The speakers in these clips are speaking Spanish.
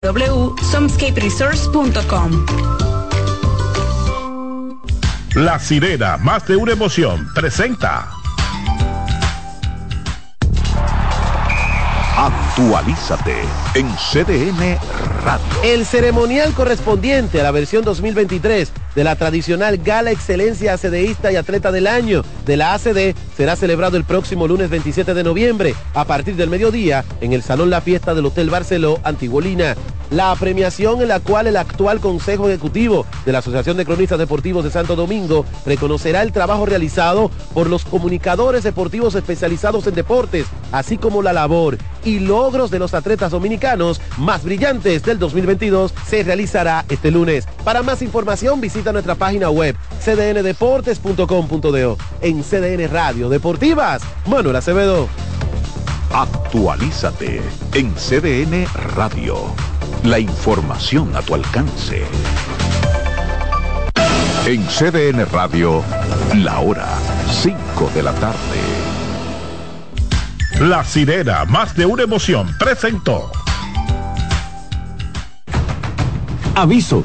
www.somscaperesource.com. La sirena, más de una emoción, presenta. Actualízate en CDN Radio. El ceremonial correspondiente a la versión 2023 de la tradicional Gala Excelencia ACDista y Atleta del Año de la ACD será celebrado el próximo lunes 27 de noviembre a partir del mediodía en el Salón La Fiesta del Hotel Barceló, Antiguolina. La premiación en la cual el actual Consejo Ejecutivo de la Asociación de Cronistas Deportivos de Santo Domingo reconocerá el trabajo realizado por los comunicadores deportivos especializados en deportes, así como la labor y logros de los atletas dominicanos más brillantes del 2022 se realizará este lunes. Para más información visita nuestra página web cdndeportes.com.do en CDN Radio Deportivas. Manuel Acevedo. Actualízate en CDN Radio. La información a tu alcance. En CDN Radio, la hora 5 de la tarde. La sirena, más de una emoción, presentó. Aviso,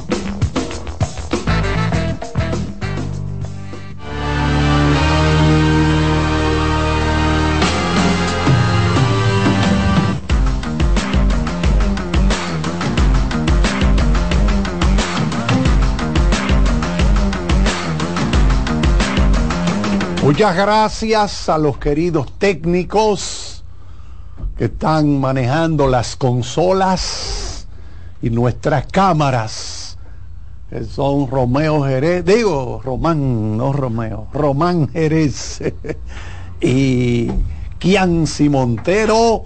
Muchas gracias a los queridos técnicos que están manejando las consolas y nuestras cámaras, que son Romeo Jerez, digo Román, no Romeo, Román Jerez y Kianci Montero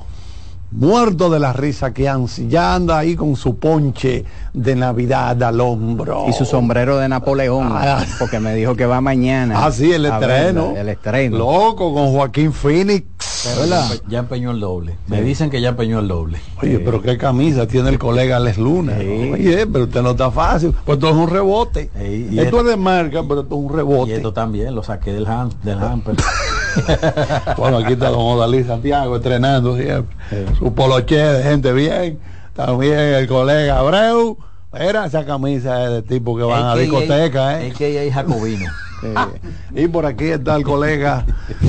muerto de la risa que ya anda ahí con su ponche de Navidad al hombro. Y su sombrero de Napoleón, ah. porque me dijo que va mañana. Ah, sí, el estreno. el estreno. Loco, con Joaquín Phoenix. Ya empeñó el doble. Me dicen que ya empeñó el doble. Oye, pero qué camisa tiene el colega Les Luna. Oye, pero usted no está fácil. Pues esto es un rebote. esto, es de marca, pero esto es un rebote. Y esto también, lo saqué del, ham, del hamper. bueno, aquí está don Odalí Santiago estrenando siempre. Su poloche de gente bien. También el colega Abreu. Era esa camisa de tipo que van a discoteca, ¿eh? que Jacobino. Y por aquí está el colega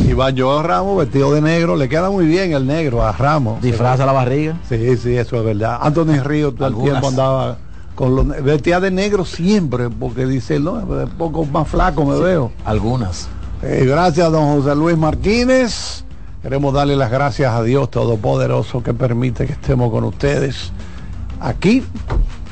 Iván Joel Ramos vestido de negro. Le queda muy bien el negro a Ramos. ¿Disfraza la barriga? Sí, sí, eso es verdad. Anthony Río todo el tiempo andaba con los vestía de negro siempre, porque dice, no, un poco más flaco me veo. Algunas. Eh, gracias, don José Luis Martínez. Queremos darle las gracias a Dios Todopoderoso que permite que estemos con ustedes aquí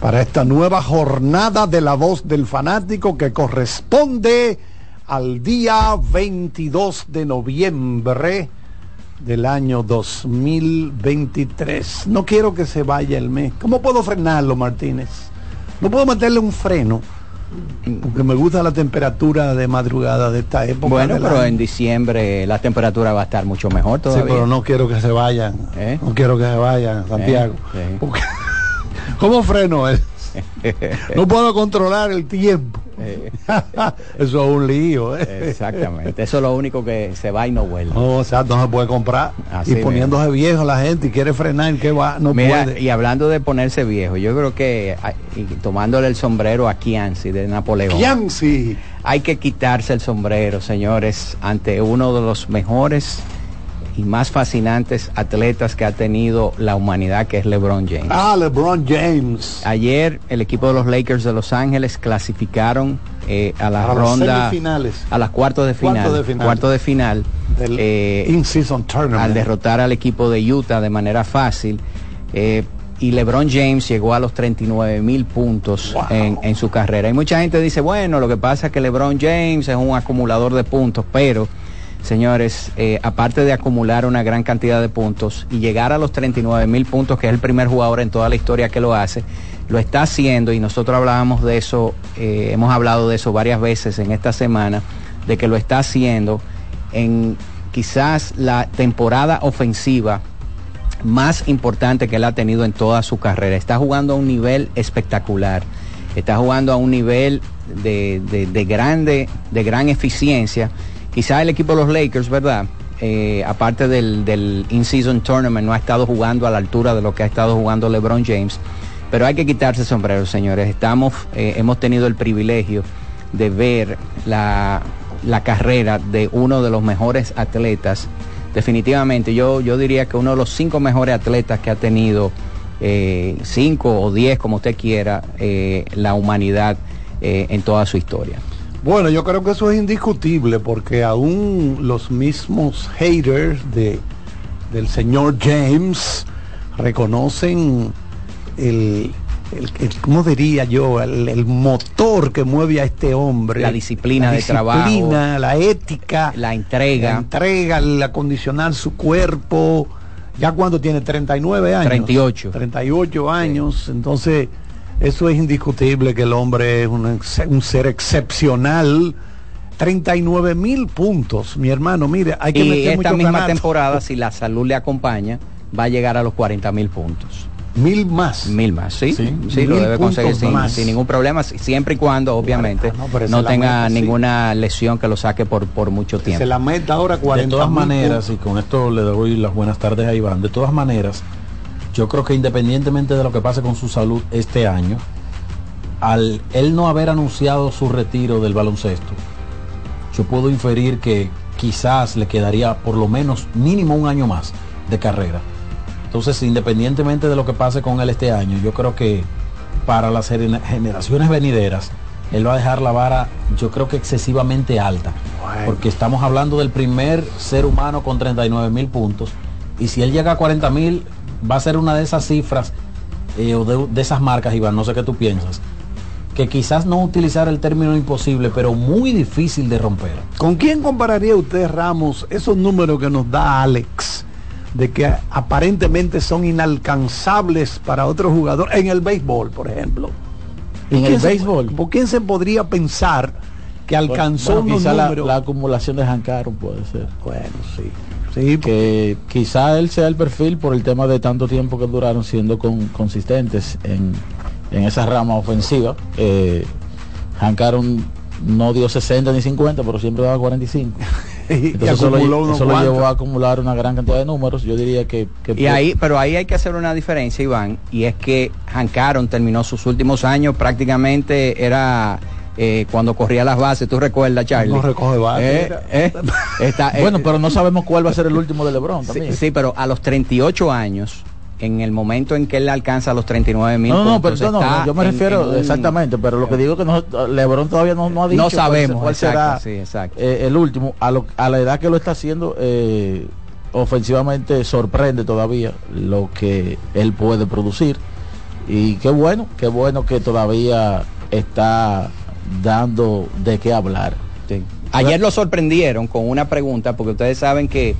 para esta nueva jornada de la voz del fanático que corresponde al día 22 de noviembre del año 2023. No quiero que se vaya el mes. ¿Cómo puedo frenarlo, Martínez? No puedo meterle un freno porque me gusta la temperatura de madrugada de esta época. Bueno, pero en diciembre la temperatura va a estar mucho mejor todavía. Sí, pero no quiero que se vayan. ¿Eh? No quiero que se vayan, Santiago. ¿Eh? ¿Cómo freno él? no puedo controlar el tiempo. Eso es un lío. ¿eh? Exactamente. Eso es lo único que se va y no vuelve. No, o sea, no se puede comprar. y poniéndose viejo la gente y quiere frenar, que va, no puede. Y hablando de ponerse viejo, yo creo que tomándole el sombrero a Kianci de Napoleón. Kianci. Hay que quitarse el sombrero, señores, ante uno de los mejores y más fascinantes atletas que ha tenido la humanidad, que es LeBron James. Ah, LeBron James. Ayer el equipo de los Lakers de Los Ángeles clasificaron eh, a la ronda, a las cuartos de final, cuarto de final, del eh, in-season tournament. al derrotar al equipo de Utah de manera fácil. Eh, y LeBron James llegó a los 39 mil puntos en, en, su carrera. Y mucha gente dice, bueno, lo que pasa es que LeBron James es un acumulador de puntos, pero señores, eh, aparte de acumular una gran cantidad de puntos y llegar a los 39 mil puntos, que es el primer jugador en toda la historia que lo hace, lo está haciendo y nosotros hablábamos de eso, eh, hemos hablado de eso varias veces en esta semana, de que lo está haciendo en quizás la temporada ofensiva más importante que él ha tenido en toda su carrera. Está jugando a un nivel espectacular, está jugando a un nivel de, de, de grande, de gran eficiencia. Quizás el equipo de los Lakers, ¿verdad? Eh, aparte del, in-season tournament, no ha estado jugando a la altura de lo que ha estado jugando LeBron James. Pero hay que quitarse el sombrero, señores. Estamos, eh, hemos tenido el privilegio de ver la, carrera de uno de los mejores atletas. Definitivamente, yo, yo diría que uno de los cinco mejores atletas que ha tenido, eh, cinco o diez, como usted quiera, la humanidad en toda su historia. Bueno, yo creo que eso es indiscutible porque aún los mismos haters de, del señor James reconocen el, el, el- ¿cómo diría yo? El, el motor que mueve a este hombre. La disciplina de trabajo. la ética. La entrega. La entrega, el acondicionar su cuerpo. Ya cuando tiene 39 años. 38. 38 años. Entonces, eso es indiscutible que el hombre es un, un ser excepcional. 39 mil puntos, mi hermano. Mire, hay que y meter esta mucho misma temporada, si la salud le acompaña, va a llegar a los 40 mil puntos. Mil más. Mil más, sí. Sí, Mil lo debe conseguir sin, ningún problema, si- siempre y cuando, obviamente, no, tenga meta, sí. ninguna lesión que lo saque por, por mucho tiempo. Se la meta ahora 40 De todas maneras, puntos. y con esto le doy las buenas tardes a Iván, de todas maneras, yo creo que independientemente de lo que pase con su salud este año, al él no haber anunciado su retiro del baloncesto, yo puedo inferir que quizás le quedaría por lo menos mínimo un año más de carrera. Entonces, independientemente de lo que pase con él este año, yo creo que para las gener- generaciones venideras, él va a dejar la vara, yo creo que excesivamente alta. Porque estamos hablando del primer ser humano con 39 mil puntos. Y si él llega a 40 mil, va a ser una de esas cifras eh, o de, de esas marcas, Iván, no sé qué tú piensas. Que quizás no utilizar el término imposible, pero muy difícil de romper. ¿Con quién compararía usted, Ramos, esos números que nos da Alex? De que aparentemente son inalcanzables para otro jugador. En el béisbol, por ejemplo. En el se- béisbol. ¿Por quién se podría pensar que alcanzó Bueno, unos quizá la, números? la acumulación de Jancaro puede ser. Bueno, sí. Sí, que quizá él sea el perfil por el tema de tanto tiempo que duraron siendo con- consistentes en, en esa rama ofensiva. Eh, no dio 60 ni 50, pero siempre daba 45. Entonces eso, lo, eso lo llevó a acumular una gran cantidad de números. Yo diría que... que Y ahí, pero ahí hay que hacer una diferencia, Iván, y es que Hank Aaron terminó sus últimos años prácticamente era eh, cuando corría las bases, tú recuerdas, Charlie. No recoge bate, Eh, eh, está- bueno, pero no sabemos cuál va a ser el último de LeBron sí, también. sí, pero a los 38 años, en el momento en que él alcanza los 39 mil No, no, pero no, no, yo me en- refiero en un- exactamente, pero lo que digo que no, LeBron todavía no, no ha dicho No sabemos, cuál será exacto, sí, exacto. eh, el último. A, lo- a la edad que lo está haciendo, eh, ofensivamente sorprende todavía lo que él puede producir. Y qué bueno, qué bueno que todavía está dando de qué hablar. Sí. Ayer lo sorprendieron con una pregunta, porque ustedes saben que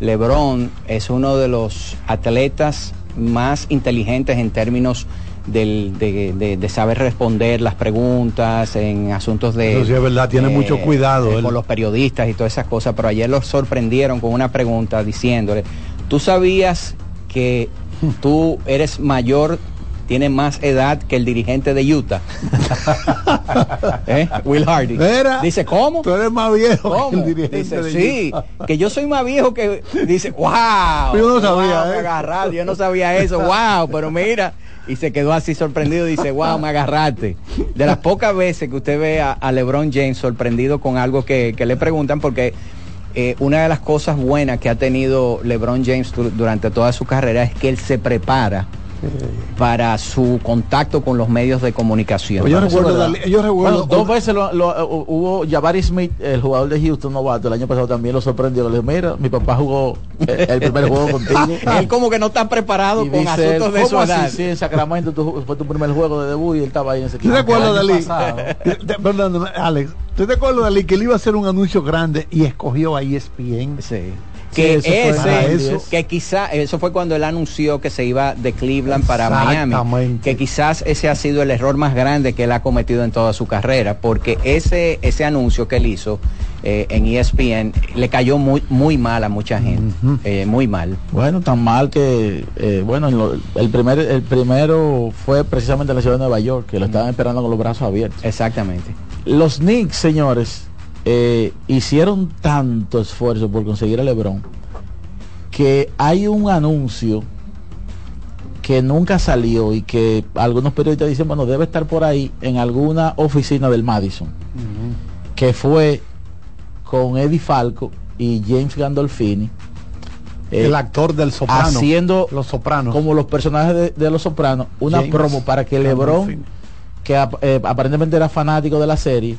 LeBron es uno de los atletas más inteligentes en términos del- de, de- de saber responder las preguntas en asuntos de... Eso sí es verdad, tiene mucho cuidado, eh, con los periodistas y todas esas cosas, pero ayer lo sorprendieron con una pregunta diciéndole, ¿tú sabías que tú eres mayor, tienes más edad que el dirigente de Utah? ¿Eh? Will Hardy. Dice, ¿cómo? Tú eres más viejo que ¿Cómo? el dirigente Dice, de sí, Utah. que yo soy más viejo que... Dice, wow. Yo no sabía, wow, ¿eh? yo no sabía eso, wow, pero mira. Y se quedó así sorprendido, dice, wow, me agarraste. De las pocas veces que usted ve a, a LeBron James sorprendido con algo que, que le preguntan, porque eh, una de las cosas buenas que ha tenido LeBron James du- durante toda su carrera es que él se prepara para su contacto con los medios de comunicación. Yo recuerdo, yo recuerdo- Bueno, dos veces lo- lo- uh, hubo Jabari Smith, el jugador de Houston novato, el año pasado también lo sorprendió. Le dijo, mira, mi papá jugó eh, el primer juego contigo. Él como que no está preparado Y con dice asuntos de su edad. Sí, en Sacramento tu- fue tu primer juego de debut y él estaba ahí en ese equipo. ¿Tú te acuerdas, El año Dalí? Perdóname, Alex. ¿Tú te acuerdas, Dalí, que él iba a hacer un anuncio grande y escogió a ESPN? Sí. Sí, Que eso ese, eso. que quizá, eso fue cuando él anunció que se iba de Cleveland para Miami. Que quizás ese ha sido el error más grande que él ha cometido en toda su carrera, porque ese, ese anuncio que él hizo eh, en ESPN le cayó muy, muy mal a mucha gente. eh, muy mal. Bueno, tan mal que, eh, bueno, lo- el, primer, el primero fue precisamente en la ciudad de Nueva York, que lo estaban esperando con los brazos abiertos. Exactamente. Los Knicks, señores, eh, hicieron tanto esfuerzo por conseguir a LeBron que hay un anuncio que nunca salió y que algunos periodistas dicen, bueno, debe estar por ahí en alguna oficina del Madison, que fue con Eddie Falco y James Gandolfini. eh, el actor del soprano. haciendo los sopranos. como los personajes de, de Los Sopranos, una James promo para que Gandolfini. LeBron, que eh, aparentemente era fanático de la serie,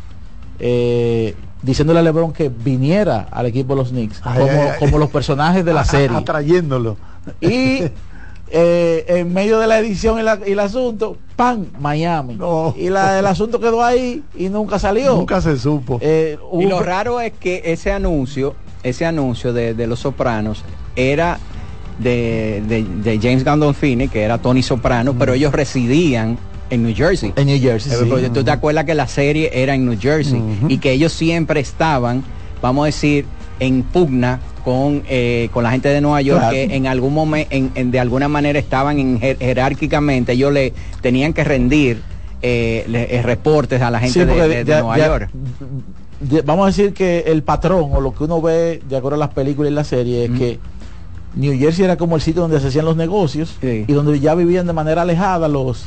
eh, diciéndole a LeBron que viniera al equipo de los Knicks, Ay, como, ay, ay. como los personajes de la serie. Atrayéndolo. Y eh, en medio de la edición y, la- y el asunto, ¡pam! Miami. No. Y la, el asunto quedó ahí y nunca salió. Nunca se supo. Eh, Y lo raro es que ese anuncio, ese anuncio de, de Los Sopranos era de, de- de James Gandolfini, que era Tony Soprano, pero ellos residían en New Jersey. en New Jersey. Eh, sí. Tú te acuerdas que la serie era en New Jersey y que ellos siempre estaban, vamos a decir, en pugna con, eh, con la gente de Nueva York, Claro. que en algún momento, en, en- de alguna manera estaban en jer- jerárquicamente, ellos le tenían que rendir eh, le- eh, reportes a la gente Sí, de, Nueva York. vamos a decir que el patrón o lo que uno ve de acuerdo a las películas y la serie es que New Jersey era como el sitio donde se hacían los negocios Sí. y donde ya vivían de manera alejada los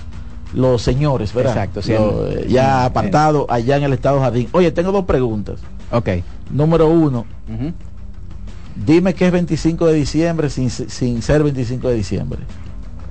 los señores, ¿verdad? Exacto, sí, eh, ya en- apartado allá en el estado Jardín. Oye, tengo dos preguntas. Ok. Número uno, dime que es 25 de diciembre sin, sin ser 25 de diciembre.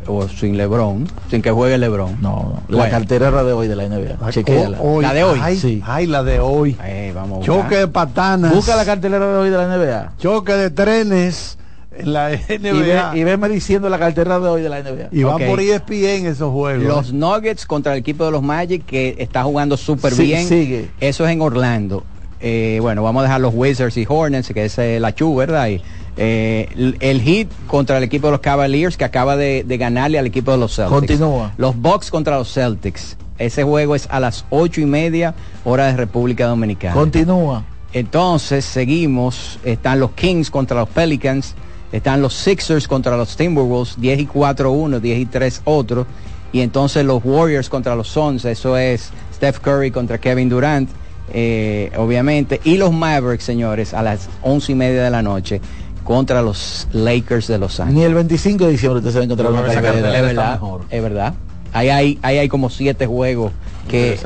O sin Lebron, sin que juegue Lebron. No, no. La Bueno. cartera de hoy de la NBA. Ay, Chequéala. oh, La de hoy. Ay, Sí. ay, la de hoy. Eh, vamos. Choque de patanas. Busca la cartelera de hoy de la NBA. Choque de trenes en la Y, ve, NBA. y veme diciendo la cartera de hoy de la NBA. Y van Ok. por ESPN esos juegos. Los Nuggets contra el equipo de los Magic que está jugando súper Sí, bien. sigue. Eso es en Orlando. Eh, bueno, vamos a dejar los Wizards y Hornets, que es eh, la Chu, ¿verdad? Y, eh, el, el Heat contra el equipo de los Cavaliers, que acaba de, de ganarle al equipo de los Celtics. Continúa. Los Bucks contra los Celtics. Ese juego es a las ocho y media, hora de República Dominicana. Continúa. Entonces seguimos, están los Kings contra los Pelicans, están los Sixers contra los Timberwolves, 10 y 4 uno, 10 y 3 otro, y entonces los Warriors contra los Suns, eso es Steph Curry contra Kevin Durant, eh, obviamente, y los Mavericks, señores, a las 11 y media de la noche contra los Lakers de Los Ángeles. Ni el 25 de diciembre usted se va a encontrar una cartelera. Es verdad, mejor. es verdad. Ahí hay, ahí hay como siete juegos que,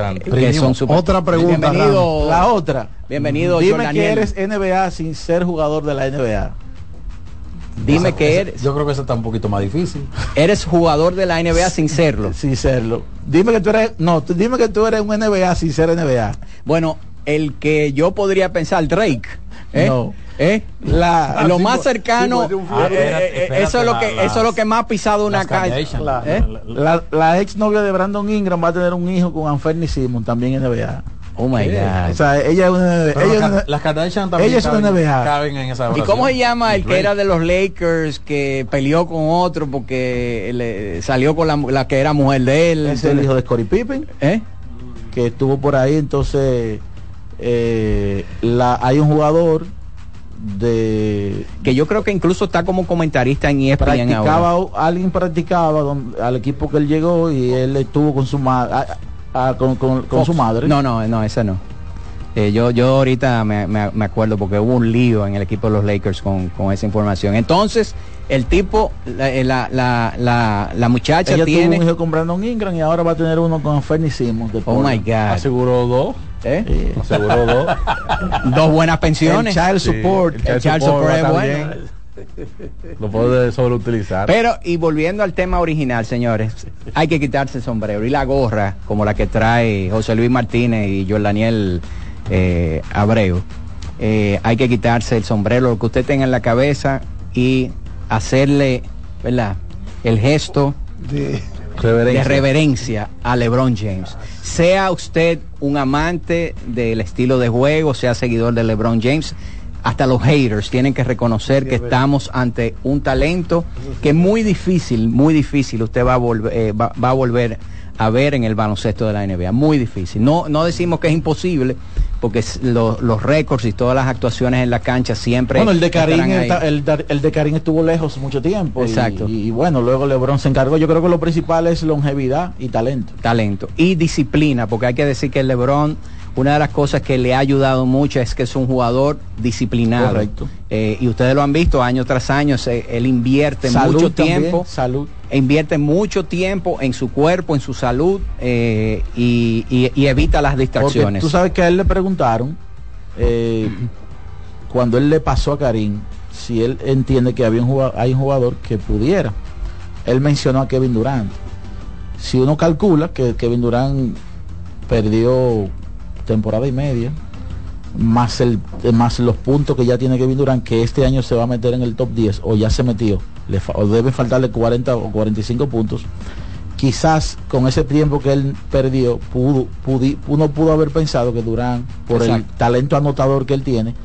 son super... otra pregunta, Bienvenido, La otra. bienvenido Dime Jordan que eres NBA sin ser jugador de la NBA. Dime Esa- que esa- eres, Yo creo que eso está un poquito más difícil. eres jugador de la NBA sin serlo. Sin serlo. Dime que tú eres. No, tú- dime que tú eres un NBA sin ser NBA. Bueno, el que yo podría pensar, Drake. ¿eh? No. ¿Eh? La, lo sí, más pues, cercano, sí, pues, eh, eh, Espérate, espérate, eso es lo que las- eso es lo que más ha pisado una calle. ¿Eh? la ex novia de Brandon Ingram va a tener un hijo con Anferni Simon, también NBA. Oh my. God. O sea, ella es una ella es una- las Kardashian también ella es una caben, NBA. caben en esa ¿Y cómo se llama el que Drake. era de los Lakers que peleó con otro porque le salió con la, la que era mujer de él? es el hijo de Scottie Pippen, ¿Eh? que estuvo por ahí. Entonces, eh, la, hay un jugador de Que yo creo que incluso está como comentarista en ESPN ahora. practicaba alguien practicaba don- al equipo que él llegó y él estuvo con su madre con, con- con su madre No, no, no, ese no. Eh, yo, yo ahorita me, me- me acuerdo porque hubo un lío en el equipo de los Lakers con, con esa información. Entonces, el tipo, la, eh, la, la, la, la muchacha ella tuvo tiene... un hijo con Brandon Ingram y ahora va a tener uno con Fernie Simons de Oh my. God. Aseguró dos. ¿Eh? Aseguró dos. Dos buenas pensiones. el child Sí, support el El child support va a es estar bueno. Lo puede sobreutilizar. Pero, y volviendo al tema original, señores, hay que quitarse el sombrero y la gorra, como la que trae José Luis Martínez y Joel Daniel eh, Abreu. Eh, hay que quitarse el sombrero, lo que usted tenga en la cabeza y hacerle, ¿verdad? El gesto De- de reverencia a LeBron James. Sea usted un amante del estilo de juego, sea seguidor de LeBron James, hasta los haters tienen que reconocer que estamos ante un talento que es muy difícil, muy difícil usted va a volver, eh, va, va a volver a ver en el baloncesto de la NBA. Muy difícil. No, no decimos que es imposible, porque lo- los récords y todas las actuaciones en la cancha siempre. Bueno, el de Karim, el, de- el de Karim estuvo lejos mucho tiempo. Exacto. Y, y bueno, luego LeBron se encargó. Yo creo que lo principal es longevidad y talento. talento y disciplina, porque hay que decir que el LeBron, una de las cosas que le ha ayudado mucho es que es un jugador disciplinado. Correcto. Eh, y ustedes lo han visto año tras año, se- él invierte Salud mucho también, tiempo, salud. invierte mucho tiempo en su cuerpo, en su salud eh, y, y- y evita las Porque distracciones. tú sabes que a él le preguntaron, eh, cuando él le pasó a Karim, si él entiende que había un jugador, hay un jugador que pudiera. Él mencionó a Kevin Durant. Si uno calcula que Kevin Durant perdió temporada y media, más el más los puntos que ya tiene Kevin Durant, que este año se va a meter en el top 10 o ya se metió, le fa- o debe faltarle 40 o 45 puntos. Quizás con ese tiempo que él perdió, pudo, pudi- uno pudo haber pensado que Durant, por el talento anotador que él tiene,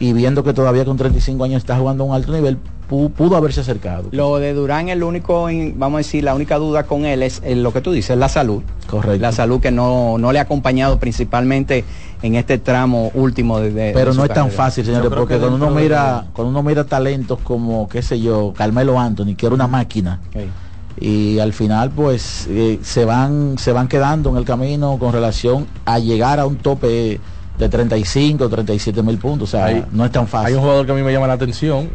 y viendo que todavía con 35 años está jugando a un alto nivel, pudo haberse acercado. Lo de Durán, el único, vamos a decir, la única duda con él es eh, lo que tú dices, la salud. Correcto. La salud que no, no le ha acompañado principalmente en este tramo último de, de- Pero de no es tan fácil, señores, porque que cuando uno de- mira, cuando uno mira talentos como, qué sé yo, Carmelo Anthony, que era una máquina, y al final pues eh, se van se van quedando en el camino con relación a llegar a un tope de 35 37 mil puntos o sea Hay- no es tan Hay fácil un jugador que a mí me llama la atención,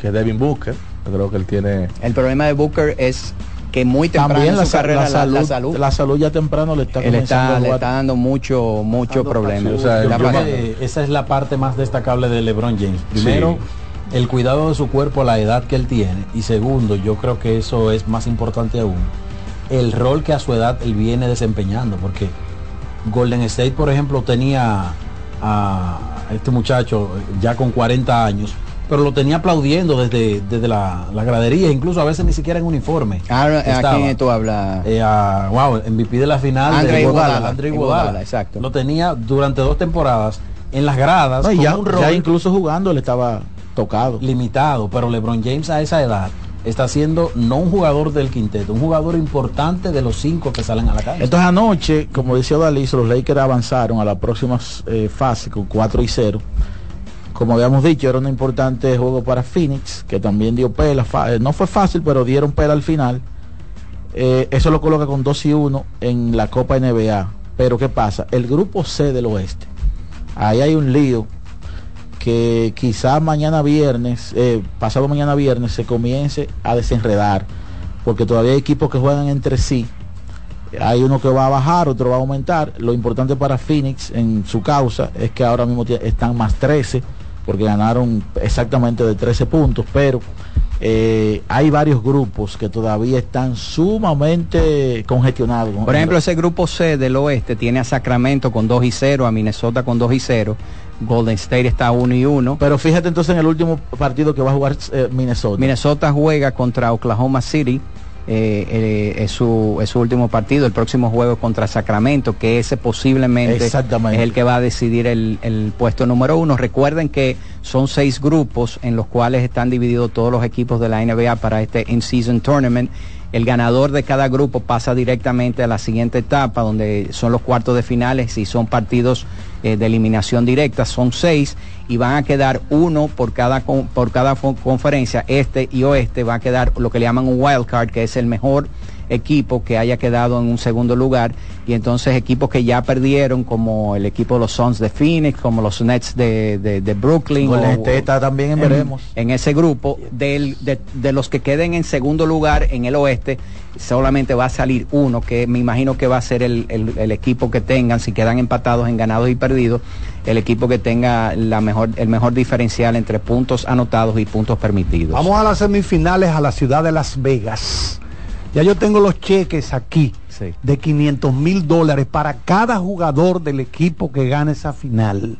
que es Devin Booker. Yo creo que él tiene... El problema de Booker es que muy temprano también en la, su sa- carrera la la, la salud, la salud ya temprano le está él está, a le está dando mucho, mucho problema. O sea, esa es la parte más destacable de LeBron James. Primero, el cuidado de su cuerpo a la edad que él tiene. Y segundo, yo creo que eso es más importante aún, el rol que a su edad él viene desempeñando. Porque Golden State, por ejemplo, tenía a este muchacho ya con 40 años, pero lo tenía aplaudiendo desde, desde la, la gradería, incluso a veces ni siquiera en uniforme. Ah, ¿A quién tú hablas? Eh, a, wow, MVP de la final André de Iguodala. André Iguodala, Iguodala. exacto. Lo tenía durante dos temporadas en las gradas No, y con ya, un rol ya incluso jugando le estaba tocado limitado, pero LeBron James a esa edad está siendo no un jugador del quinteto, un jugador importante de los cinco que salen a la calle. entonces anoche como decía Daliso los Lakers avanzaron a la próxima eh, fase con 4 y 0 como habíamos dicho era un importante juego para Phoenix que también dio pela eh, no fue fácil pero dieron pela al final Eh, eso lo coloca con 2 y 1 en la Copa NBA. Pero ¿qué pasa? El grupo C del oeste. Ahí hay un lío que quizás mañana viernes, eh, pasado mañana viernes, se comience a desenredar. Porque todavía hay equipos que juegan entre sí. Hay uno que va a bajar, otro va a aumentar. Lo importante para Phoenix en su causa es que ahora mismo están más 13, porque ganaron exactamente de 13 puntos, pero eh, hay varios grupos que todavía están sumamente congestionados. Por ejemplo, ese grupo C del oeste tiene a Sacramento con 2 y 0, a Minnesota con 2 y 0, Golden State está 1 y 1. Pero fíjate entonces en el último partido que va a jugar eh, Minnesota. Minnesota juega contra Oklahoma City. Eh, eh, es, su, es su último partido, el próximo juego contra Sacramento, que ese posiblemente es el que va a decidir el, el puesto número uno. Recuerden que son seis grupos en los cuales están divididos todos los equipos de la NBA para este in-season tournament. El ganador de cada grupo pasa directamente a la siguiente etapa, donde son los cuartos de finales y son partidos eh, de eliminación directa, son seis y van a quedar uno por cada por cada conferencia, este y oeste, va a quedar lo que le llaman un wild card, que es el mejor equipo que haya quedado en un segundo lugar y entonces equipos que ya perdieron como el equipo de los Suns de Phoenix, como los Nets de, de- de Brooklyn. O- State está también en veremos. en ese grupo del- de, de los que queden en segundo lugar en el oeste solamente va a salir uno que me imagino que va a ser el, el- el equipo que tengan si quedan empatados en ganados y perdidos el equipo que tenga la mejor el mejor diferencial entre puntos anotados y puntos permitidos Vamos a las semifinales a la ciudad de Las Vegas. Ya yo tengo los cheques aquí Sí. de 500 mil dólares para cada jugador del equipo que gane esa final.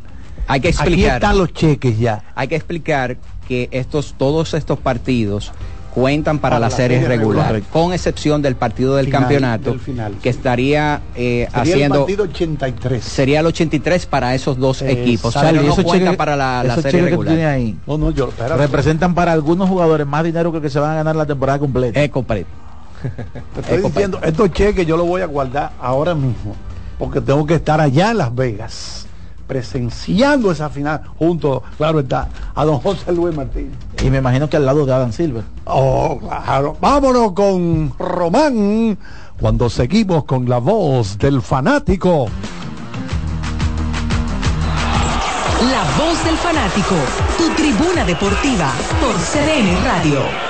hay que Aquí explicar están los cheques ya. hay que explicar que estos todos estos partidos cuentan para, Para la, la serie, serie regular, regular. con excepción del partido del Final, campeonato del final, que sí. estaría eh, Sería el haciendo partido 83. sería el 83 para esos dos Exacto. equipos Charlie, pero no esos cuenta cheques- para la, la esos serie que regular tienes ahí No, no, yo, representan para algunos jugadores más dinero que el que se van a ganar la temporada completa. Ecopret. Te estoy diciendo, estos cheques yo los voy a guardar ahora mismo, porque tengo que estar allá en Las Vegas, presenciando esa final, junto, claro está, a don José Luis Martínez. Y me imagino que al lado de Adam Silver. Oh, claro. Vámonos con Román, cuando seguimos con la voz del fanático. La voz del fanático, tu tribuna deportiva por CDN Radio.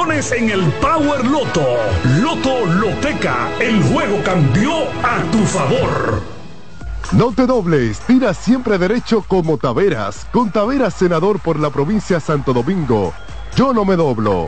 en el Power Loto. Loto Loteca, el juego cambió a tu favor. No te dobles, tira siempre derecho como Taveras, con Taveras senador por la provincia Santo Domingo. Yo no me doblo.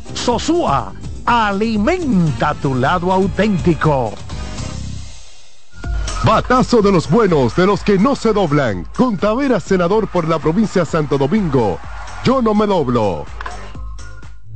Sosúa, alimenta tu lado auténtico. Batazo de los buenos, de los que no se doblan. Con Tavera, senador por la provincia de Santo Domingo. Yo no me doblo.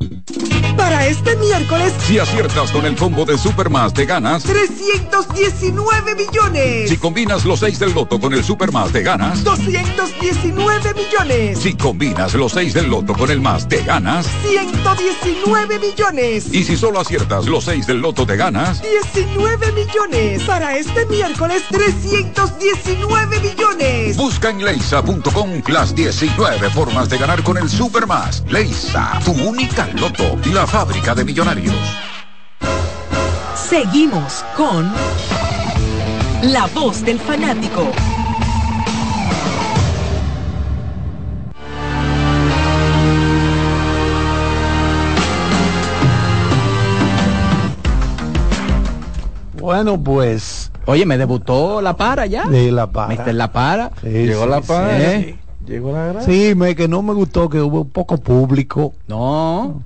Thank you. Para este miércoles, Si aciertas con el combo de Supermas te ganas. 319 millones. Si combinas los 6 del loto con el Supermas te ganas. 219 millones. Si combinas los 6 del loto con el más te ganas. 119 millones. Y si solo aciertas los 6 del loto te ganas. 19 millones. Para este miércoles, 319 millones. Busca en leisa.com las 19 formas de ganar con el Supermas. Leisa, tu única loto, la fábrica de millonarios. Seguimos con La Voz del Fanático. Bueno, pues. Oye, me debutó La Para ya. De La Para. Mister La Para. Sí, Llegó sí, La Para. sí. Llegó la gran. Sí, me, que no me gustó que hubo poco público. No.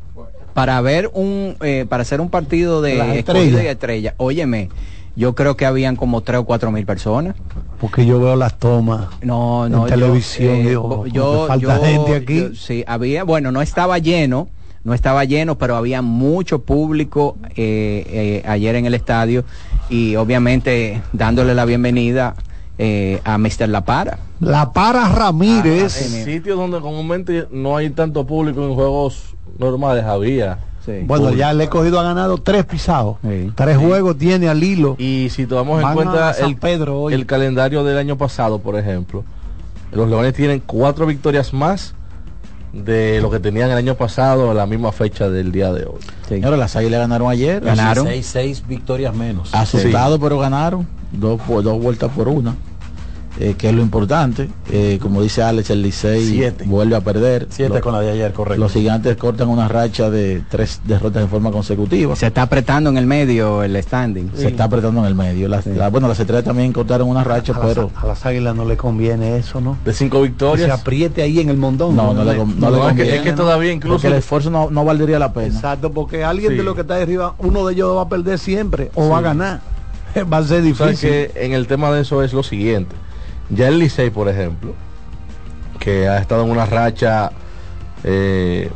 Para ver un, eh, para hacer un partido de estrellas. y estrella. Óyeme, yo creo que habían como tres o cuatro mil personas. Porque yo veo las tomas No, no. en yo, televisión. eh, digo, yo, falta yo- gente aquí. yo- sí, había, bueno, no estaba lleno, no estaba lleno, pero había mucho público eh, eh, ayer en el estadio y obviamente dándole la bienvenida eh, a Mr. La Para. La Para Ramírez. En sitios donde comúnmente no hay tanto público en juegos normales había. Bueno, ya le he cogido ha ganado tres pisados. Tres juegos tiene al hilo. Y si tomamos en cuenta el, Pedro hoy. el calendario del año pasado, por ejemplo, los Leones tienen cuatro victorias más de lo que tenían el año pasado a la misma fecha del día de hoy. Ahora las águilas ganaron ayer. Ganaron. Seis, seis victorias menos. Asustado, pero ganaron. Dos, dos vueltas por una. Eh, que es lo importante. Eh, como dice Alex, el Licey Siete. vuelve a perder. Siete con la de ayer, correcto. Los gigantes cortan una racha de tres derrotas en forma consecutiva. Se está apretando en el medio el standing. Se está apretando en el medio. Las, la- bueno, las estrellas también cortaron una racha, A las, pero a las águilas no le conviene eso, ¿no? De cinco victorias. Que se apriete ahí en el mondón. no, no, le, no le es que- conviene, es que todavía incluso- Porque el esfuerzo no, no valdría la pena. Exacto, porque alguien Sí. de los que está arriba, uno de ellos va a perder siempre o va a ganar. Va a ser O sea difícil. que en el tema de eso es lo siguiente. Ya el Licey, por ejemplo, que ha estado en una racha eh,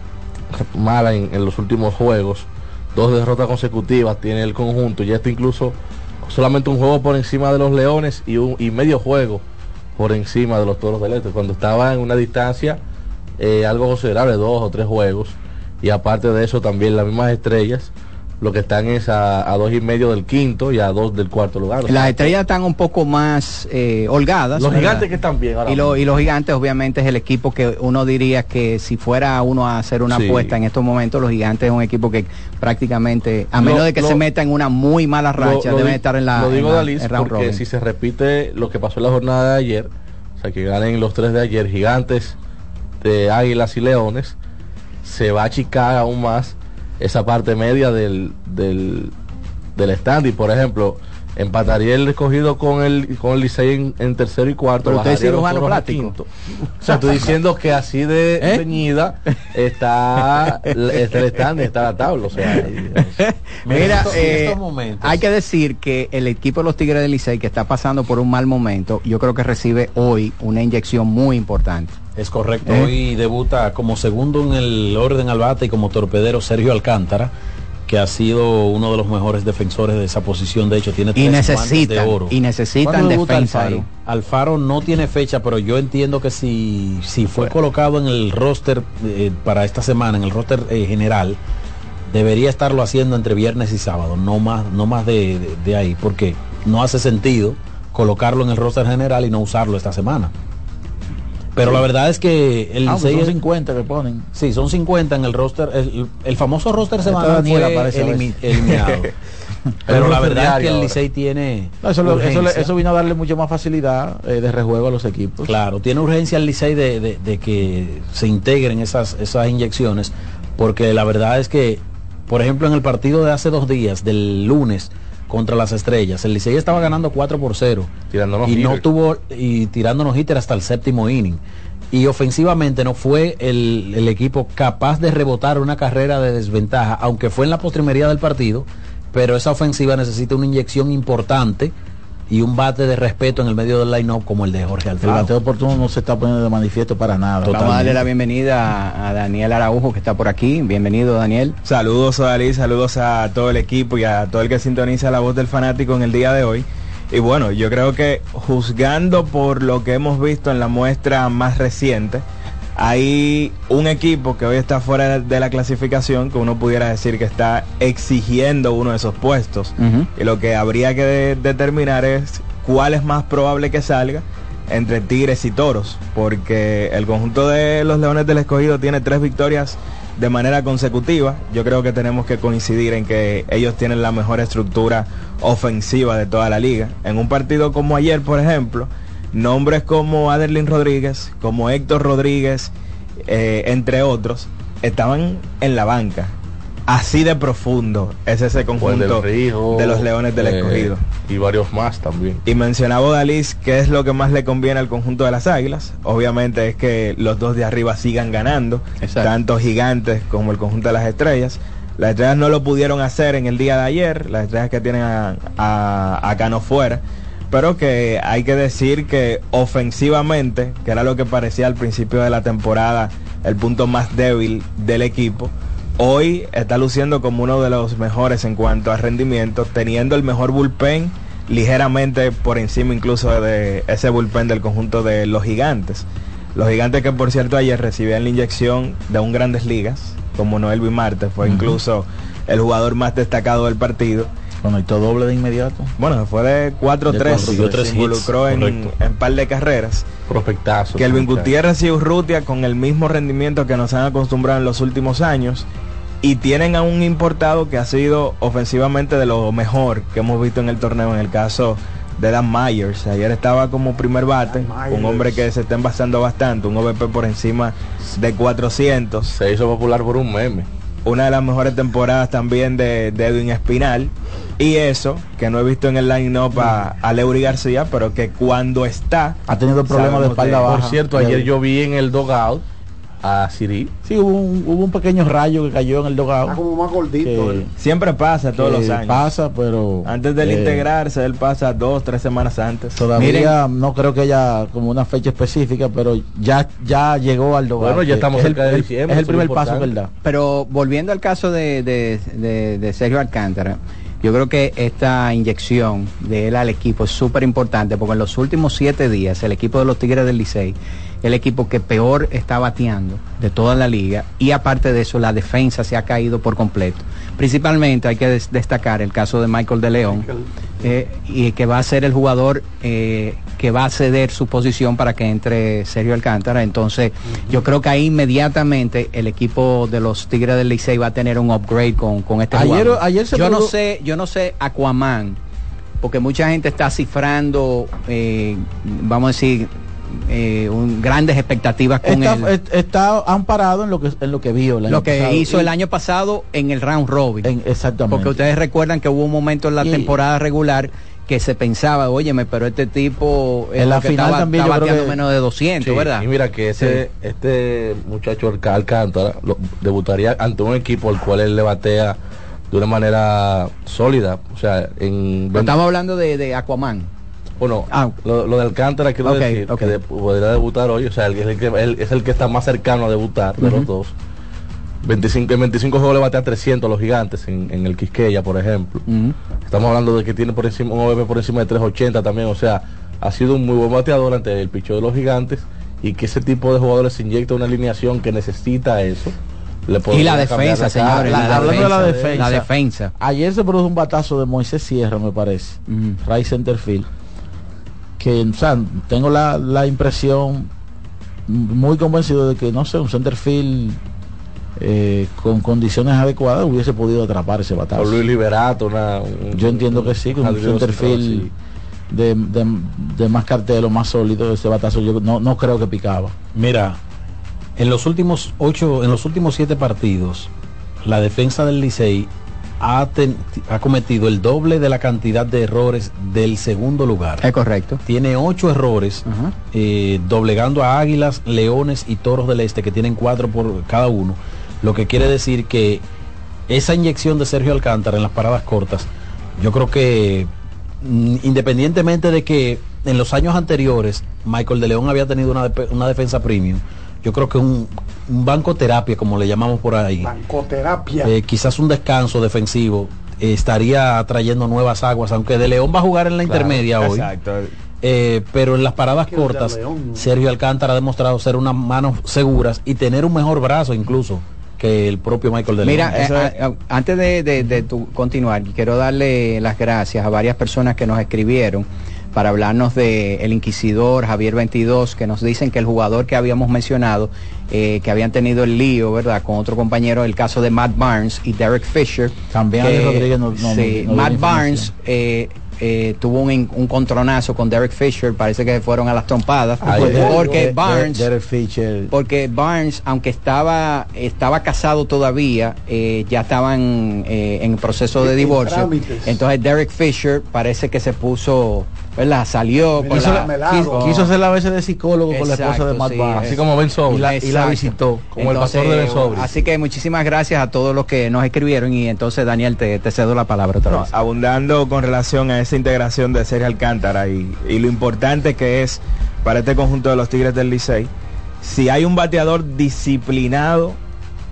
mala en, los últimos juegos, dos derrotas consecutivas tiene el conjunto, ya está incluso solamente un juego por encima de los Leones y, un, y medio juego por encima de los Toros del Este, cuando estaba en una distancia eh, algo considerable, dos o tres juegos, y aparte de eso también las mismas estrellas, lo que están es a, a dos y medio del quinto y a dos del cuarto lugar. O sea, Las estrellas están un poco más eh, holgadas. Los ¿verdad? gigantes que están bien ahora Y, lo- y los gigantes obviamente es el equipo que uno diría que si fuera uno a hacer una Sí. apuesta en estos momentos, los gigantes es un equipo que prácticamente, a Lo- menos de que lo- se meta en una muy mala racha, deben estar en la, Lo digo en la- Dalis en round porque robin. si se repite lo que pasó en la jornada de ayer, o sea que ganen los tres de ayer, gigantes de águilas y leones, se va a achicar aún más esa parte media del, del, del stand y por ejemplo empataría el escogido con el con el Licey en, en tercero y cuarto Pero usted es cirujano plástico. quinto. o sea estoy diciendo que así de ¿Eh? ceñida está, está el stand y está la tabla o sea Mira, eh, estos momentos- hay que decir que el equipo de los Tigres del Licey que está pasando por un mal momento, yo creo que recibe hoy una inyección muy importante. Es correcto. ¿Eh? Hoy debuta como segundo en el orden al bate y como torpedero Sergio Alcántara, que ha sido uno de los mejores defensores de esa posición. De hecho, tiene Y tres de oro. y necesitan ¿Cuándo debuta defensa Alfaro? ahí. Alfaro no tiene fecha, pero yo entiendo que si, si fue colocado en el roster eh, para esta semana, en el roster eh, general, debería estarlo haciendo entre viernes y sábado, no más, no más de, de- de ahí, porque no hace sentido colocarlo en el roster general y no usarlo esta semana. Pero la verdad es que el Ah, Licey son es- 50 que ponen. Sí, son 50 en el roster. El, el famoso roster Esta semanal Daniela fue elimi- eliminado. Pero la verdad es que el. Licey tiene No, eso, lo- eso vino a darle mucho más facilidad eh, de rejuego a los equipos. Claro, tiene urgencia el Licey de, de- de que se integren esas, esas inyecciones, porque la verdad es que, por ejemplo, en el partido de hace dos días, del lunes, contra las estrellas, el Licey estaba ganando 4 por 0 Tirándonos y no hitter. tuvo y tirándonos hitter hasta el séptimo inning. Y ofensivamente no fue el, el equipo capaz de rebotar una carrera de desventaja, aunque fue en la postrimería del partido, pero esa ofensiva necesita una inyección importante y un bate de respeto en el medio del line-up como el de Jorge El Alfaro. bateo oportuno no se está poniendo de manifiesto para nada. Vamos a darle la bienvenida a, a Daniel Araujo que está por aquí. Bienvenido Daniel. Saludos a Dalí, saludos a todo el equipo y a todo el que sintoniza la voz del fanático en el día de hoy. Y bueno, yo creo que juzgando por lo que hemos visto en la muestra más reciente, hay un equipo que hoy está fuera de la clasificación que uno pudiera decir que está exigiendo uno de esos puestos. Y lo que habría que de- determinar es cuál es más probable que salga entre Tigres y Toros, porque el conjunto de los Leones del Escogido tiene tres victorias de manera consecutiva. Yo creo que tenemos que coincidir en que ellos tienen la mejor estructura ofensiva de toda la liga. En un partido como ayer, por ejemplo, nombres como Aderlin Rodríguez, como Héctor Rodríguez, eh, entre otros, estaban en la banca. Así de profundo es ese conjunto de los Leones del eh, Escogido. y varios más también Y mencionaba Dalis qué es lo que más le conviene al conjunto de las Águilas. Obviamente es que los dos de arriba sigan ganando, tanto gigantes como el conjunto de las estrellas. Las estrellas no lo pudieron hacer en el día de ayer, las estrellas que tienen a, a, a Cano fuera. Pero que hay que decir que ofensivamente, que era lo que parecía al principio de la temporada el punto más débil del equipo, hoy está luciendo como uno de los mejores en cuanto a rendimiento, teniendo el mejor bullpen ligeramente por encima incluso de ese bullpen del conjunto de los gigantes. Los gigantes que por cierto ayer recibían la inyección de un grandes ligas, como Noel Marte, fue incluso el jugador más destacado del partido. Conectó doble de inmediato. Bueno, fue de 4-3, cuatro, tres se hits, involucró en, en par de carreras. Prospectazo. Kelvin. Gutiérrez y Urrutia con el mismo rendimiento que nos han acostumbrado en los últimos años. Y tienen a un importado que ha sido ofensivamente de lo mejor que hemos visto en el torneo, en el caso de Dan Myers. Ayer estaba como primer bate, un hombre que se está envasando bastante, un OVP por encima de 400. Se hizo popular por un meme. Una de las mejores temporadas también de, de Edwin Espinal. Y eso, que no he visto en el line-up a, a Leury García, pero que cuando está... Ha tenido problemas de espalda baja. Por cierto, ayer yo vi en el dogout a Siri. Sí, hubo un, hubo un pequeño rayo que cayó en el dogado. como más gordito. Que- Siempre pasa todos los años. Pasa, pero Antes del eh, integrarse, él pasa dos, tres semanas antes. Todavía no creo que haya como una fecha específica, pero ya ya llegó al dogado. Bueno, ya estamos es el- cerca de diciembre, Es el primer paso. ¿verdad? Pero volviendo al caso de, de- de- de Sergio Alcántara, yo creo que esta inyección de él al equipo es súper importante porque en los últimos siete días el equipo de los Tigres del Licey, el equipo que peor está bateando de toda la liga y aparte de eso la defensa se ha caído por completo. Principalmente hay que des- destacar el caso de Michael de León eh, y que va a ser el jugador eh, que va a ceder su posición para que entre Sergio Alcántara. Entonces, yo creo que ahí inmediatamente el equipo de los Tigres del Licey va a tener un upgrade con, con este Ayer- jugador. ayer se yo no sé, yo no sé Aquaman, porque mucha gente está cifrando, eh, vamos a decir, eh, un- grandes expectativas con Está, él. est- está amparado en lo que en lo que vio el año Lo que pasado. hizo Y- el año pasado en el round robin. exactamente. Porque ustedes recuerdan que hubo un momento en la Y- temporada regular que se pensaba, óyeme, pero este tipo es En la lo que final estaba, también creo bateando que- menos de 200, Sí, ¿verdad? Y mira que ese, este muchacho Alcántara lo- debutaría ante un equipo al cual él le batea de una manera sólida. O sea, en Pero Estamos hablando de, de Aquaman. Bueno, lo, lo de Alcántara quiero decir que de- podría debutar hoy. O sea, él es el que, él es el que está más cercano a debutar de los dos. 25, en 25 juegos le batea 300 a los gigantes en, en el Quisqueya, por ejemplo. Estamos hablando de que tiene por encima un OVP por encima de 380 también. O sea, ha sido un muy buen bateador ante el picheo de los gigantes y que ese tipo de jugadores inyecta una alineación que necesita eso. le Y la defensa, señores, la hablando de la defensa, defensa, la defensa. Ayer se produjo un batazo de Moisés Sierra, me parece. Ray Centerfield. Que, o sea, tengo la, la impresión muy convencido de que, no sé, un centerfield eh, con condiciones adecuadas hubiese podido atrapar ese batazo. O Luis Liberato, una, un- Yo entiendo que sí, con un Adrián centerfield sí. de, de, de más cartel o más sólido, ese batazo yo no, no creo que picaba. Mira, en los últimos ocho, en los últimos siete partidos, la defensa del Licey ha, ten- ha cometido el doble de la cantidad de errores del segundo lugar. Es correcto. Tiene ocho errores, eh, doblegando a Águilas, Leones y Toros del Este, que tienen cuatro por cada uno. Lo que quiere decir que esa inyección de Sergio Alcántara en las paradas cortas, yo creo que mm, independientemente de que en los años anteriores Michael de León había tenido una, una defensa premium, yo creo que un, un banco terapia, como le llamamos por ahí, Bancoterapia. eh, quizás un descanso defensivo eh, estaría trayendo nuevas aguas, aunque De León va a jugar en la Claro, intermedia hoy. Exacto. Eh, pero en las paradas cortas, León. Sergio Alcántara ha demostrado ser unas manos seguras y tener un mejor brazo incluso que el propio Michael de León. Mira, eh, a- a- antes de, de- de tu continuar, quiero darle las gracias a varias personas que nos escribieron para hablarnos de el inquisidor Javier 22, que nos dicen que el jugador que habíamos mencionado, eh, que habían tenido el lío, ¿verdad? Con otro compañero, el caso de Matt Barnes y Derek Fisher. También que- Rodríguez no- no- sí, no Matt. Barnes eh, eh, tuvo un, un contronazo con Derek Fisher, parece que fueron a las trompadas, Ay, porque Barnes Derek Fisher. porque Barnes, aunque estaba estaba casado todavía, eh, ya estaban eh, en proceso de divorcio. Entonces Derek Fisher parece que se puso, ¿verdad? Salió con Quiso, la, quiso- quiso hacer la veces de psicólogo con la esposa de Exacto, Matt sí, Barnes. Así como Ben Sobri. Y la, y la Exacto. visitó. Como el pastor de Ben Sobri. Así que muchísimas gracias a todos los que nos escribieron y entonces Daniel te, te cedo la palabra otra No, vez. abundando con relación a esa integración de Sergio Alcántara y, y lo importante que es para este conjunto de los Tigres del Licey, si hay un bateador disciplinado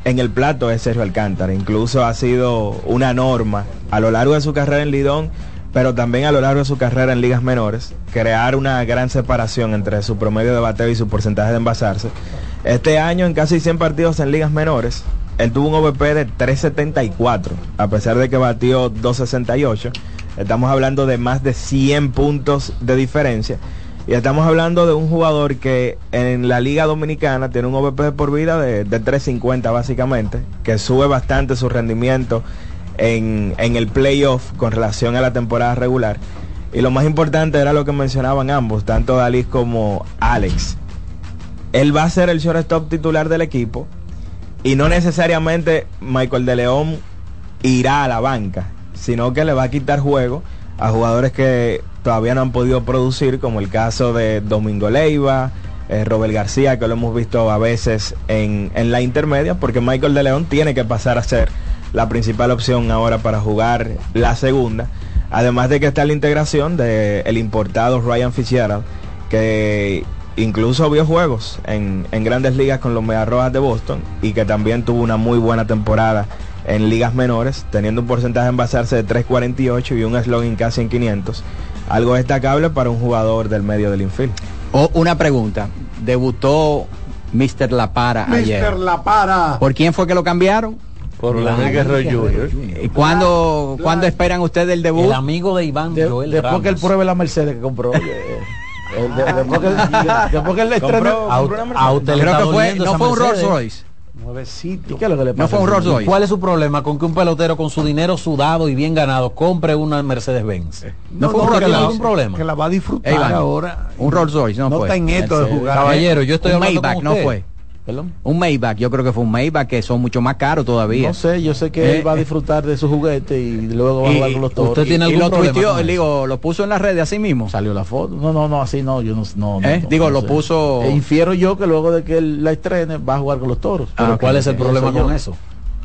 en el plato es Sergio Alcántara, incluso ha sido una norma a lo largo de su carrera en Lidón, pero también a lo largo de su carrera en ligas menores, crear una gran separación entre su promedio de bateo y su porcentaje de envasarse. Este año en casi 100 partidos en ligas menores, él tuvo un OVP de 374, a pesar de que batió 268. Estamos hablando de más de 100 puntos de diferencia. Y estamos hablando de un jugador que en la Liga Dominicana tiene un OVP por vida de, de 350 básicamente, que sube bastante su rendimiento en, en el playoff con relación a la temporada regular. Y lo más importante era lo que mencionaban ambos, tanto Dalí como Alex. Él va a ser el shortstop titular del equipo y no necesariamente Michael de León irá a la banca, sino que le va a quitar juego a jugadores que todavía no han podido producir, como el caso de Domingo Leiva, eh, Robert García, que lo hemos visto a veces en, en la intermedia, porque Michael de León tiene que pasar a ser la principal opción ahora para jugar la segunda. Además de que está la integración del el importado Ryan Fitzgerald, que incluso vio juegos en, en grandes ligas con los Medias Rojas de Boston y que también tuvo una muy buena temporada en ligas menores, teniendo un porcentaje en basarse de 3.48 y un slogan casi en 500. Algo destacable para un jugador del medio del infield. O una pregunta, debutó Mr. La Para ayer. Mr. La Para. ¿Por quién fue que lo cambiaron? Por Vladimir Guerrero Jr. ¿Y cuándo, ¿cuándo esperan ustedes el debut? El amigo de Iván De- Joel después que él pruebe la Mercedes que compró. eh, el de- después, que, después que él le estrene- A- a usted le Creo está que fue, doliendo no fue un Rolls Mercedes. Royce. Nuevecito. ¿Y qué es lo que le No pasa? fue un Rolls Royce. ¿Cuál es su problema con que un pelotero con su dinero sudado y bien ganado compre una Mercedes-Benz? No fue un Rolls no Royce. ningún problema. Que la va a disfrutar Ey, ahora. Un Rolls Royce, no, No fue. está en esto de Mercedes. jugar. Caballero, yo estoy un hablando Maybach, con no fue. Perdón. Un Maybach, yo creo que fue un Maybach que son mucho más caros todavía. No sé, yo sé que Eh, él va a disfrutar de su juguete y luego va a Y- jugar con los toros. ¿Usted tiene y algún lo tuiteó, con eso? digo, lo puso en las redes así mismo. Salió la foto. No, no, no, así no, yo no, ¿Eh? no, Digo, no lo sé. puso- Eh, infiero yo que luego de que él la estrene va a jugar con los toros. Ah, Pero ¿cuál es el problema Eso yo- con eso?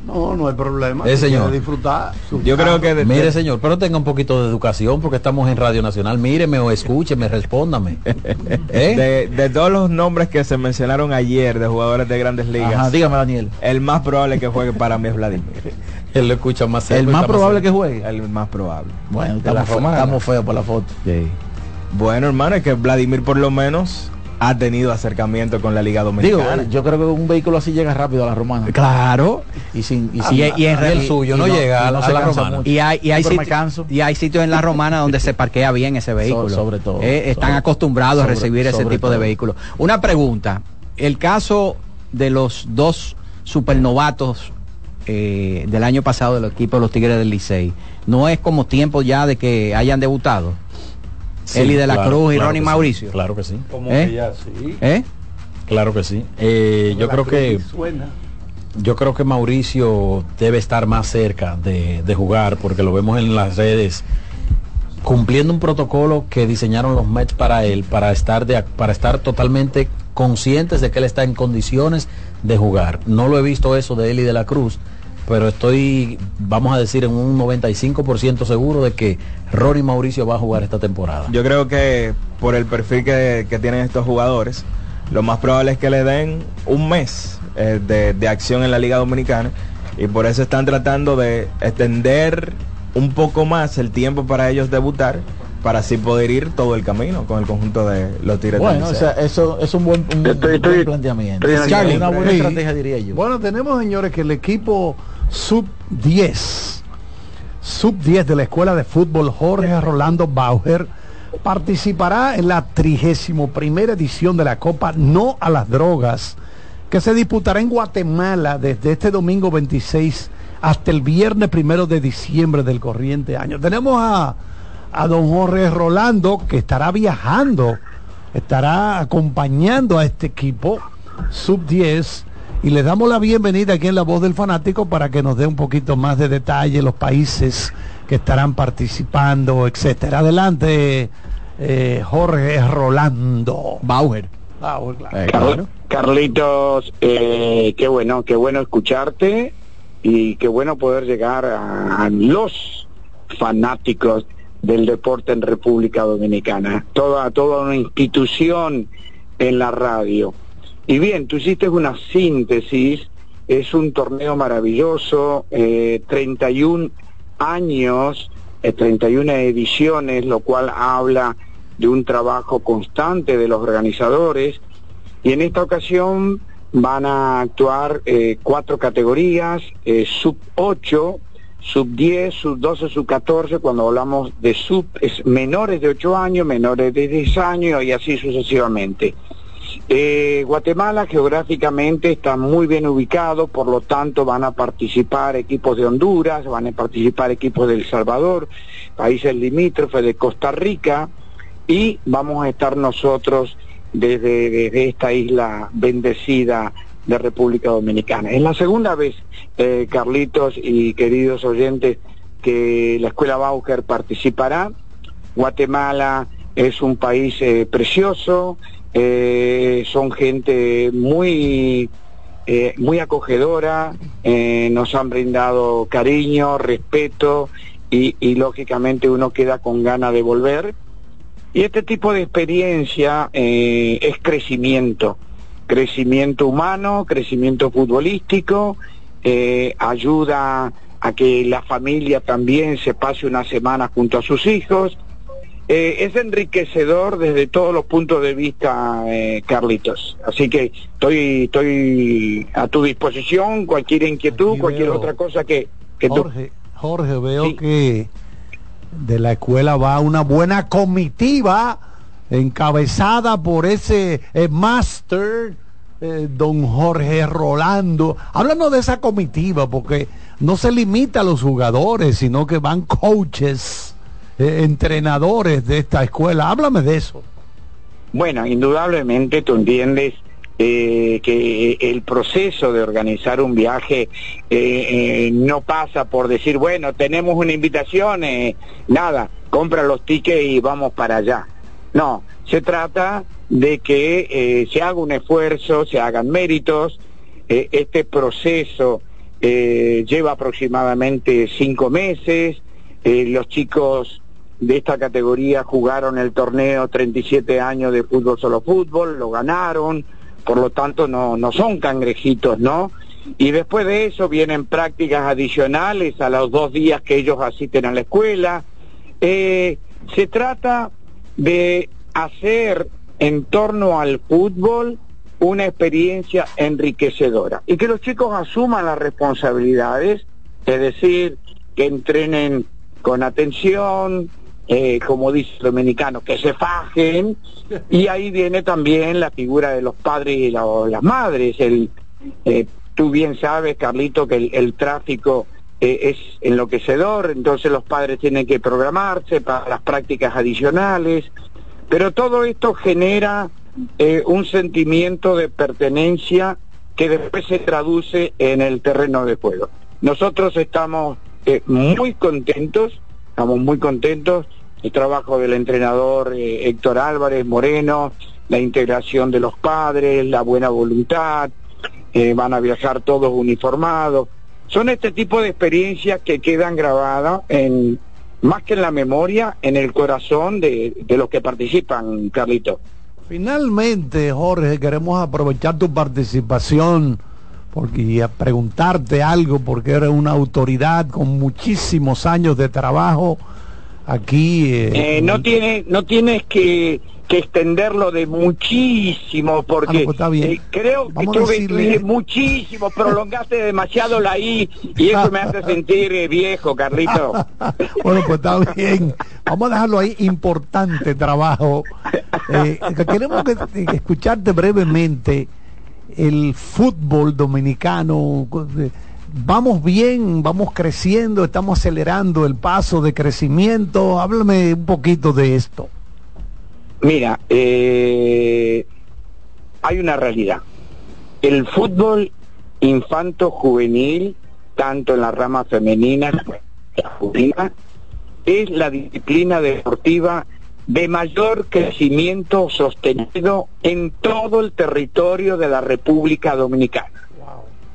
No, no hay problema. Eh, señor. disfrutar. Yo creo que de- Mire, de- señor, pero tenga un poquito de educación porque estamos en Radio Nacional. Míreme o escúcheme, respóndame. ¿Eh? de, de todos los nombres que se mencionaron ayer de jugadores de grandes ligas, Ajá, dígame, Daniel. el más probable que juegue para mí es Vladimir. Él lo escucha más El seco y más probable que juegue. El más probable. Bueno, fe- estamos feos por la foto. Bueno, hermano, es que Vladimir por lo menos ha tenido acercamiento con la Liga Digo, Dominicana. yo creo que un vehículo así llega rápido a la romana. Claro. Y sin y, Y- sin- y en el suyo no llega a, no a la romana. mucho. Y hay, y, hay sitio- y hay sitios en la romana donde se parquea bien ese vehículo. sobre todo, Eh, están sobre- acostumbrados sobre- a recibir ese tipo de vehículos. Una pregunta. El caso de los dos supernovatos eh, del año pasado del equipo de los Tigres del Licey, ¿no es como tiempo ya de que hayan debutado? Sí, Eli de la claro, Cruz y claro Ronnie que sí, Mauricio. Claro que sí. Como ¿Eh? que ya sí. ¿Eh? Claro que sí. Eh, yo La creo cruz que suena. yo creo que Mauricio debe estar más cerca de, de jugar porque lo vemos en las redes cumpliendo un protocolo que diseñaron los Mets para él para estar de, para estar totalmente conscientes de que él está en condiciones de jugar. No lo he visto eso de Eli de la Cruz, pero estoy, vamos a decir, en un 95% seguro de que Ronnie Mauricio va a jugar esta temporada. Yo creo que por el perfil que, que tienen estos jugadores, lo más probable es que le den un mes eh, de, de acción en la Liga Dominicana y por eso están tratando de extender un poco más el tiempo para ellos debutar para así poder ir todo el camino con el conjunto de los Tigres Bueno, o sea, eso es un buen, un Estoy- buen estoy- planteamiento. estoy Charlie, una buena Sí. estrategia diría yo. Bueno, tenemos, señores, que el equipo sub 10, sub 10 de la Escuela de Fútbol Jorge Rolando Bauer participará en la 31 edición de la Copa No a las Drogas, que se disputará en Guatemala desde este domingo 26 hasta el viernes primero de diciembre del corriente año. Tenemos a, a don Jorge Rolando que estará viajando, estará acompañando a este equipo sub 10 y le damos la bienvenida aquí en La Voz del Fanático para que nos dé un poquito más de detalle los países que estarán participando, etcétera. Adelante, eh, Jorge Rolando. Bauer. Bauer, claro. Eh, claro. Carlitos, eh, qué bueno, qué bueno escucharte y qué bueno poder llegar a, a los fanáticos del deporte en República Dominicana, toda, toda una institución en la radio. Y bien, tú hiciste una síntesis, es un torneo maravilloso, eh, 31 años, eh, 31 ediciones, lo cual habla de un trabajo constante de los organizadores. Y en esta ocasión van a actuar eh, cuatro categorías, eh, sub 8, sub 10, sub 12, sub 14, cuando hablamos de sub es menores de 8 años, menores de 10 años y así sucesivamente. Eh, Guatemala geográficamente está muy bien ubicado, por lo tanto van a participar equipos de Honduras, van a participar equipos de El Salvador, países limítrofes de Costa Rica y vamos a estar nosotros desde, desde esta isla bendecida de República Dominicana. Es la segunda vez, eh, Carlitos y queridos oyentes, que la Escuela Bauker participará. Guatemala es un país eh, precioso, eh, son gente muy eh, muy acogedora, eh, nos han brindado cariño, respeto y, lógicamente uno queda con ganas de volver. Y este tipo de experiencia eh, es crecimiento, crecimiento humano, crecimiento futbolístico, ayuda a que la familia también se pase una semana junto a sus hijos. Eh, es enriquecedor desde todos los puntos de vista, eh, Carlitos. Así que estoy, estoy a tu disposición, cualquier inquietud, Aquí cualquier veo- otra cosa que, que tú... Jorge, Jorge, veo Sí. que de la escuela va una buena comitiva encabezada por ese eh, máster eh, don Jorge Rolando. Háblanos de esa comitiva, porque no se limita a los jugadores, sino que van coaches, eh, entrenadores de esta escuela. Háblame de eso. Bueno, indudablemente tú entiendes eh, que el proceso de organizar un viaje eh, eh, no pasa por decir, bueno, tenemos una invitación, nada, compra los tickets y vamos para allá. No, se trata de que se haga un esfuerzo, se hagan méritos. Este proceso eh, lleva aproximadamente cinco meses. Los chicos de esta categoría jugaron el torneo 37 años de fútbol solo fútbol, lo ganaron, por lo tanto no, no son cangrejitos, ¿no? Y después de eso vienen prácticas adicionales a los dos días que ellos asisten a la escuela. Eh, se trata de hacer en torno al fútbol una experiencia enriquecedora y que los chicos asuman las responsabilidades, es decir, que entrenen con atención, eh, como dice el dominicano, que se fajen, y ahí viene también la figura de los padres y la- las madres. El, eh, tú bien sabes, Carlito, que el, el tráfico eh, es enloquecedor, entonces los padres tienen que programarse para las prácticas adicionales, pero todo esto genera eh, un sentimiento de pertenencia que después se traduce en el terreno de juego. Nosotros estamos eh, muy contentos, estamos muy contentos, el trabajo del entrenador eh, Héctor Álvarez Moreno, la integración de los padres, la buena voluntad, eh, van a viajar todos uniformados. Son este tipo de experiencias que quedan grabadas en, más que en la memoria, en el corazón de, los que participan, Carlito. Finalmente, Jorge, queremos aprovechar tu participación porque, y preguntarte algo, porque eres una autoridad con muchísimos años de trabajo aquí. eh, Eh, no tiene, no tienes que, que extenderlo de muchísimo, porque Ah, no, pues está bien. eh, creo que Vamos tú decirle- dices muchísimo, prolongaste demasiado la I y eso me hace sentir eh, viejo, Carlito. Bueno, pues está bien. Vamos a dejarlo ahí. Importante trabajo. Eh, que queremos que, que escucharte brevemente. El fútbol dominicano. Vamos bien, vamos creciendo, estamos acelerando el paso de crecimiento. Háblame un poquito de esto. Mira, eh, hay una realidad. El fútbol infanto juvenil, tanto en la rama femenina como en la masculina, es la disciplina deportiva de mayor crecimiento sostenido en todo el territorio de la República Dominicana.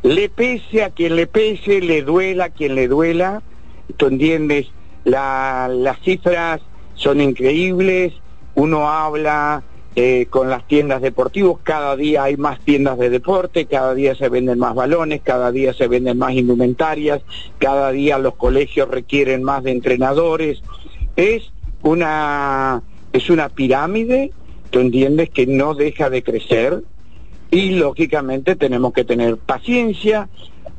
Le pese a quien le pese, le duela a quien le duela, tú entiendes, La- las cifras son increíbles, uno habla eh, con las tiendas deportivas, cada día hay más tiendas de deporte, cada día se venden más balones, cada día se venden más indumentarias, cada día los colegios requieren más de entrenadores. Es una, es una pirámide, tú entiendes, que no deja de crecer y lógicamente tenemos que tener paciencia,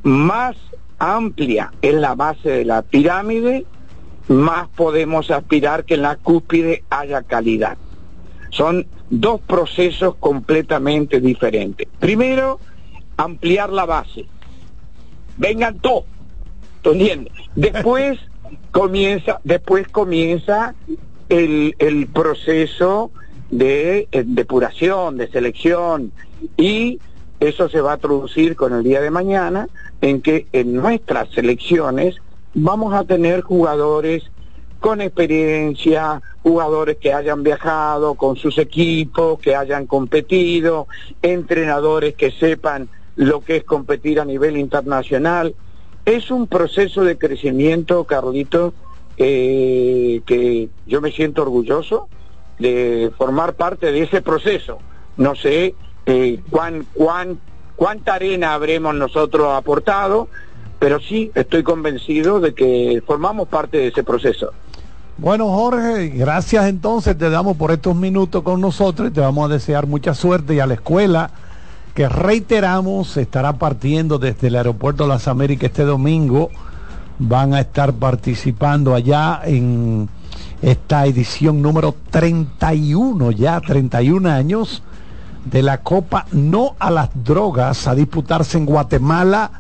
más amplia es la base de la pirámide, más podemos aspirar que en la cúspide haya calidad. Son dos procesos completamente diferentes. Primero, ampliar la base. Vengan todos, ¿tú entiendes? Después comienza, después comienza el, el proceso de eh, depuración, de selección y eso se va a traducir con el día de mañana en que en nuestras selecciones vamos a tener jugadores con experiencia, jugadores que hayan viajado con sus equipos, que hayan competido, entrenadores que sepan lo que es competir a nivel internacional. Es un proceso de crecimiento, Carlito, eh, que yo me siento orgulloso de formar parte de ese proceso. No sé eh, cuán, cuán, cuánta arena habremos nosotros aportado, pero sí estoy convencido de que formamos parte de ese proceso. Bueno, Jorge, gracias entonces, te damos por estos minutos con nosotros y te vamos a desear mucha suerte y a la escuela que reiteramos estará partiendo desde el aeropuerto de las Américas este domingo. Van a estar participando allá en esta edición número 31, ya 31 años de la Copa No a las Drogas a disputarse en Guatemala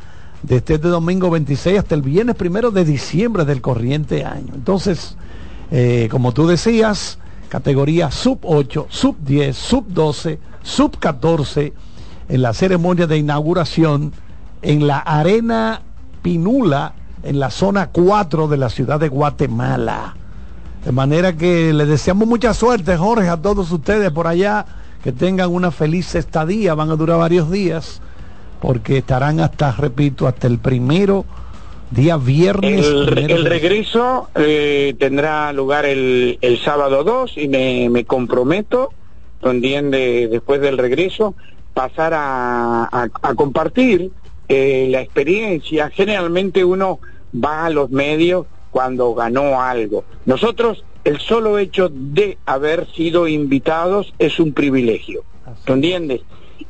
desde este domingo 26 hasta el viernes primero de diciembre del corriente año. Entonces, eh, como tú decías, categoría sub 8, sub 10, sub 12, sub 14 en la ceremonia de inauguración en la Arena Pinula, en la zona 4 de la ciudad de Guatemala. De manera que le deseamos mucha suerte, Jorge, a todos ustedes por allá, que tengan una feliz estadía, van a durar varios días, porque estarán hasta, repito, hasta el primero, día viernes. El, primero el de- regreso eh, tendrá lugar el, el sábado 2 y me, me comprometo, también de, después del regreso, pasar a, a- a compartir eh, la experiencia. Generalmente uno va a los medios cuando ganó algo. Nosotros, el solo hecho de haber sido invitados es un privilegio. ¿Te entiendes?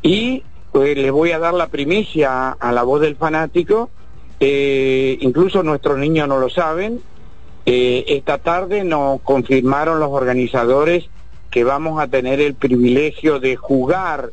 Y pues, les voy a dar la primicia a la voz del fanático. Eh, incluso nuestros niños no lo saben. Eh, esta tarde nos confirmaron los organizadores que vamos a tener el privilegio de jugar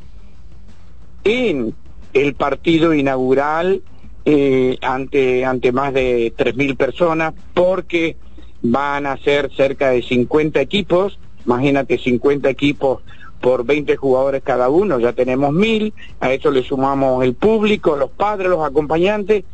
en el partido inaugural eh, ante, ante más de 3.000 personas porque van a ser cerca de 50 equipos, imagínate 50 equipos por 20 jugadores cada uno, ya tenemos 1.000, a eso le sumamos el público, los padres, los acompañantes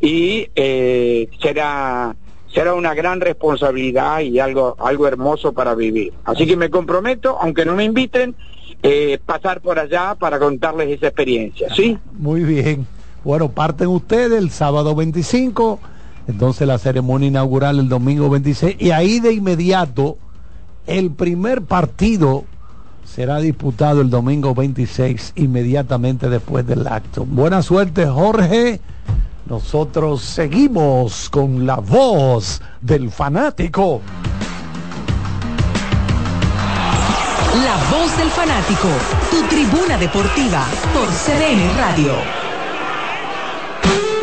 y eh, será será una gran responsabilidad y algo algo hermoso para vivir. Así que me comprometo, aunque no me inviten, eh, pasar por allá para contarles esa experiencia, ¿sí? Muy bien. Bueno, parten ustedes el sábado 25, entonces la ceremonia inaugural el domingo 26 y ahí de inmediato el primer partido será disputado el domingo 26 inmediatamente después del acto. Buena suerte Jorge. Nosotros seguimos con la voz del fanático. La voz del fanático, tu tribuna deportiva por CDN Radio.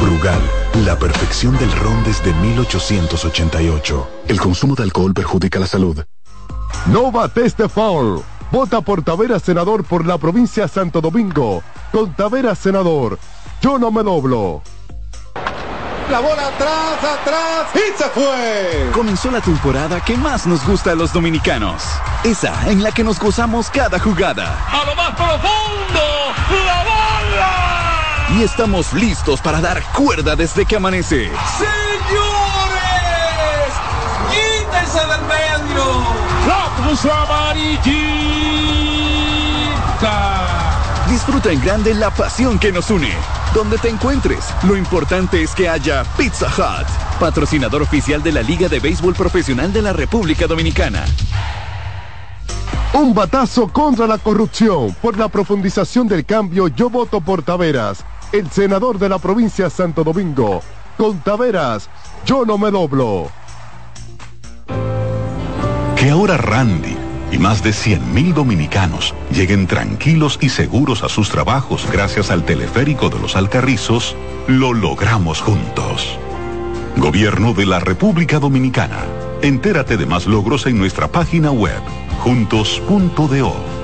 Brugal, la perfección del ron desde 1888. El consumo de alcohol perjudica la salud. No bates de foul. Vota por Tavera Senador por la provincia de Santo Domingo. Con Tavera Senador. Yo no me doblo. La bola atrás, atrás y se fue. Comenzó la temporada que más nos gusta a los dominicanos. Esa en la que nos gozamos cada jugada. A lo más profundo, la bola. Y estamos listos para dar cuerda desde que amanece. Señores, quítense del medio. La cruz amarillita. Disfruta en grande la pasión que nos une. Donde te encuentres, lo importante es que haya Pizza Hut, patrocinador oficial de la Liga de Béisbol Profesional de la República Dominicana. Un batazo contra la corrupción. Por la profundización del cambio, yo voto por Taveras, el senador de la provincia Santo Domingo. Con Taveras, yo no me doblo. Que ahora Randy y más de 100.000 dominicanos lleguen tranquilos y seguros a sus trabajos gracias al teleférico de los Alcarrizos, lo logramos juntos. Gobierno de la República Dominicana. Entérate de más logros en nuestra página web, juntos.do.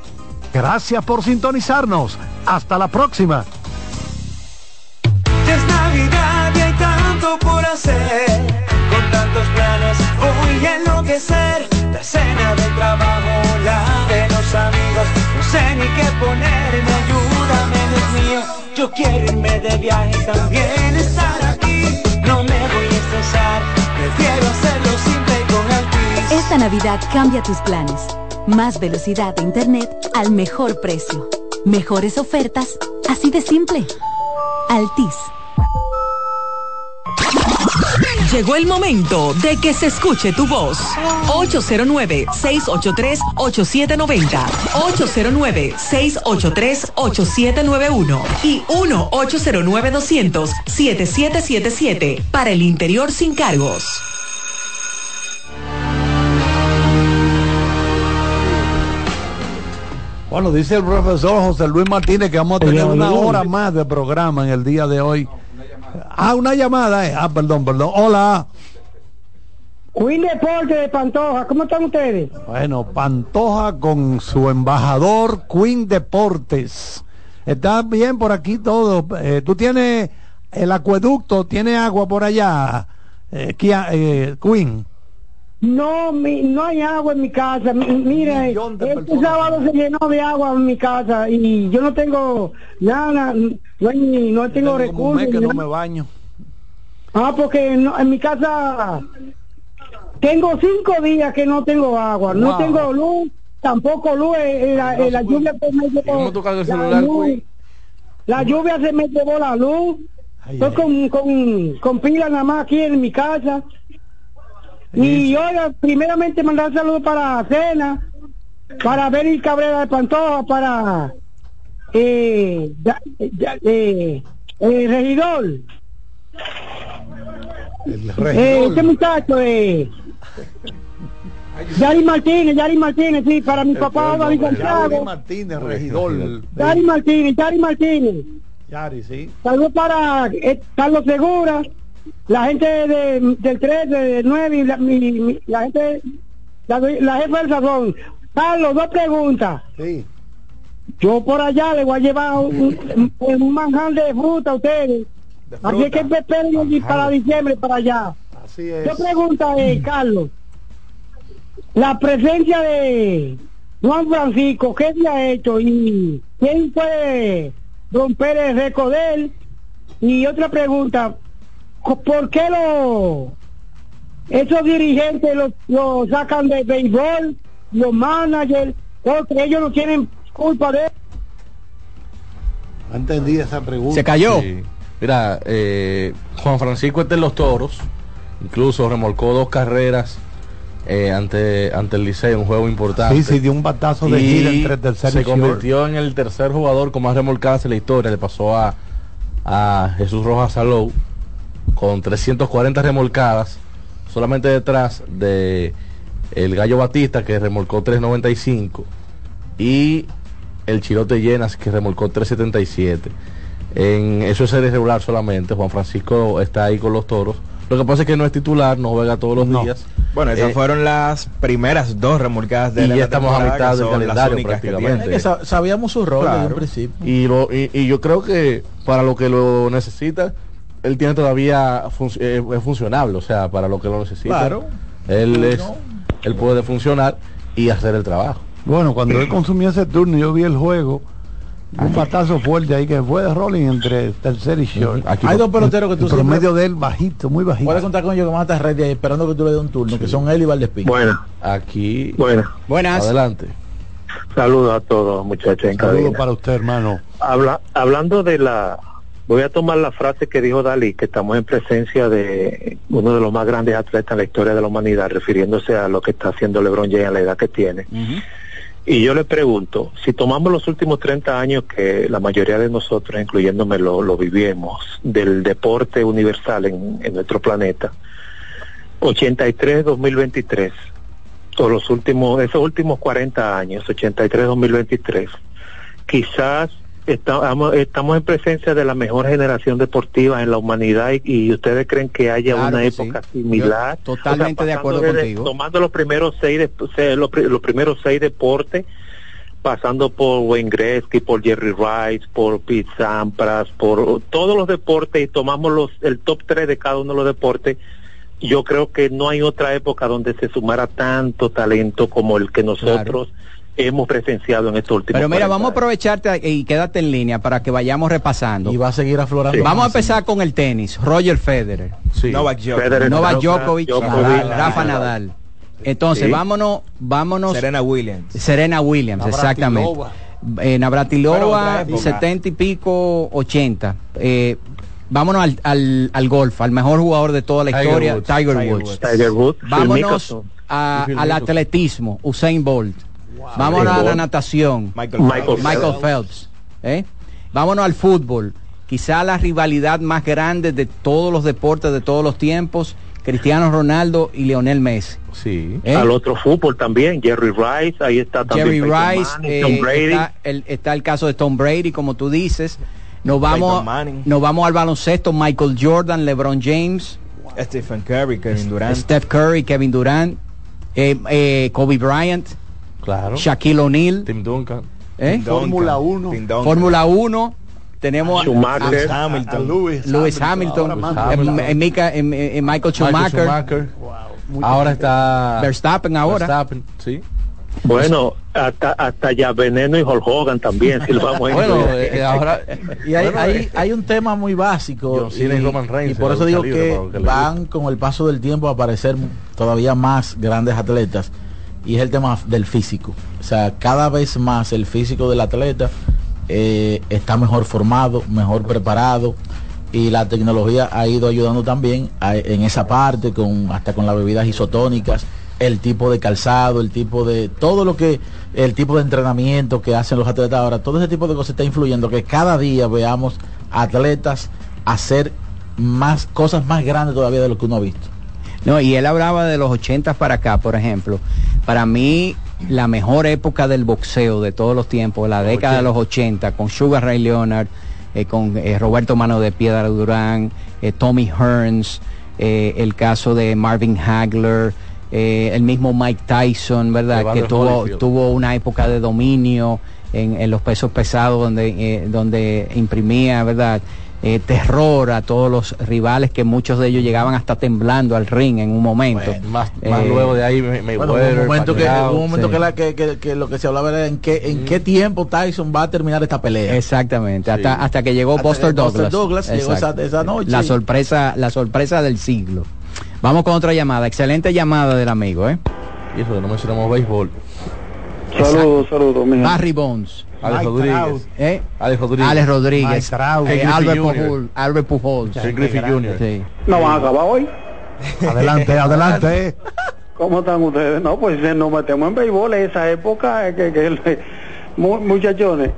Gracias por sintonizarnos. Hasta la próxima. Ya es Navidad y hay tanto por hacer. Con tantos planes voy a enloquecer. La cena del trabajo, la de los amigos. No sé ni qué ponerme. quiero irme de viaje también estar aquí. No me voy a estresar, prefiero hacerlo simple con Altis. Esta Navidad cambia tus planes. Más velocidad de internet al mejor precio. Mejores ofertas, así de simple. Altis. Llegó el momento de que se escuche tu voz. 809-683-8790. 809-683-8791. Y 1-809-200-7777. Para el interior sin cargos. Bueno, dice el profesor José Luis Martínez que vamos a tener una hora más de programa en el día de hoy. Ah, una llamada, eh. Ah, perdón, perdón. Hola. Queen Deporte de Pantoja, ¿cómo están ustedes? Bueno, Pantoja con su embajador Queen Deportes. Está bien por aquí todo. Eh, Tú tienes el acueducto, tiene agua por allá, eh, Kia- eh, Queen. No, mi- no hay agua en mi casa. Mi- Mire, este sábado se llenó de agua en mi casa y yo no tengo nada, no, hay ni- no tengo recursos. que no me baño. Ah, porque no- en mi casa tengo cinco días que no tengo agua, no tengo luz, tampoco luz, eh, eh, la, eh, la lluvia se me llevó la celular, luz. La lluvia se me llevó la luz. Estoy con, con, con pila nada más aquí en mi casa. Y oiga, primeramente mandar saludos para Cena, para Beni Cabrera de Pantoja, para eh, ya- ya- eh, eh, regidor. Eh, este muchacho, eh, Yari Martínez, Yari Martínez, sí, para mi papá David Yari Santiago. Martínez, regidor. Yari Martínez, Yari Martínez. Yari, sí. Saludos para eh, Carlos Segura, la gente de, del 3, del 9, y la, mi- mi- la gente, la, la jefa del sazón. Carlos, dos preguntas. Sí. Yo por allá le voy a llevar un, un, un manjar de fruta a ustedes. Así es que esperen para diciembre para allá. Así es. Yo pregunta, eh, Carlos, la presencia de Juan Francisco, ¿qué se ha hecho? ¿Y quién puede romper el récord de él? Y otra pregunta, ¿por qué lo, esos dirigentes los, los sacan de béisbol, los managers, porque ellos no tienen culpa de entendí esa pregunta. Sí. Mira, eh, Juan Francisco está en los toros. Incluso remolcó dos carreras eh, ante, ante el Liceo, un juego importante. Sí, sí, dio un batazo de gira entre el tercer se y short. convirtió en el tercer jugador con más remolcadas en la historia. Le pasó a, a Jesús Rojas Salou con 340 remolcadas, solamente detrás de el Gallo Batista que remolcó 395 y el Chirote Llenas que remolcó 377. En eso es serie regular solamente. Juan Francisco está ahí con los toros. Lo que pasa es que no es titular, no juega todos los días. Bueno, esas Eh, fueron las primeras dos remolcadas de y la ya estamos a mitad del calendario que prácticamente. Es que sabíamos su rol desde Claro. un principio. Y, lo, y, y yo creo que para lo que lo necesita, él tiene todavía fun- eh, es funcionable, o sea, para lo que lo necesita. Claro. Él es, él puede funcionar y hacer el trabajo. Bueno, cuando él consumió ese turno, yo vi el juego. Un batazo fuerte ahí que fue de rolling entre tercer y short. Hay dos peloteros que tú El promedio siempre- de él bajito, muy bajito. Puedes contar con ellos que van a estar ready ahí esperando que tú le des un turno, que son él y Valdespín. Bueno, aquí. Bueno. Buenas. Adelante. Saludos a todos, muchachos Saludos para usted, hermano. Habla, hablando de la... Voy a tomar la frase que dijo Dalí, que estamos en presencia de uno de los más grandes atletas en la historia de la humanidad, refiriéndose a lo que está haciendo LeBron James a la edad que tiene. Y yo le pregunto, si tomamos los últimos 30 años que la mayoría de nosotros, incluyéndome, lo, lo vivimos, del deporte universal en, en nuestro planeta, 83-2023, o los últimos, esos últimos 40 años, 83-2023, quizás estamos, estamos en presencia de la mejor generación deportiva en la humanidad y, y ustedes creen que haya Claro una que sí. época similar. Yo totalmente de acuerdo contigo. Tomando los primeros seis, de- se- los, los primeros seis deportes, pasando por Wayne Gretzky, por Jerry Rice, por Pete Sampras, por todos los deportes y tomamos los el top 3 de cada uno de los deportes, yo creo que no hay otra época donde se sumara tanto talento como el que nosotros hemos presenciado en estos últimos Pero mira, 40 vamos a aprovecharte y quédate en línea para que vayamos repasando. Y va a seguir aflorando. Vamos a empezar con el tenis. Roger Federer. Novak Djokovic. Federer, Novak Djokovic, Djokovic, Nadal, Nadal. Rafa Nadal. Entonces, Sí. vámonos, vámonos. Serena Williams. Serena Williams, exactamente. Navratilova. Eh, Navratilova, otra época. 70 y pico, 80. Eh, vámonos al, al, al golf, al mejor jugador de toda la Tiger historia, Woods. Tiger, Tiger Woods. Tiger Woods, Vámonos a- al atletismo, Usain Bolt. Vámonos a la natación, Michael, Michael Phelps. Michael Phelps. ¿eh? Vámonos al fútbol. Quizá la rivalidad más grande de todos los deportes de todos los tiempos, Cristiano Ronaldo y Lionel Messi. Sí. ¿eh? Al otro fútbol también, Jerry Rice, ahí está también Jerry Peyton Rice, Manning, eh, Tom Brady. está, el, está el caso de Tom Brady, como tú dices. Nos vamos, nos vamos al baloncesto, Michael Jordan, LeBron James, Stephen Curry, Kevin Durant. Steph Curry, Kevin Durant, eh, eh, Kobe Bryant, Claro. Shaquille O'Neal, Tim Duncan. ¿eh? Fórmula uno. Tim Duncan. Fórmula 1, tenemos a- Schumacher. a- A Hamilton. Lewis, Lewis Hamilton, eh, Hamilton. eh, eh, eh, Michael Schumacher, Michael Schumacher. Ahora está Verstappen ahora. Verstappen, sí. Bueno, hasta hasta ya Veneno y Hulk Hogan también, si lo vamos a Bueno, incluir. eh, ahora Y hay, Bueno, hay, eh, hay un tema muy básico y Roman Reigns y por eso digo que van con el paso del tiempo a aparecer todavía más grandes atletas y es el tema del físico. O sea, cada vez más el físico del atleta eh, está mejor formado, mejor preparado y la tecnología ha ido ayudando también en esa parte con hasta con las bebidas isotónicas el tipo de calzado el tipo de todo lo que el tipo de entrenamiento que hacen los atletas ahora todo ese tipo de cosas está influyendo que cada día veamos atletas hacer más cosas más grandes todavía de lo que uno ha visto No, y él hablaba de los 80 para acá, por ejemplo. Para mí, la mejor época del boxeo de todos los tiempos, la década de los 80, con Sugar Ray Leonard, eh, con eh, Roberto Mano de Piedra Durán, eh, Tommy Hearns, el caso de Marvin Hagler, el mismo Mike Tyson, ¿verdad? Que tuvo, tuvo una época de dominio en, en los pesos pesados donde, donde imprimía, ¿verdad? Eh, terror a todos los rivales que muchos de ellos llegaban hasta temblando al ring en un momento. más, más Eh, luego de ahí me, Bueno, hubo un momento, que, hubo un momento sí. que, la- que- que- que lo que se hablaba era en qué, en qué tiempo Tyson va a terminar esta pelea. Exactamente, hasta, hasta que llegó Hasta Buster Douglas. Douglas llegó Exacto. esa- esa noche. La sorpresa, la sorpresa del siglo. Vamos con otra llamada. Excelente llamada del amigo, ¿eh? Y eso no mencionamos béisbol. Saludos, saludos. Barry Bones. Alex Rodríguez. ¿eh? Alex Rodríguez. Alex Rodríguez. Eh, Albert Jr. Pujols. Albert Pujols. Ken Griffey Jr. Sí. ¿No van a acabar hoy? Adelante, adelante. ¿Cómo están ustedes? No, pues eh, nos metemos en béisbol en esa época eh, que, que mu- muchachones.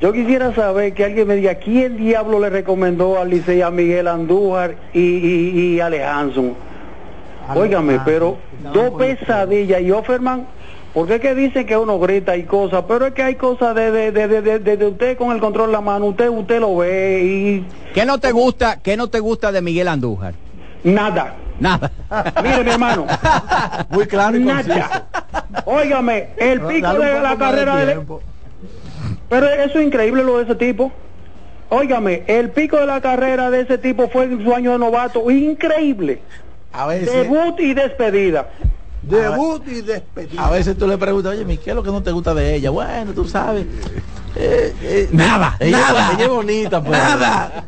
Yo quisiera saber que alguien me diga quién diablo le recomendó al Licey a Miguel Andújar y, y, y Alejandro. Óigame, pero dos pesadillas y Offerman, porque es que dicen que uno grita y cosas, pero es que hay cosas de, de, de, de, de- de- de usted con el control en la mano, usted usted lo ve y ¿Qué no te gusta, qué no te gusta de Miguel Andújar? nada. Nada. Mire, mi hermano. Muy claro y. Nada. Óigame, el pico de la carrera de... tiempo. Pero eso es increíble lo de ese tipo. Óigame, el pico de la carrera de ese tipo fue en su año de novato. Increíble. A veces, Debut y despedida. Debut y despedida. a veces tú le preguntas, oye, mi, ¿qué es lo que no te gusta de ella? Bueno, tú sabes. eh, eh, Nada, ella, nada. ella es bonita, pero Nada.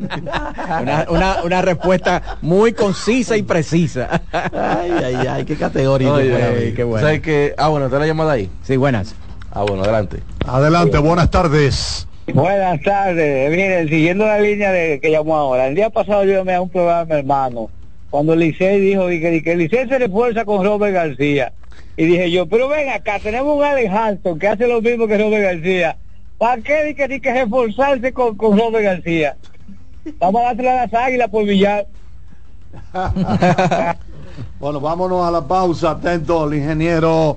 Una, una, una respuesta muy concisa y precisa. Ay, ay, ay, qué categoría. Oye, qué bueno. ¿sabes que Ah, bueno, está la llamada ahí. Sí, buenas. Ah, bueno, adelante. Adelante, buenas tardes. Buenas tardes. Miren, siguiendo la línea de que llamó ahora. El día pasado yo me a un programa, hermano, cuando el Licey dijo di que, que el Licey se refuerza con Robert García. Y dije yo, pero ven acá, tenemos un Alejandro que hace lo mismo que Robert García. ¿Para qué di que, di que reforzarse con, con Robert García? Vamos a dársela a las águilas por Villar. Bueno, vámonos a la pausa. Atento al ingeniero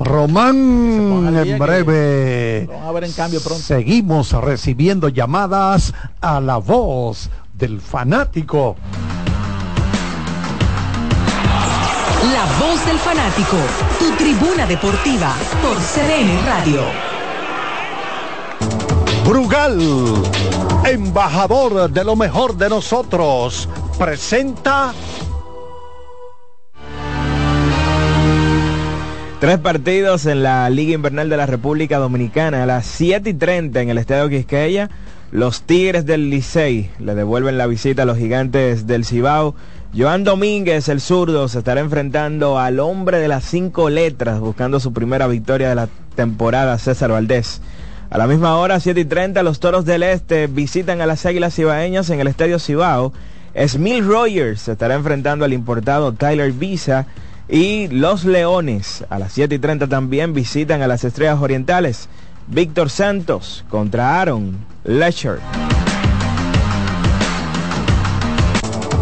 Román en breve. Vamos a ver en cambio pronto. Seguimos recibiendo llamadas a la voz del fanático. Voz del fanático, tu tribuna deportiva por CDN Radio. Brugal, embajador de lo mejor de nosotros, presenta Tres partidos en la Liga Invernal de la República Dominicana. A las 7 y 30 en el Estadio Quisqueya, los Tigres del Licey le devuelven la visita a los gigantes del Cibao. Joan Domínguez, el zurdo, se estará enfrentando al hombre de las cinco letras, buscando su primera victoria de la temporada, César Valdés. A la misma hora, 7 y 30, los Toros del Este visitan a las Águilas Cibaeñas en el Estadio Cibao. Smil Rogers se estará enfrentando al importado Tyler Visa. Y los Leones a las 7 y 30 también visitan a las Estrellas Orientales. Víctor Santos contra Aaron Lecher.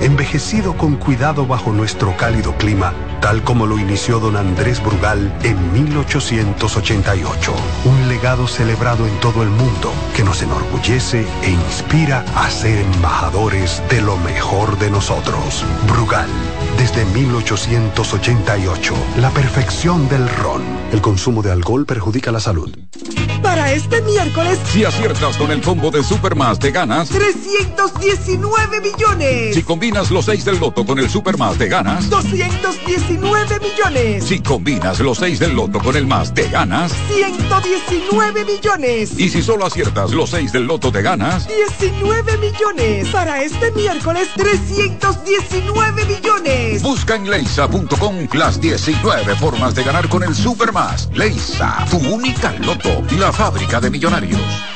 envejecido con cuidado bajo nuestro cálido clima, tal como lo inició don Andrés Brugal en 1888. Un legado celebrado en todo el mundo que nos enorgullece e inspira a ser embajadores de lo mejor de nosotros. Brugal, desde 1888, la perfección del ron. El consumo de alcohol perjudica la salud. Para este miércoles, Si aciertas con el combo de Supermas, te ganas. 319 millones. Si combinas los 6 del loto con el Supermas, te ganas. 219 millones. Si combinas los 6 del loto con el más, te ganas. 119 millones. Y si solo aciertas los 6 del loto, te ganas. 19 millones. Para este miércoles, 319 millones. Busca en leisa.com las 19 formas de ganar con el Supermas. Leisa, tu única loto, la fábrica de millonarios.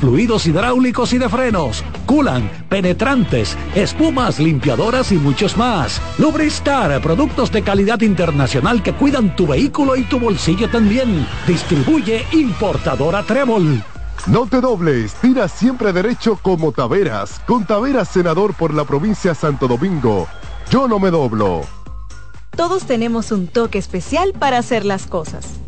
fluidos hidráulicos y de frenos, culan, penetrantes, espumas, limpiadoras y muchos más. Lubristar, productos de calidad internacional que cuidan tu vehículo y tu bolsillo también. Distribuye importadora Trébol. No te dobles, tira siempre derecho como Taveras. Con Taveras, senador por la provincia Santo Domingo. Yo no me doblo. Todos tenemos un toque especial para hacer las cosas.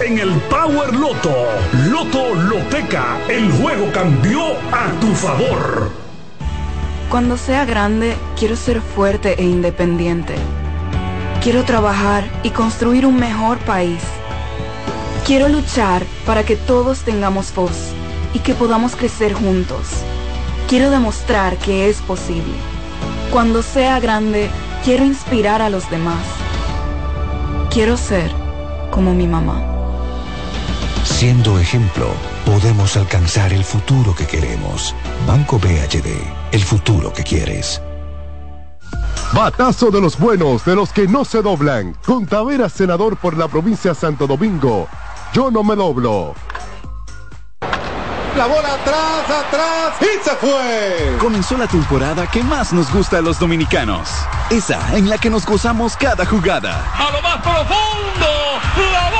en el Power Loto. Loto Loteca, el juego cambió a tu favor. Cuando sea grande, quiero ser fuerte e independiente. Quiero trabajar y construir un mejor país. Quiero luchar para que todos tengamos voz y que podamos crecer juntos. Quiero demostrar que es posible. Cuando sea grande, quiero inspirar a los demás. Quiero ser como mi mamá. Siendo ejemplo, podemos alcanzar el futuro que queremos. Banco BHD, el futuro que quieres. Batazo de los buenos, de los que no se doblan. Con Taveras, senador por la provincia de Santo Domingo. Yo no me doblo. La bola atrás, atrás y se fue. Comenzó la temporada que más nos gusta a los dominicanos. Esa en la que nos gozamos cada jugada. A lo más profundo, la bola.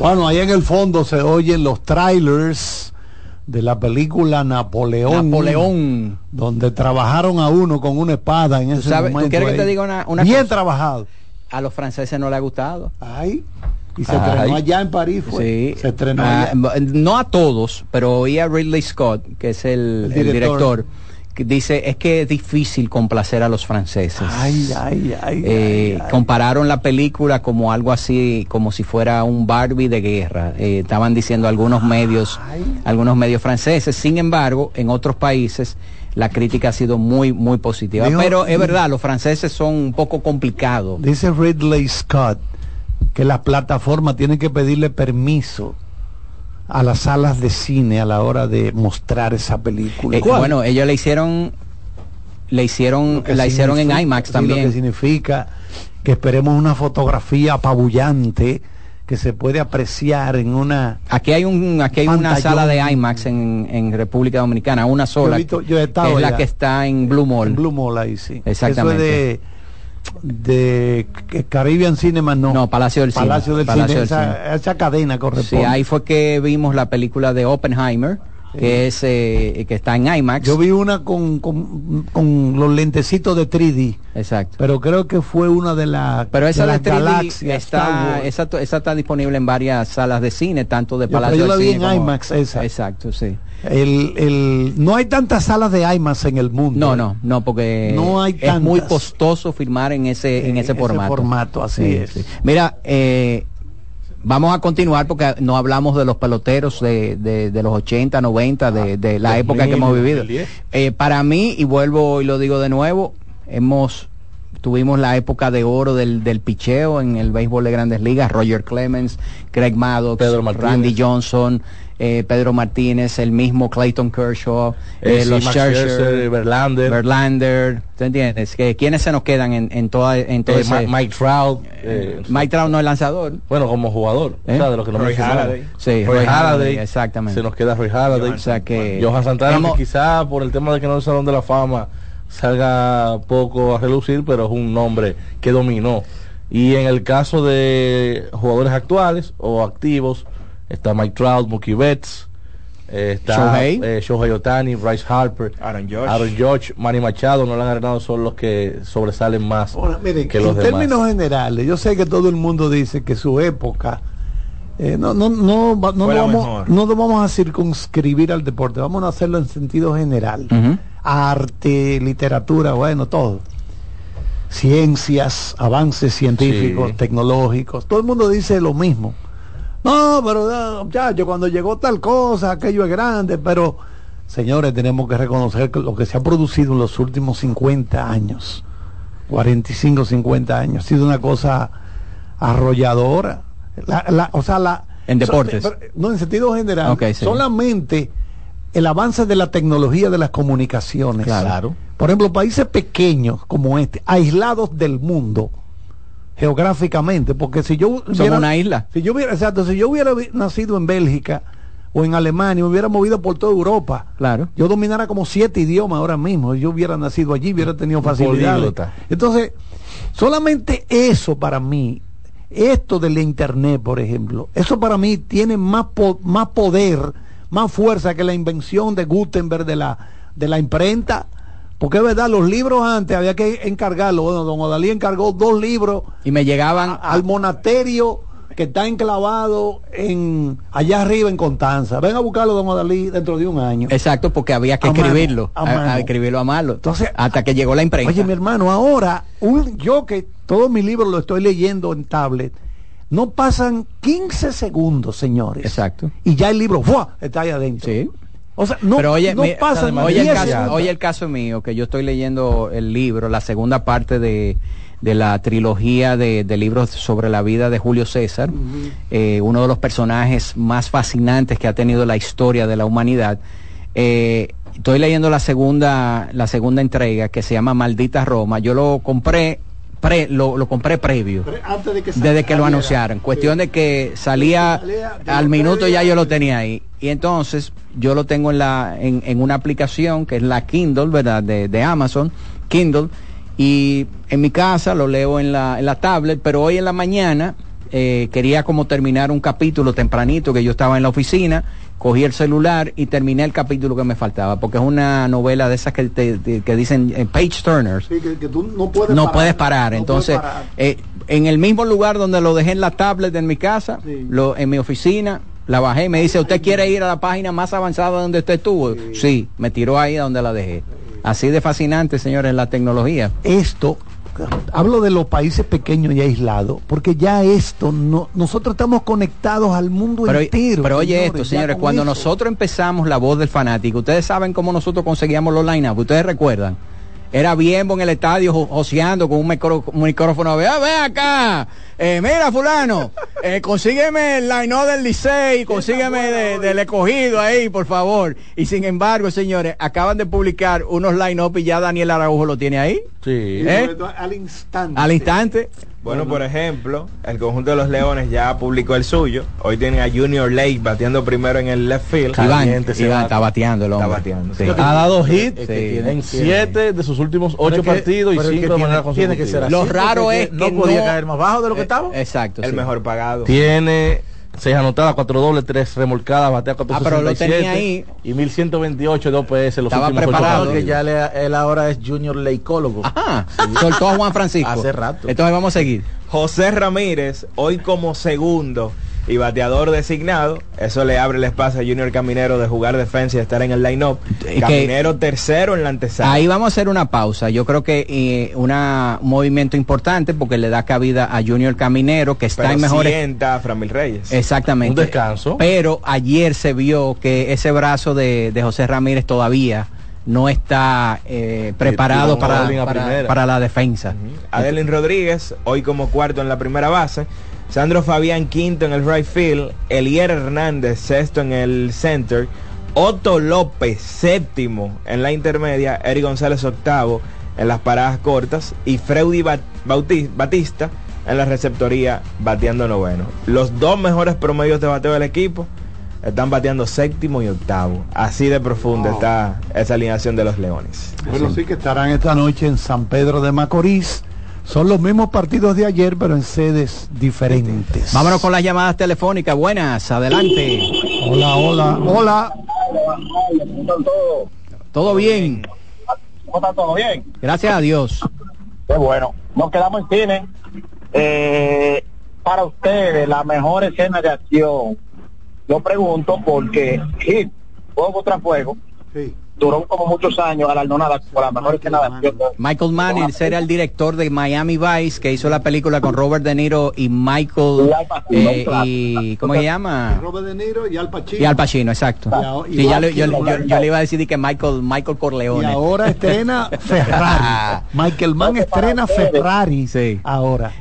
Bueno, ahí en el fondo se oyen los trailers de la película Napoleón. Napoleón. Donde trabajaron a uno con una espada en ese sabes- ¿tú momento. quieres que te diga una- una Bien cosa? trabajado. A los franceses no les ha gustado. Ay. Y se estrenó allá en París. Fue. Sí. Se estrenó Ah, allá. no a todos, pero oí a Ridley Scott, que es el, El el director. Dice es que es difícil complacer a los franceses. Ay, ay, ay. Eh, Compararon la película como algo así, como si fuera un Barbie de guerra. Eh, estaban diciendo algunos medios, algunos medios franceses. Sin embargo, en otros países la crítica ha sido muy, muy positiva. Pero es verdad, los franceses son un poco complicados. Dice Ridley Scott que las plataformas tienen que pedirle permiso a las salas de cine a la hora de mostrar esa película. Eh, bueno, ellos le hicieron, le hicieron, la hicieron en IMAX sí, también. Lo que significa que esperemos una fotografía apabullante que se puede apreciar en una Aquí hay un, aquí hay una sala de IMAX en, en República Dominicana, una sola, Yo he visto- yo he que estado es la que está en Blue Mall. en Blue Mall ahí sí. Exactamente. Eso es de, de Caribbean Cinema, no. No, Palacio del Cine. Del Palacio Cine. del esa, esa cadena Sí, corresponde. ahí fue que vimos la película de Oppenheimer, que es eh, que está en IMAX. Yo vi una con, con, con los lentecitos de 3D. Exacto. Pero creo que fue una de, las Pero esa de las 3D galaxias, Star está, esa, esa está disponible en varias salas de cine, tanto de Yo- pero Palacio yo la del vi en como- IMAX esa. Exacto, sí. El, el, no hay tantas salas de IMAX en el mundo. No, no, no, porque No hay es muy costoso filmar en ese, en ese ese formato. formato, así Sí, es. sí. Mira, eh, vamos a continuar porque no hablamos de los peloteros de, de, de los 80, 90, de, de la 2000, época que hemos vivido. 2010. Eh, para mí, y vuelvo y lo digo de nuevo, hemos tuvimos la época de oro del, del picheo en el béisbol de grandes ligas, Roger Clemens, Craig Maddox, Pedro. Randy Johnson, eh, Pedro Martínez, el mismo Clayton Kershaw, Eh, eh, sí, los Scherzer, Verlander. Verlander, ¿tú entiendes? Que, ¿Quiénes se nos quedan en, en toda en todo Eh, ese- Mike Trout. eh, Mike Trout no es lanzador. Bueno, como jugador, ¿Eh? o sea, de lo que no Roy. Halladay. Sí, Roy Roy Halladay, Halladay, exactamente. Se nos queda Roy Halladay. O sea que- Johan Santana, Hemos- que quizá por el tema de que no es el Salón de la Fama salga poco a relucir, pero es un nombre que dominó. Y en el caso de jugadores actuales o activos, está Mike Trout, Mookie Betts, eh, está Shohei. eh, Shohei Otani, Bryce Harper, Aaron Judge. Aaron Judge, Manny Machado, no le han arenado, son los que sobresalen más Miren, que en los demás. términos generales, yo sé que todo el mundo dice que su época eh, no, no, no, no, lo la vamos, mejor. no lo vamos a circunscribir al deporte, vamos a hacerlo en sentido general. Arte, literatura, bueno, todo. Ciencias, avances científicos, Sí. tecnológicos, todo el mundo dice lo mismo. No, pero ah, muchacho, cuando llegó tal cosa, aquello es grande, pero señores, tenemos que reconocer que lo que se ha producido en los últimos 50 años, 45, 50 años, ha sido una cosa arrolladora. La- la- o sea, la, En deportes. so- no, en sentido general. Sí. Solamente el avance de la tecnología de las comunicaciones. Claro. Por ejemplo, países pequeños como este, aislados del mundo, geográficamente, porque si yo Somos una isla. si yo hubiera, exacto, si yo hubiera nacido en Bélgica o en Alemania, me hubiera movido por toda Europa. Claro. Yo dominara como siete idiomas ahora mismo. Yo hubiera nacido allí, hubiera tenido facilidades. Entonces, solamente eso para mí, esto del internet, por ejemplo, eso para mí tiene más, po- más poder, más fuerza que la invención de Gutenberg de la, de la imprenta. Porque es verdad, los libros antes había que encargarlos. Bueno, don Odalí encargó dos libros Y me llegaban al monasterio que está enclavado en allá arriba en Constanza. Ven a buscarlo, don Odalí, dentro de un año. Exacto, porque había que A mano, escribirlo, a escribirlo a mano. Entonces, hasta que llegó la imprenta. Oye, mi hermano, ahora, un, yo que todos mis libros los estoy leyendo en tablet, no pasan 15 segundos, señores. Exacto. Y ya el libro ¡fua! está ahí adentro. Sí. O sea, no, Pero oye, no mi- pasan oye, el 10 caso, oye el caso mío, que yo estoy leyendo el libro, la segunda parte de, de la trilogía de, de libros sobre la vida de Julio César, eh, uno de los personajes más fascinantes que ha tenido la historia de la humanidad. Eh, estoy leyendo la segunda, la segunda entrega que se llama Maldita Roma. Yo lo compré, pre, lo, lo compré previo. Antes de que Desde que lo saliera. anunciaron. Cuestión de que salía al minuto ya yo lo tenía ahí. Y entonces yo lo tengo en la en, en una aplicación que es la Kindle, ¿verdad? De, de Amazon, Kindle. Y en mi casa lo leo en la, en la tablet, pero hoy en la mañana eh, quería como terminar un capítulo tempranito que yo estaba en la oficina, cogí el celular y terminé el capítulo que me faltaba, porque es una novela de esas que, te- te- que dicen eh, page turners Sí, que, que tú no puedes no parar. puedes parar. No Entonces, puedes parar. eh, en el mismo lugar donde lo dejé en la tablet en mi casa, lo, en mi oficina, la bajé y me dice, ¿usted quiere ir a la página más avanzada donde usted estuvo? Sí, me tiró ahí a donde la dejé. Así de fascinante, señores, la tecnología. esto hablo de los países pequeños y aislados porque ya esto no nosotros estamos conectados al mundo Pero, entero pero oye señores, esto, señores, cuando eso. nosotros empezamos la voz del fanático, ustedes saben cómo nosotros conseguíamos los line-up, ustedes recuerdan. Era bien en el estadio jo- joseando con un, micro- un micrófono. Vea, ve acá. Eh, mira, fulano. eh, consígueme el line-up del Licey. Consígueme de- del escogido ahí, por favor. Y sin embargo, señores, acaban de publicar unos line-up y ya Daniel Araujo lo tiene ahí. Sí. ¿Eh? al instante Al instante. Bueno, por ejemplo, el conjunto de los Leones ya publicó el suyo. Hoy tiene a Junior Lake bateando primero en el left field. Iván, Iván está bateando el Está hombre. bateando. Sí. sí. Ha dado hit Sí. en siete de sus últimos Pero ocho que- partidos y que cinco de tiene- manera tiene que ser consecutiva. así, Lo raro es que no podía no- caer más bajo de lo que Eh, estaba. Exacto. El sí. mejor pagado. Tiene seis anotadas, cuatro dobles, tres remolcadas, batea Ah, pero lo 467 tenía ahí. y 1128 de OPS los Estaba últimos preparado, partidos. ya le- él ahora es junior leicólogo. Ajá. Soltó a Juan Francisco. Hace rato. Entonces vamos a seguir. José Ramírez, hoy como segundo y bateador designado, eso le abre el espacio a Junior Caminero de jugar defensa y estar en el line-up. que- Caminero tercero en la antesala. Ahí vamos a hacer una pausa. Yo creo que eh, una, un movimiento importante porque le da cabida a Junior Caminero, que está Pero en mejores. sienta a Framil Reyes. Exactamente. Un descanso. Pero ayer se vio que ese brazo de, de José Ramírez todavía no está eh, preparado para, para, la defensa. Adelín Rodríguez, hoy como cuarto en la primera base. Sandro Fabián quinto en el right field. Elier Hernández sexto en el center. Otto López séptimo en la intermedia. Eric González octavo en las paradas cortas. Y Bauti- Batista en la receptoría bateando noveno. Los dos mejores promedios de bateo del equipo están bateando séptimo y octavo. Así de profunda está esa alineación de los Leones. Bueno, sí que estarán esta noche en San Pedro de Macorís. Son los mismos partidos de ayer, pero en sedes diferentes. Vámonos con las llamadas telefónicas. Buenas, adelante. Hola, hola, hola. Todo bien. ¿Cómo está todo bien? Gracias a Dios. Qué bueno. Nos quedamos en cine. Eh, para ustedes, la mejor escena de acción. Yo pregunto porque Hit, Fuego tras Fuego, duró como muchos años galardonada como la mejor de acción. Michael Mann ese era el director de Miami Vice que hizo la película con Robert De Niro y Michael eh, y ¿cómo se llama? Robert De Niro y Al Pacino. Y Al Pacino, exacto. Y Sí, ya le- yo, yo- que- yo le iba a decir que Michael Michael Y Corleone. ahora estrena Ferrari. Michael Mann estrena Ferrari ahora.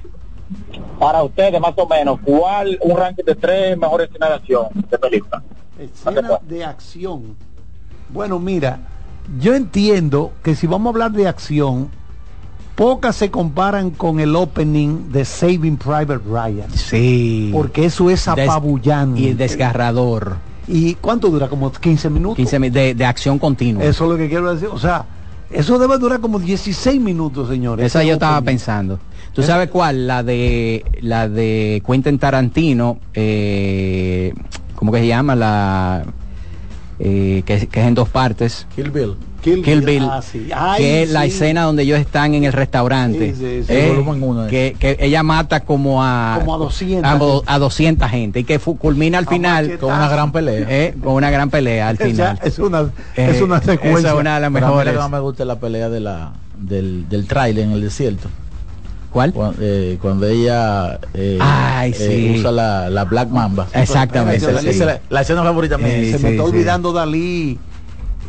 Para ustedes, más o menos, ¿cuál un ranking de tres mejores escenas de acción de película? Escena de acción. Bueno, mira, yo entiendo que si vamos a hablar de acción, pocas se comparan con el opening de Saving Private Ryan. Sí. Porque eso es apabullante. y desgarrador. ¿Y cuánto dura? Como 15 minutos. 15 mi- de, de acción continua. Eso es lo que quiero decir. O sea, eso debe durar como 16 minutos, señores. Esa yo estaba pensando. ¿Tú sabes cuál? La de la de Quentin Tarantino, eh, ¿cómo que se llama? La eh, que, que es en dos partes. Kill Bill. Kill, Kill Bill, Ah, sí. Ay, que es la escena donde ellos están en el restaurante. Sí. Eh, volumen uno, eh. que, que ella mata como a Como a 200 a, a 200 gente y que culmina al A final machetazo. Con una gran pelea. eh, con una gran pelea al O sea, final. es una, Eh, es una secuencia. esa es una de las Pero a mí mejores. me gusta la pelea de la, del, del trailer en el desierto. ¿Cuál? Cuando, eh, cuando ella eh, Ay, eh, sí. usa la, la Black Mamba. Exactamente, Esa- sí. esa es la, la escena favorita mía. Se sí, me está sí. olvidando Dalí.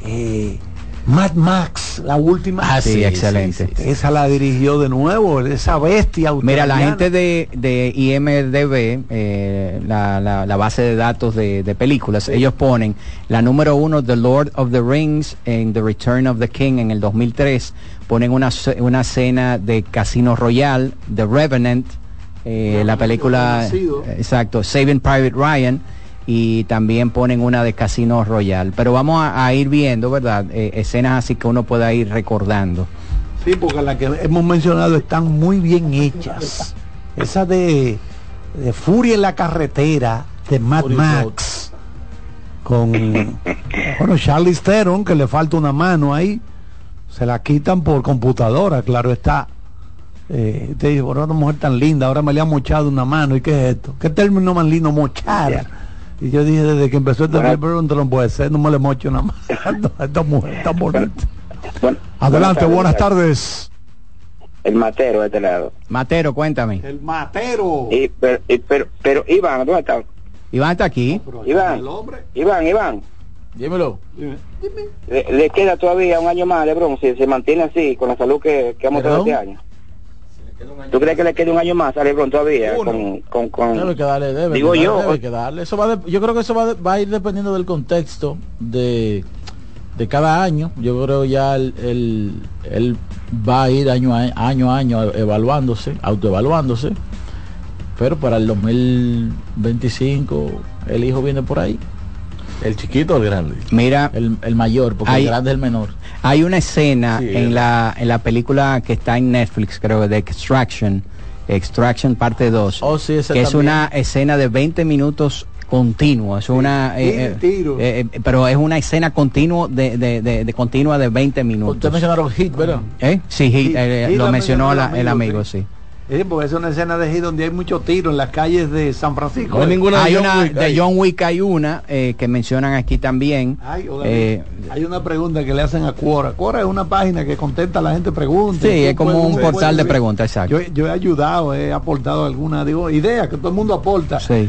Eh, Mad Max, la última. Ah, sí, excelente. Esa la dirigió de nuevo, esa bestia. Mira, la gente de, de IMDB, eh, la, la- la base de datos de, de películas, ellos ponen la número uno, The Lord of the Rings, en The Return of the King en el 2003, ponen una, una escena de Casino Royale, The Revenant, eh, la película, eh, exacto, Saving Private Ryan, y también ponen una de Casino Royale. Pero vamos a, a ir viendo, ¿verdad? Eh, escenas así que uno pueda ir recordando. Sí, porque las que hemos mencionado están muy bien hechas. Esa de, de Furia en la carretera, de Mad Fury Max, con bueno, Charlie Theron, que le falta una mano ahí, se la quitan por computadora, claro está. Eh, te dice, bueno, una mujer tan linda, ahora me le han mochado una mano, ¿y qué es esto? ¿Qué término más lindo, mochada? Y yo dije, desde que empezó este pero no puede ser, no me le mocho una mano. Esta mujer tan bonita. Adelante, buenas tardes. El matero de este lado. Matero, cuéntame. El matero. Y, pero, y- pero, pero, Iván, ¿dónde está? Iván está aquí. Iván, Iván, Iván. Dímelo. Le, le queda todavía un año más, Lebron, si se mantiene así, con la salud que, que ha mostrado este año. ¿Tú crees que le quede un año más a Lebron todavía? Con, con, con... Debe que darle, debe Digo que yo, darle, debe que darle. Eso va de- yo creo que eso va, de- va a ir dependiendo del contexto de, de cada año. Yo creo ya él, él, él va a ir año a año, a año evaluándose, autoevaluándose. Pero para el 2025 el hijo viene por ahí. ¿El chiquito o el grande? Mira, El, el mayor, porque Hay- el grande es el menor. Hay una escena Sí, en es. la en la película que está en Netflix, creo, de Extraction, Extraction parte 2, Oh, sí, que es también. una escena de 20 minutos continuo, es una eh, tiro. eh, eh, pero es una escena continua de, de, de- de continua de 20 Ustedes minutos. mencionaron Hit, ¿verdad? ¿Eh? Sí, Hit, Hit, eh, Hit lo mencionó la- el amigo, sí. Sí, porque es una escena de ahí donde hay mucho tiro en las calles de San Francisco. No hay ninguna de Hay John una Wick de John Wick hay una eh, que mencionan aquí también. Ay, hola, Eh, hay una pregunta que le hacen a Quora. Quora es una página que contesta a la gente preguntas. Sí, es como puedes- un portal puedes de preguntas, exacto. Yo, yo he ayudado, he aportado alguna digo, ideas que todo el mundo aporta. Sí.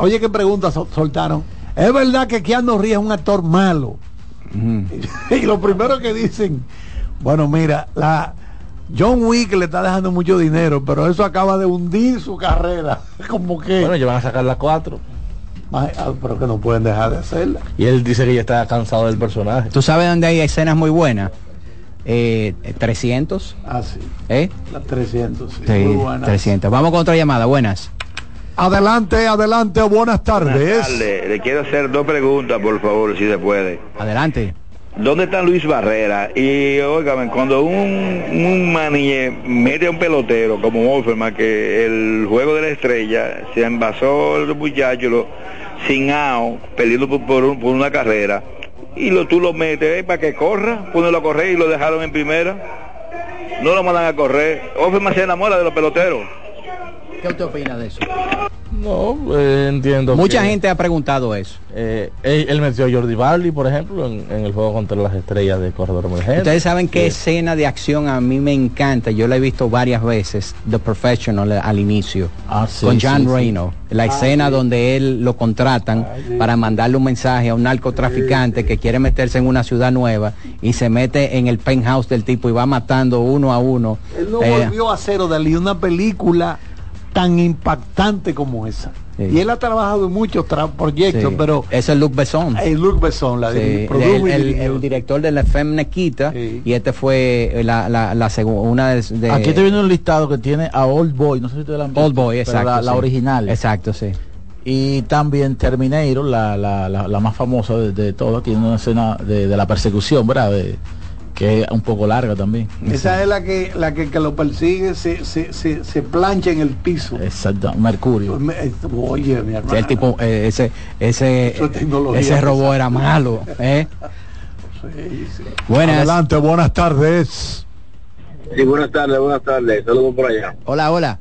Oye, qué preguntas sol- soltaron. Es verdad que Keanu Reeves es un actor malo. Y lo primero que dicen, bueno, mira, la John Wick le está dejando mucho dinero, pero eso acaba de hundir su carrera. Como que, Bueno, ya van a sacar las cuatro. Ay, ah, pero que no pueden dejar de hacerla. Y él dice que ya está cansado del personaje. ¿Tú sabes dónde hay escenas muy buenas? Eh, 300, Ah, sí, ¿eh? las 300. sí, Sí, muy buena. 300. Vamos con otra llamada, buenas. Adelante, adelante, buenas tardes. Alcalde, le quiero hacer dos preguntas, por favor, si se puede. Adelante. ¿Dónde está Luis Barrera? Y óigame, cuando un, un mete a un pelotero como Offerman, que el juego de la estrella se envasó el muchacho lo, sin out, perdiendo por, por por una carrera, y lo, tú lo metes para que corra, ponelo a correr y lo dejaron en primera. No lo mandan a correr. Offerman se enamora de los peloteros. ¿Qué usted opina de eso? No, eh, entiendo. Mucha que, gente ha preguntado eso. eh, él, él metió a Jordi Barley, por ejemplo, en, en el juego contra las estrellas de Corredor Emergente. Ustedes saben qué Sí. escena de acción a mí me encanta. Yo la he visto varias veces, The Professional al inicio, Ah, sí, con John sí. Reno. La escena donde él lo contratan para mandarle un mensaje a un narcotraficante que quiere meterse en una ciudad nueva y se mete en el penthouse del tipo y va matando uno a uno. Él no Eh, volvió a hacer Dalí una película tan impactante como esa. Y él ha trabajado en muchos tra- proyectos, Sí. pero es el Luc Besson. el Luc Besson, la Sí, el, el- director de la FM Nequita y este fue la, la, la segu- una de, de- Aquí te viene un listado que tiene a Old Boy, no sé si te la han visto, Old Boy, exacto. La, la original. Exacto, sí. Y también Terminator, la, la, la, la más famosa de, de todas, tiene una escena de, de la persecución, ¿verdad? De- que es un poco larga también. Esa es la que la que, que lo persigue se, se, se, se plancha en el piso. Exacto, Mercurio. Me- Oye, mi Sí, hermano. el tipo, eh, ese, ese, ese robot era malo. ¿eh? Sí, sí. Buenas. Adelante, buenas tardes. Sí, buenas tardes, buenas tardes. Saludos por allá. Hola, hola.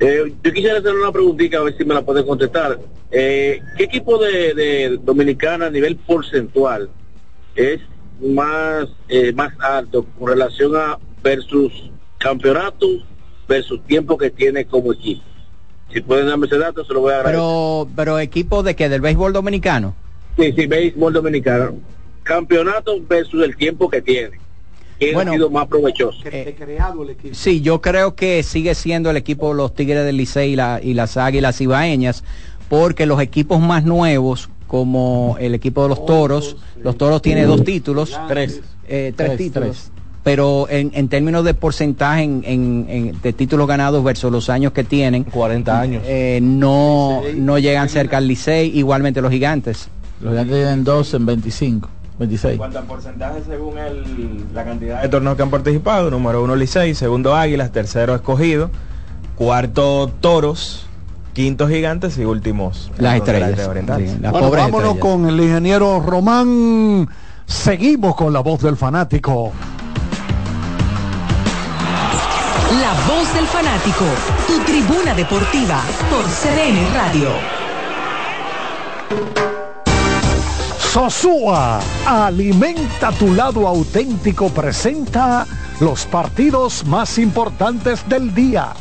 Eh, yo quisiera hacer una preguntita a ver si me la puede contestar. Eh, ¿Qué equipo de, de Dominicana a nivel porcentual es más eh, más alto con relación a versus campeonatos versus tiempo que tiene como equipo? Si pueden darme ese dato, se lo voy a agradecer. Pero, pero equipo de que del béisbol dominicano. Sí, sí, béisbol dominicano. Campeonato versus el tiempo que tiene. ¿Quién Bueno, ha sido más provechoso? creado el equipo. Sí, yo creo que sigue siendo el equipo de los Tigres del Licey y, la- y las Águilas Ibaeñas, porque los equipos más nuevos, como el equipo de los Toros, los Toros tiene dos títulos. Tres. Eh, tres, Tres, títulos. tres. Pero en, en términos de porcentaje en, en- en- de títulos ganados versus los años que tienen, 40 años. eh, no, no llegan cerca al Licey, igualmente los gigantes. Los gigantes tienen 12 en 25, 26. En cuanto a porcentaje según el, la cantidad de torneos que han participado, número uno Licey, segundo Águilas, tercero Escogido, cuarto Toros, quinto Gigantes y últimos Las estrellas, orientales. las Bueno, vámonos estrellas. con el ingeniero Román. Seguimos con la voz del fanático. La voz del fanático, tu tribuna deportiva por CDN Radio. Sosúa, alimenta tu lado auténtico, presenta los partidos más importantes del día.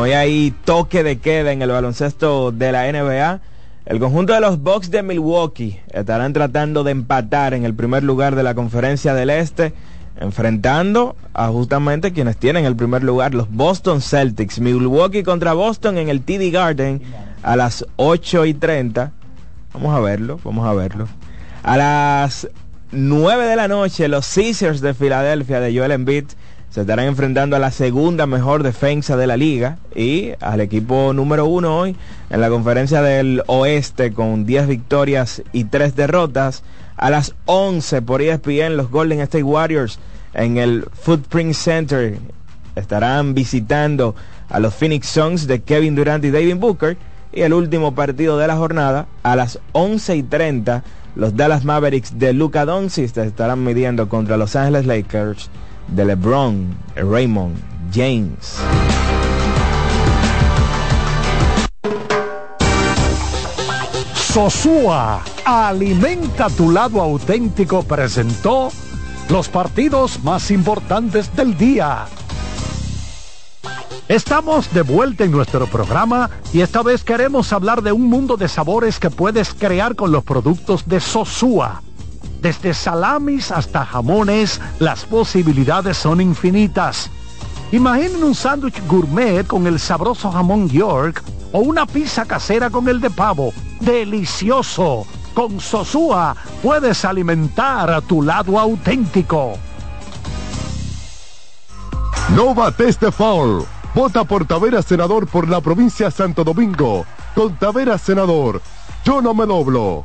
Hoy hay toque de queda en el baloncesto de la NBA. El conjunto de los Bucks de Milwaukee estarán tratando de empatar en el primer lugar de la conferencia del Este, enfrentando a justamente quienes tienen el primer lugar, los Boston Celtics. Milwaukee contra Boston en el TD Garden a las 8 y 30. Vamos a verlo, vamos a verlo. A las 9 de la noche, los Caesars de Filadelfia de Joel Embiid se estarán enfrentando a la segunda mejor defensa de la liga y al equipo número uno hoy en la conferencia del oeste con 10 victorias y 3 derrotas. A las 11 por ESPN los Golden State Warriors en el Footprint Center estarán visitando a los Phoenix Suns de Kevin Durant y David Booker. Y el último partido de la jornada, a las 11 y 30, los Dallas Mavericks de Luka Doncic estarán midiendo contra Los Angeles Lakers de LeBron Raymond James. Sosúa, alimenta tu lado auténtico, presentó los partidos más importantes del día. Estamos de vuelta en nuestro programa y esta vez queremos hablar de un mundo de sabores que puedes crear con los productos de Sosúa. Desde salamis hasta jamones, las posibilidades son infinitas. Imaginen un sándwich gourmet con el sabroso jamón York o una pizza casera con el de pavo. ¡Delicioso! Con Sosúa puedes alimentar a tu lado auténtico. No bates de foul. Vota por Tavera Senador por la provincia Santo Domingo. Con Tavera Senador. Yo no me doblo.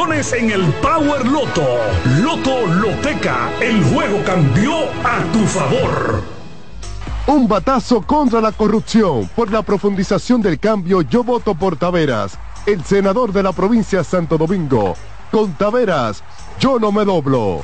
en el Power Loto. Loto Loteca, el juego cambió a tu favor. Un batazo contra la corrupción. Por la profundización del cambio, yo voto por Taveras, el senador de la provincia Santo Domingo. Con Taveras, yo no me doblo.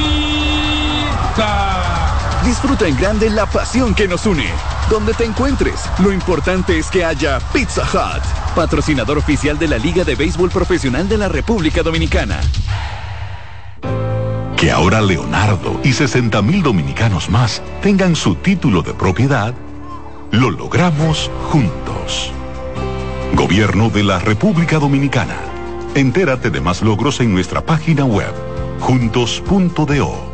Disfruta en grande la pasión que nos une. Donde te encuentres, lo importante es que haya Pizza Hut, patrocinador oficial de la Liga de Béisbol Profesional de la República Dominicana. Que ahora Leonardo y 60 mil dominicanos más tengan su título de propiedad, lo logramos juntos. Gobierno de la República Dominicana. Entérate de más logros en nuestra página web, juntos.do.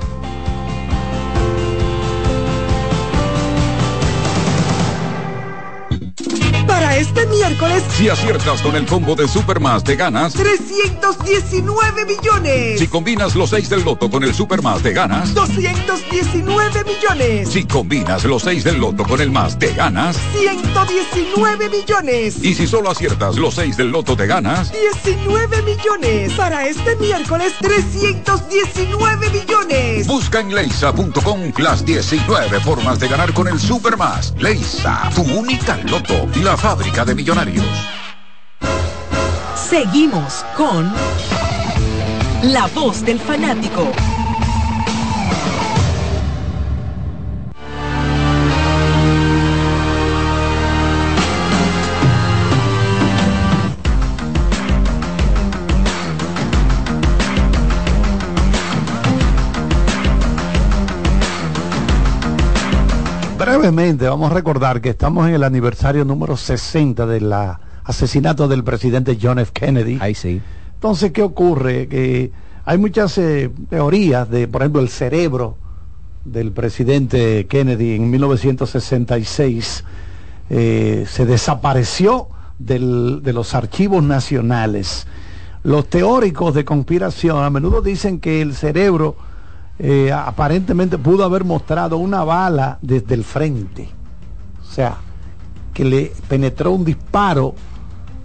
miércoles, Si aciertas con el combo de Supermas te ganas. 319 millones. Si combinas los 6 del loto con el Supermas te ganas. 219 millones. Si combinas los 6 del loto con el más te ganas. 119 millones. Y si solo aciertas los 6 del loto te ganas. 19 millones. Para este miércoles, 319 millones. Busca en leisa.com las 19 formas de ganar con el Supermas. Leisa, tu única loto, la fábrica de Seguimos con La Voz del Fanático. Brevemente, vamos a recordar que estamos en el aniversario número 60 del asesinato del presidente John F. Kennedy. Ahí sí. Entonces, ¿qué ocurre? Que hay muchas eh, teorías de, por ejemplo, el cerebro del presidente Kennedy en 1966 eh, se desapareció del- de los archivos nacionales. Los teóricos de conspiración a menudo dicen que el cerebro eh, aparentemente pudo haber mostrado una bala desde el frente. O sea, que le penetró un disparo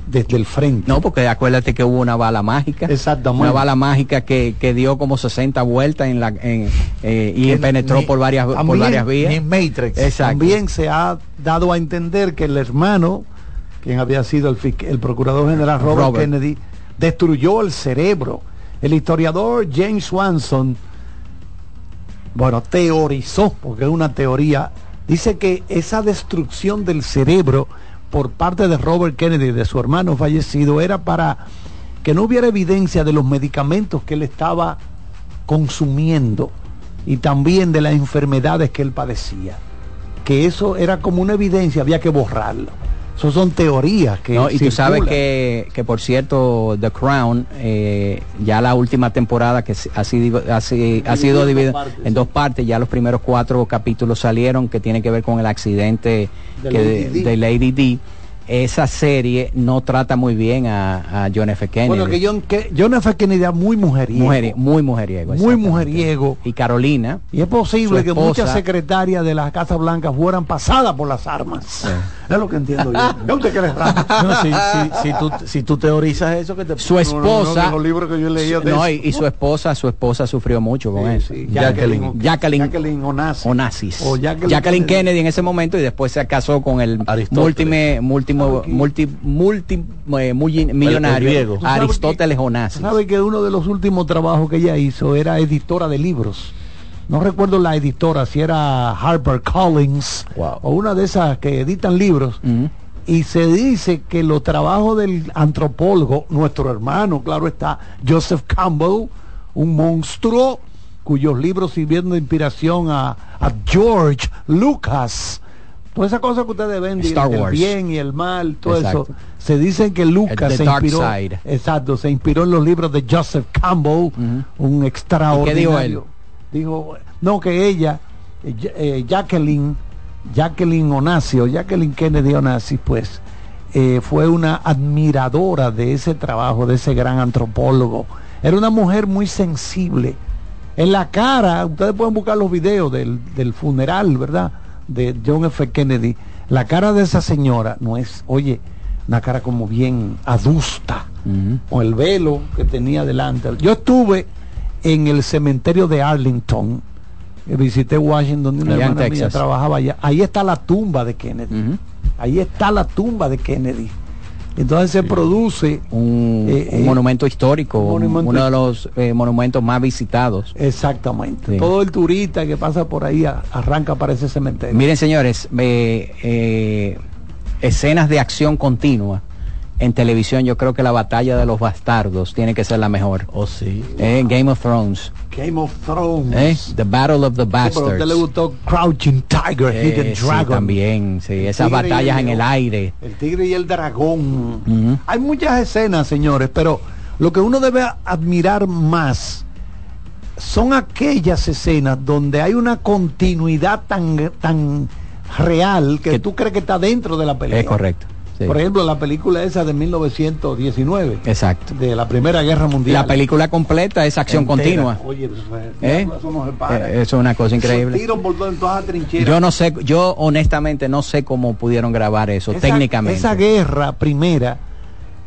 desde el frente. No, porque acuérdate que hubo una bala mágica. Exactamente. Una bala mágica que, que dio como 60 vueltas en la, en, eh, y Que penetró ni- por varias, por varias vías. en Matrix. Exacto. También se ha dado a entender que el hermano, quien había sido el, procurador general Robert, Robert. Kennedy, destruyó el cerebro. El historiador James Swanson, bueno, teorizó, porque es una teoría, dice que esa destrucción del cerebro por parte de Robert Kennedy, de su hermano fallecido, era para que no hubiera evidencia de los medicamentos que él estaba consumiendo y también de las enfermedades que él padecía. Que eso era como una evidencia, había que borrarlo. Eso son teorías que... No, y tú sabes que, que, por cierto, The Crown, eh, ya la última temporada que ha sido, ha, si- ha sido dividida en dos partes, ya los primeros cuatro capítulos salieron que tienen que ver con el accidente De que- Lady Di. de Lady D. Esa serie no trata muy bien a, a John F. Kennedy. Bueno, que John, que John F. Kennedy era muy mujeriego. Mujeri- muy mujeriego. muy mujeriego. Y Carolina. Y es posible que esposa- muchas secretarias de la Casa Blanca fueran pasadas por las armas. Es lo que entiendo yo. ¿Ya usted cree raro? No, si, si- si tú, si tú teorizas eso, que te Su No, no, no, esposa. de los libros que yo leído de no, eso. y, y su esposa, su esposa sufrió mucho con eso. sí, Jacqueline. Jacqueline. Jacqueline Onassis. Onassis. O Jacqueline Jacqueline, Kennedy. Kennedy. en ese momento y después se casó con el múltimo, multi, multi, eh, multi- millonario ¿Tú sabes Aristóteles Onassis. ¿Sabe que uno de los últimos trabajos que ella hizo era editora de libros? no recuerdo la editora, si era Harper Collins o una de esas que editan libros, y se dice que los trabajos del antropólogo, nuestro hermano, claro está, Joseph Campbell, un monstruo cuyos libros sirvieron de inspiración a, a George Lucas. Todas esas cosas que ustedes ven, el, bien y el mal, todo Exacto. eso, se dicen que Lucas se inspiró, Side. exacto, se inspiró en los libros de Joseph Campbell, un extraordinario. dijo él? Dijo, no, que ella, eh, eh, Jacqueline, Jacqueline Onasio, Jacqueline Kennedy Onassis, pues, eh, fue una admiradora de ese trabajo, de ese gran antropólogo. Era una mujer muy sensible. En la cara, ustedes pueden buscar los videos del, del funeral, ¿verdad? De John F. Kennedy. La cara de esa señora no es, oye, una cara como bien adusta, con el velo que tenía delante. Yo estuve en el cementerio de Arlington, eh, visité Washington, donde una Allá hermana mía trabajaba allá. Ahí está la tumba de Kennedy. Ahí está la tumba de Kennedy. Entonces se produce un, eh, un eh, monumento histórico, un monumento uno de los eh, monumentos más visitados. Exactamente. Sí. Todo el turista que pasa por ahí a- arranca para ese cementerio. Miren, señores, eh, escenas de acción continua en televisión. Yo creo que la batalla de los bastardos tiene que ser la mejor. Oh, sí. Eh, Game of Thrones. Game of Thrones. Eh, The Battle of the Sí, pero a usted Bastards. le gustó Crouching Tiger, Eh, Hidden sí, Dragon. también, sí, esas batallas el en el aire. El tigre y el dragón. Hay muchas escenas, señores, pero lo que uno debe admirar más son aquellas escenas donde hay una continuidad tan, tan real que, tú crees que está dentro de la película. Es correcto. Sí. Por ejemplo, la película esa de 1919, Exacto. de la Primera Guerra Mundial. La película completa es acción Entera. continua. Oye, eso, fue- ¿Eh? eso no se para. Eh, eso es una cosa increíble. tiros por todo- en todas las trincheras. Yo no sé, yo honestamente no sé cómo pudieron grabar eso Esa- técnicamente. Esa guerra primera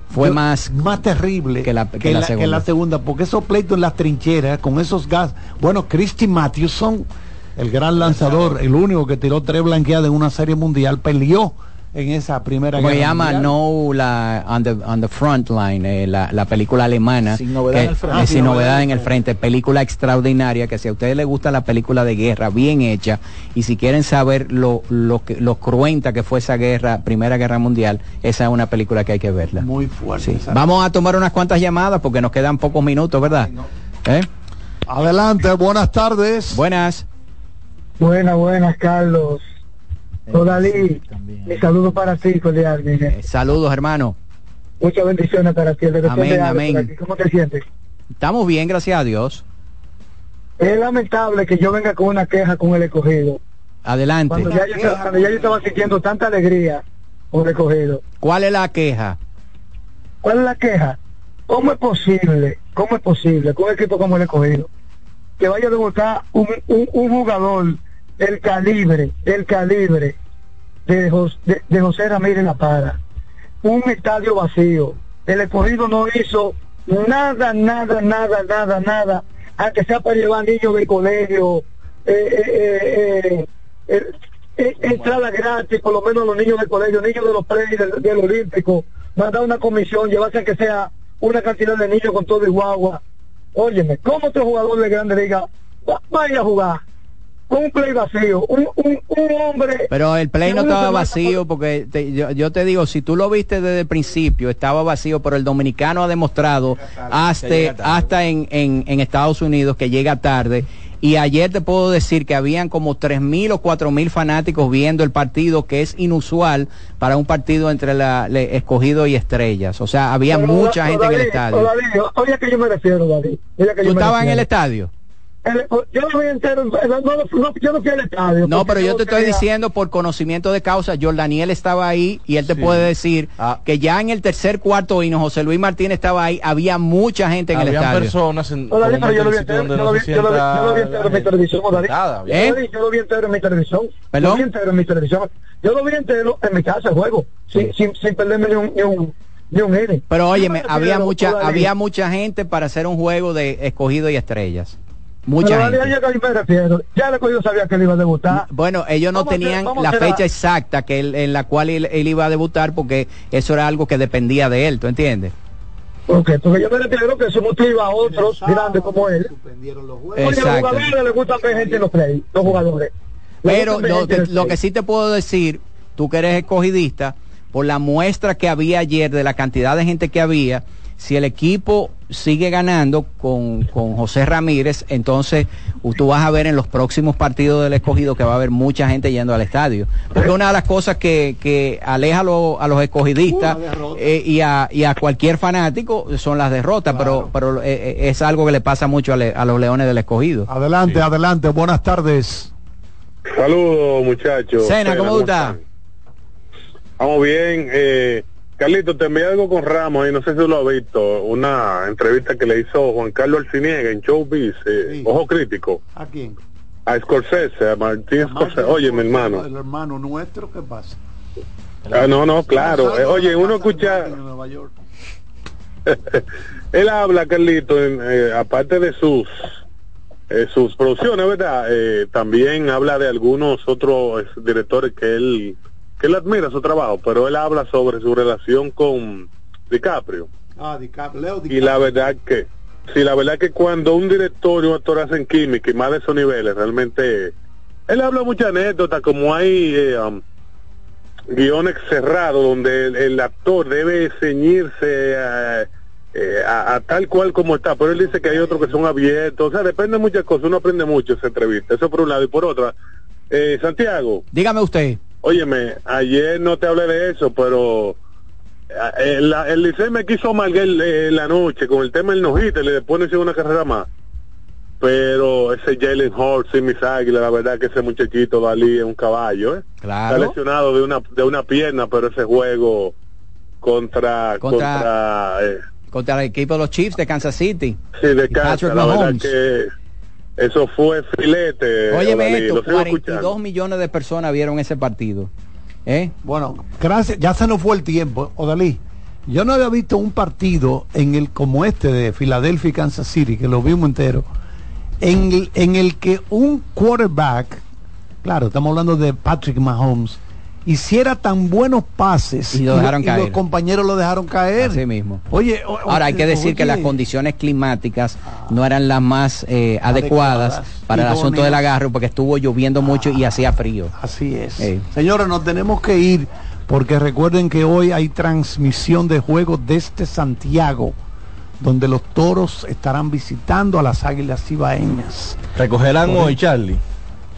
Fue yo- más más terrible que la- que la que segunda. segunda, porque esos pleitos en las trincheras con esos gas. Bueno, Christy Mathewson, el gran lanzador, el único que tiró tres blanqueadas en una serie mundial, peleó en esa primera como se guerra llama mundial. No la on the, on the Front Line, eh, la, la película alemana. Sin novedad que- en el frente. eh, Ah, sin sin novedad novedad en el frente. Película extraordinaria que si a ustedes les gusta la película de guerra bien hecha y si quieren saber lo, lo, que, lo cruenta que fue esa guerra, Primera Guerra Mundial, esa es una película que hay que verla. Muy fuerte. Sí. Vamos a tomar unas cuantas llamadas porque nos quedan pocos minutos, ¿verdad? ¿Eh? Adelante, buenas tardes. Buenas. Buenas, buenas, Carlos. Odalí, mi saludo para ti, cordialmente. Eh, Saludos, hermano. Muchas bendiciones para ti. Amén, amén. ¿Cómo te sientes? Estamos bien, gracias a Dios. Es lamentable que yo venga con una queja con el escogido. Adelante. Cuando ya, yo, cuando ya yo estaba sintiendo tanta alegría con el escogido. ¿Cuál es la queja? ¿Cuál es la queja? ¿Cómo es posible, cómo es posible con un equipo como el escogido que vaya a debutar un, un, un jugador del calibre, del calibre de, Jos- de, José Ramírez La Para? Un estadio vacío. El escogido no hizo nada, nada, nada, nada, nada, aunque sea para llevar niños del colegio, eh, eh, eh, entrada gratis, por lo menos los niños del colegio, niños de los premios del, Olímpico, mandar una comisión, llevarse que sea una cantidad de niños con todo y guagua. Óyeme, ¿cómo otro jugador de grande liga va- vaya a jugar un play vacío? Un, un, un hombre... Pero el play no estaba vacío porque te- yo, yo te digo, si tú lo viste desde el principio, estaba vacío, pero el dominicano ha demostrado hasta, hasta en, en, en Estados Unidos que llega tarde. Y ayer te puedo decir que habían como tres mil o cuatro mil fanáticos viendo el partido, que es inusual para un partido entre la, le- escogido y estrellas. O sea, había Pero, mucha gente en el estadio. David, oye a que yo me refiero, David. Oye a que ¿Tú yo me estabas en el refiero. estadio? El- yo lo vi entero, no, no, no, yo no fui al estadio. No, pero yo te estoy quería- diciendo por conocimiento de causa, Jordaniel estaba ahí y él te puede decir Ah. que ya en el tercer cuarto hino José Luis Martínez estaba ahí, había mucha gente en el Habían estadio. personas en No, yo lo vi entero, yo lo vi- no se yo lo vi- yo lo vi sienta entero en mi televisión, Yo ¿Eh? lo vi- Yo lo vi entero en mi televisión. ¿Perdón? Yo lo vi entero en mi televisión. Yo lo vi entero en mi casa, el juego, sin, sin, sin perderme ni un, ni un, ni un inning. Pero óyeme, Yo me había mucha, había mucha gente para hacer un juego de escogido y estrellas. Mucha pero gente. yo me refiero. Ya el yo sabía que él iba a debutar. Bueno, ellos no tenían la hacer fecha exacta que él- en la cual él, él iba a debutar porque eso era algo que dependía de él, ¿tú entiendes? Ok, porque yo me refiero que eso motiva a otros grandes como él. Oye, a los Exacto. jugadores les gusta ver gente en los play, los jugadores. Les Pero lo, el lo que sí te puedo decir, tú que eres escogidista, por la muestra que había ayer de la cantidad de gente que había, si el equipo sigue ganando con, con José Ramírez, entonces tú vas a ver en los próximos partidos del escogido que va a haber mucha gente yendo al estadio. Porque una de las cosas que, que aleja a, lo- a los escogidistas eh, y, a, y a cualquier fanático son las derrotas, pero, pero eh, eh, es algo que le pasa mucho a, le- a los leones del escogido. Adelante, adelante, buenas tardes. Saludos, muchachos. Cena, ¿cómo tú estás? Vamos bien. Eh, Carlito, te envié algo con Ramos y no sé si lo has visto. Una entrevista que le hizo Juan Carlos Alciniega en Showbiz, eh, Ojo Crítico, ¿A quién? a Scorsese, a Martín Scorsese. Oye, mi hermano. El hermano nuestro, ¿qué pasa? Ah, no, no, claro. Oye, uno escucha... En Nueva York. Él habla, Carlito, en, eh, aparte de sus eh, sus producciones, ¿verdad? Eh, también habla de algunos otros eh, directores que él que él admira su trabajo, pero él habla sobre su relación con DiCaprio. Ah, DiCaprio, Leo Y DiCaprio. la verdad que, sí, la verdad que cuando un director y un actor hacen química y más de esos niveles, realmente, él habla muchas anécdotas, como hay eh, um, guiones cerrados donde el, el actor debe ceñirse a, eh, a- a tal cual como está, pero él dice que hay otros que son abiertos, o sea, depende de muchas cosas, uno aprende mucho esa entrevista, eso por un lado, y por otra, eh, Santiago, Dígame usted. Óyeme, ayer no te hablé de eso, pero eh, la- el Licey me quiso amargar eh, la noche con el tema del nojita y después no hicieron una carrera más. Pero ese Jalen Hurts y mis águilas, la verdad que ese muchachito Dalí es un caballo, ¿eh? Claro. Está lesionado de una, de una pierna, pero ese juego contra... Contra- contra eh, Contra el equipo de los Chiefs de Kansas City. sí, de Patrick la verdad que eso fue filete. Óyeme esto, lo sigo 42 escuchando. millones de personas vieron ese partido. ¿Eh? Bueno, gracias, ya se nos fue el tiempo, Odalí. Yo no había visto un partido en el como este de Filadelfia y Kansas City, que lo vimos entero, en el, en el que un quarterback, claro, estamos hablando de Patrick Mahomes, hiciera tan buenos pases Y lo dejaron y caer. los compañeros lo dejaron caer. Así mismo. Oye, o- Ahora hay que decir que las condiciones climáticas no eran las más eh, adecuadas, Adecuadas. para el asunto del agarro porque estuvo lloviendo mucho y hacía frío. Así es. Eh. Señores, nos tenemos que ir porque recuerden que hoy hay transmisión de juego desde Santiago, donde los toros estarán visitando a las águilas ibaeñas. Recogerán hoy, Charlie.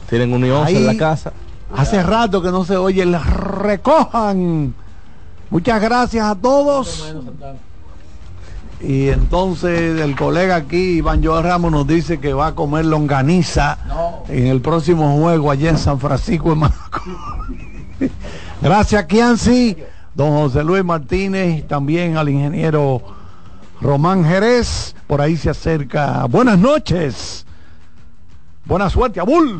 Tienen un en la casa. Hace rato que no se oye el recojan. Muchas gracias a todos. Y entonces el colega aquí, Iván Joel Ramos, nos dice que va a comer longaniza en el próximo juego allá en San Francisco de Macorís. Gracias, Kianci, don José Luis Martínez, también al ingeniero Román Jerez. Por ahí se acerca. Buenas noches. Buena suerte, Abul.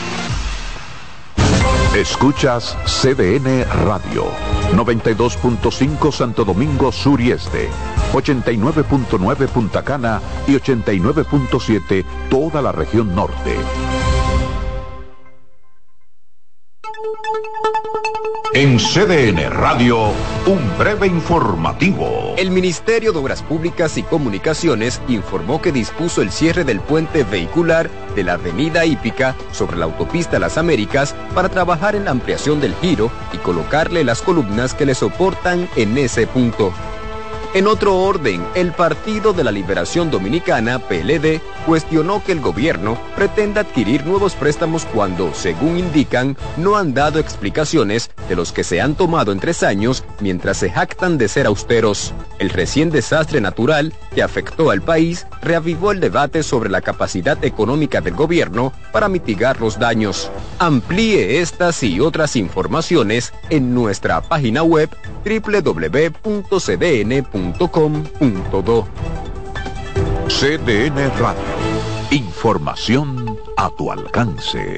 Escuchas CDN Radio, 92.5 Santo Domingo Sur y Este, 89.9 Punta Cana y 89.7 toda la región norte. En CDN Radio, un breve informativo. El Ministerio de Obras Públicas y Comunicaciones informó que dispuso el cierre del puente vehicular de la Avenida Hípica sobre la autopista Las Américas para trabajar en la ampliación del giro y colocarle las columnas que le soportan en ese punto. En otro orden, el Partido de la Liberación Dominicana, PLD, cuestionó que el gobierno pretenda adquirir nuevos préstamos cuando, según indican, no han dado explicaciones de los que se han tomado en tres años mientras se jactan de ser austeros. El recién desastre natural que afectó al país reavivó el debate sobre la capacidad económica del gobierno para mitigar los daños. Amplíe estas y otras informaciones en nuestra página web .com.do. CDN Radio. Información a tu alcance.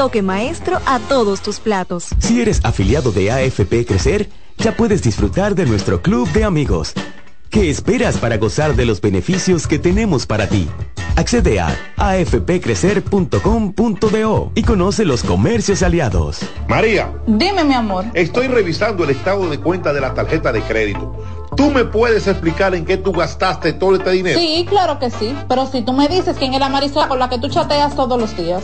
maestro a todos tus platos. Si eres afiliado de AFP Crecer, ya puedes disfrutar de nuestro club de amigos. ¿Qué esperas para gozar de los beneficios que tenemos para ti? Accede a afpcrecer.com.do y conoce los comercios aliados. María, Dime, mi amor. estoy revisando el estado de cuenta de la tarjeta de crédito. ¿Tú me puedes explicar en qué tú gastaste todo este dinero? Sí, claro que sí. Pero si tú me dices quién es la Marisol con la que tú chateas todos los días.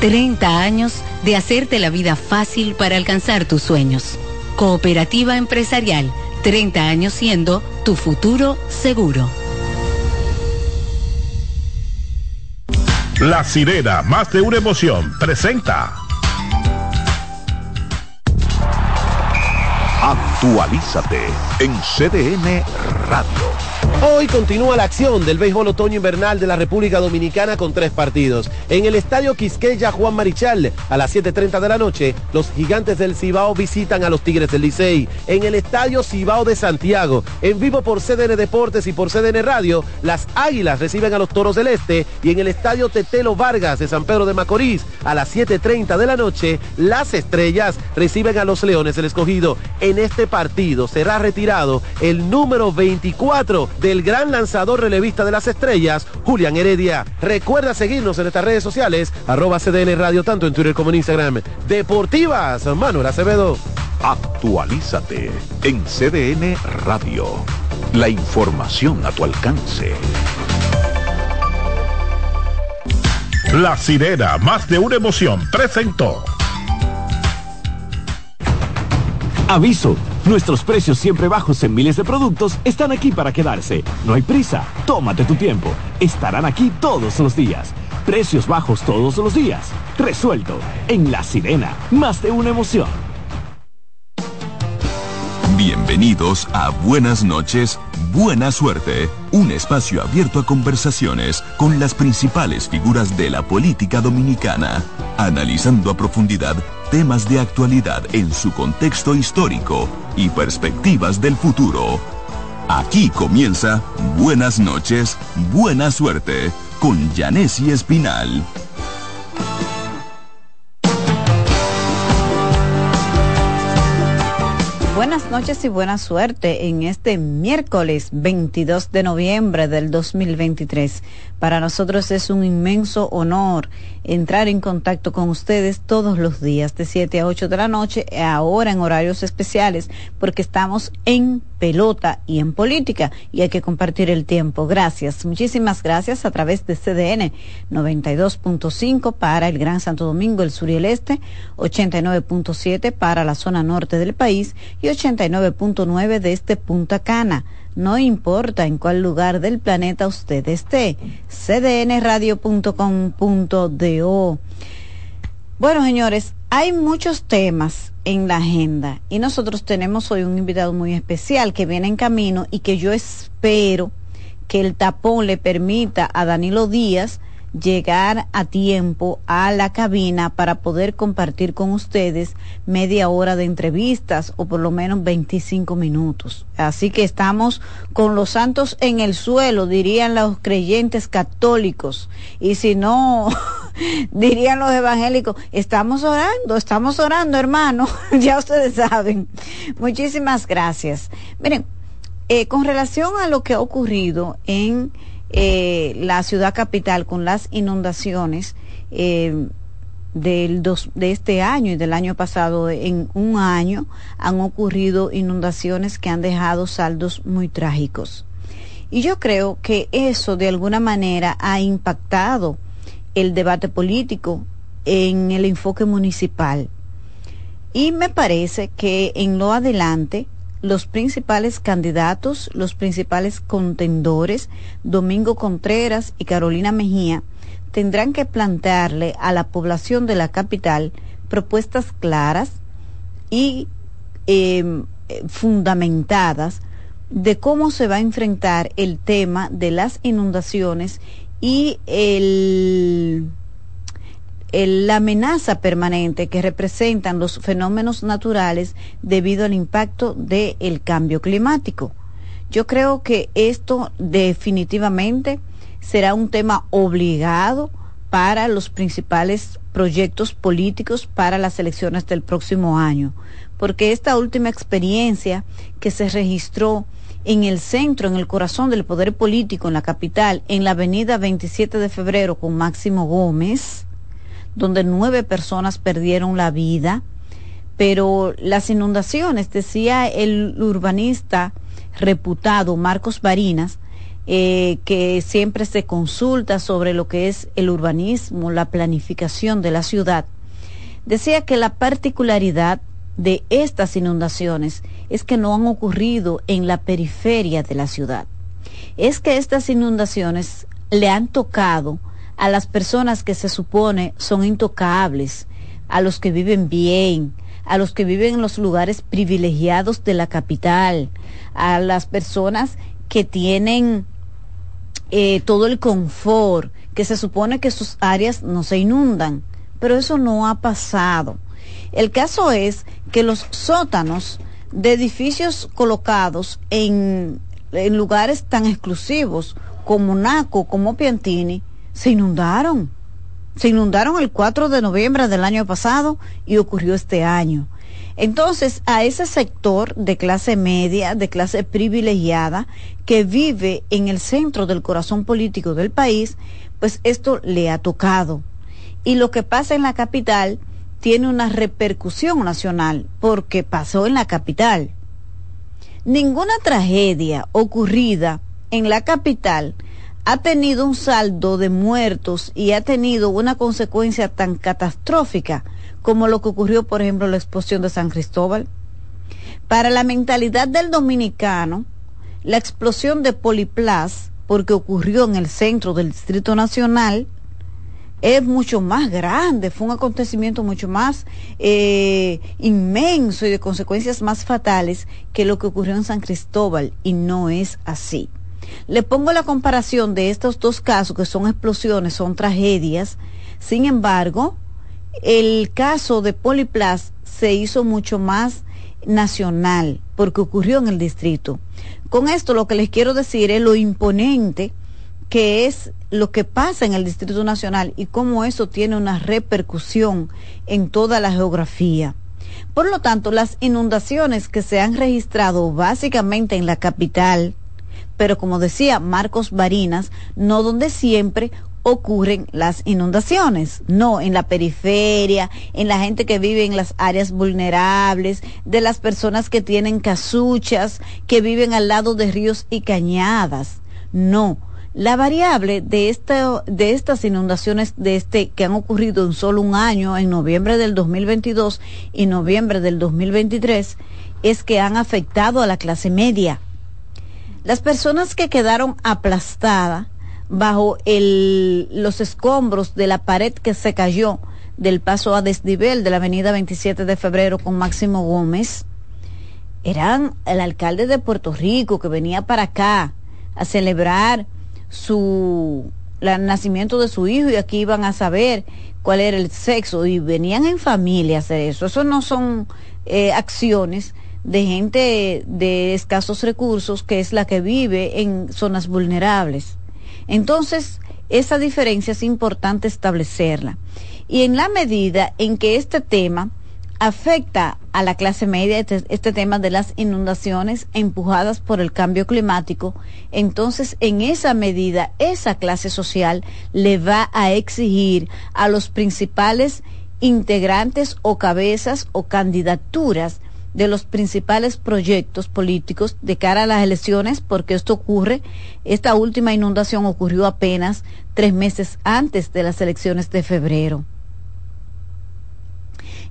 30 años de hacerte la vida fácil para alcanzar tus sueños. Cooperativa Empresarial, 30 años siendo tu futuro seguro. La sirena, más de una emoción, presenta. Actualízate en CDN Radio. Hoy continúa la acción del béisbol otoño invernal de la República Dominicana con tres partidos. En el estadio Quisqueya Juan Marichal, a las 7.30 de la noche, los gigantes del Cibao visitan a los Tigres del Licey. En el estadio Cibao de Santiago, en vivo por CDN Deportes y por CDN Radio, las Águilas reciben a los Toros del Este. Y en el estadio Tetelo Vargas de San Pedro de Macorís, a las 7.30 de la noche, las Estrellas reciben a los Leones del Escogido. En este partido será retirado el número 24 del gran lanzador relevista de las estrellas, Julián Heredia. Recuerda seguirnos en nuestras redes sociales, arroba CDN Radio, tanto en Twitter como en Instagram. Deportivas, Manuel Acevedo. Actualízate en CDN Radio. La información a tu alcance. La sirena, más de una emoción, presentó. Aviso, nuestros precios siempre bajos en miles de productos están aquí para quedarse. No hay prisa, tómate tu tiempo. Estarán aquí todos los días. Precios bajos todos los días. Resuelto. En La Sirena, más de una emoción. Bienvenidos a Buenas noches, Buena Suerte, un espacio abierto a conversaciones con las principales figuras de la política dominicana, analizando a profundidad temas de actualidad en su contexto histórico y perspectivas del futuro. Aquí comienza Buenas noches, buena suerte con Janessi Espinal. Buenas noches y buena suerte en este miércoles 22 de noviembre del 2023. Para nosotros es un inmenso honor entrar en contacto con ustedes todos los días de 7 a 8 de la noche, ahora en horarios especiales, porque estamos en pelota y en política y hay que compartir el tiempo. Gracias, muchísimas gracias a través de CDN 92.5 para el Gran Santo Domingo, el sur y el este, 89.7 para la zona norte del país y 89.9 de este Punta Cana. No importa en cuál lugar del planeta usted esté. cdnradio.com.do. Bueno, señores, hay muchos temas en la agenda y nosotros tenemos hoy un invitado muy especial que viene en camino y que yo espero que el tapón le permita a Danilo Díaz llegar a tiempo a la cabina para poder compartir con ustedes media hora de entrevistas o por lo menos 25 minutos. Así que estamos con los santos en el suelo, dirían los creyentes católicos. Y si no, dirían los evangélicos, estamos orando, estamos orando, hermano. ya ustedes saben. Muchísimas gracias. Miren, eh, con relación a lo que ha ocurrido en eh, la ciudad capital con las inundaciones eh, del dos, de este año y del año pasado, en un año han ocurrido inundaciones que han dejado saldos muy trágicos. Y yo creo que eso de alguna manera ha impactado el debate político en el enfoque municipal. Y me parece que en lo adelante los principales candidatos, los principales contendores, Domingo Contreras y Carolina Mejía, tendrán que plantearle a la población de la capital propuestas claras y em, fundamentadas de cómo se va a enfrentar el tema de las inundaciones y el la amenaza permanente que representan los fenómenos naturales debido al impacto del cambio climático. Yo creo que esto definitivamente será un tema obligado para los principales proyectos políticos para las elecciones del próximo año, porque esta última experiencia que se registró en el centro, en el corazón del poder político, en la capital, en la avenida 27 de febrero con Máximo Gómez, donde nueve personas perdieron la vida, pero las inundaciones, decía el urbanista reputado Marcos Barinas, eh, que siempre se consulta sobre lo que es el urbanismo, la planificación de la ciudad, decía que la particularidad de estas inundaciones es que no han ocurrido en la periferia de la ciudad. Es que estas inundaciones le han tocado a las personas que se supone son intocables, a los que viven bien, a los que viven en los lugares privilegiados de la capital, a las personas que tienen eh, todo el confort, que se supone que sus áreas no se inundan, pero eso no ha pasado. El caso es que los sótanos de edificios colocados en, en lugares tan exclusivos como Naco, como Piantini, se inundaron. Se inundaron el 4 de noviembre del año pasado y ocurrió este año. Entonces, a ese sector de clase media, de clase privilegiada, que vive en el centro del corazón político del país, pues esto le ha tocado. Y lo que pasa en la capital tiene una repercusión nacional, porque pasó en la capital. Ninguna tragedia ocurrida en la capital ha tenido un saldo de muertos y ha tenido una consecuencia tan catastrófica como lo que ocurrió, por ejemplo, la explosión de San Cristóbal. Para la mentalidad del dominicano, la explosión de Poliplas, porque ocurrió en el centro del Distrito Nacional, es mucho más grande, fue un acontecimiento mucho más eh, inmenso y de consecuencias más fatales que lo que ocurrió en San Cristóbal, y no es así. Le pongo la comparación de estos dos casos que son explosiones, son tragedias. Sin embargo, el caso de Poliplas se hizo mucho más nacional porque ocurrió en el distrito. Con esto lo que les quiero decir es lo imponente que es lo que pasa en el Distrito Nacional y cómo eso tiene una repercusión en toda la geografía. Por lo tanto, las inundaciones que se han registrado básicamente en la capital, pero como decía Marcos Barinas, no donde siempre ocurren las inundaciones, no en la periferia, en la gente que vive en las áreas vulnerables, de las personas que tienen casuchas, que viven al lado de ríos y cañadas. No, la variable de, esta, de estas inundaciones de este, que han ocurrido en solo un año, en noviembre del 2022 y noviembre del 2023, es que han afectado a la clase media. Las personas que quedaron aplastadas bajo el, los escombros de la pared que se cayó del paso a desnivel de la avenida 27 de febrero con Máximo Gómez, eran el alcalde de Puerto Rico que venía para acá a celebrar su el nacimiento de su hijo y aquí iban a saber cuál era el sexo y venían en familia a hacer eso. Eso no son eh, acciones de gente de escasos recursos que es la que vive en zonas vulnerables. Entonces, esa diferencia es importante establecerla. Y en la medida en que este tema afecta a la clase media, este, este, tema de las inundaciones empujadas por el cambio climático, entonces en esa medida esa clase social le va a exigir a los principales integrantes o cabezas o candidaturas de los principales proyectos políticos de cara a las elecciones, porque esto ocurre, esta última inundación ocurrió apenas tres meses antes de las elecciones de febrero.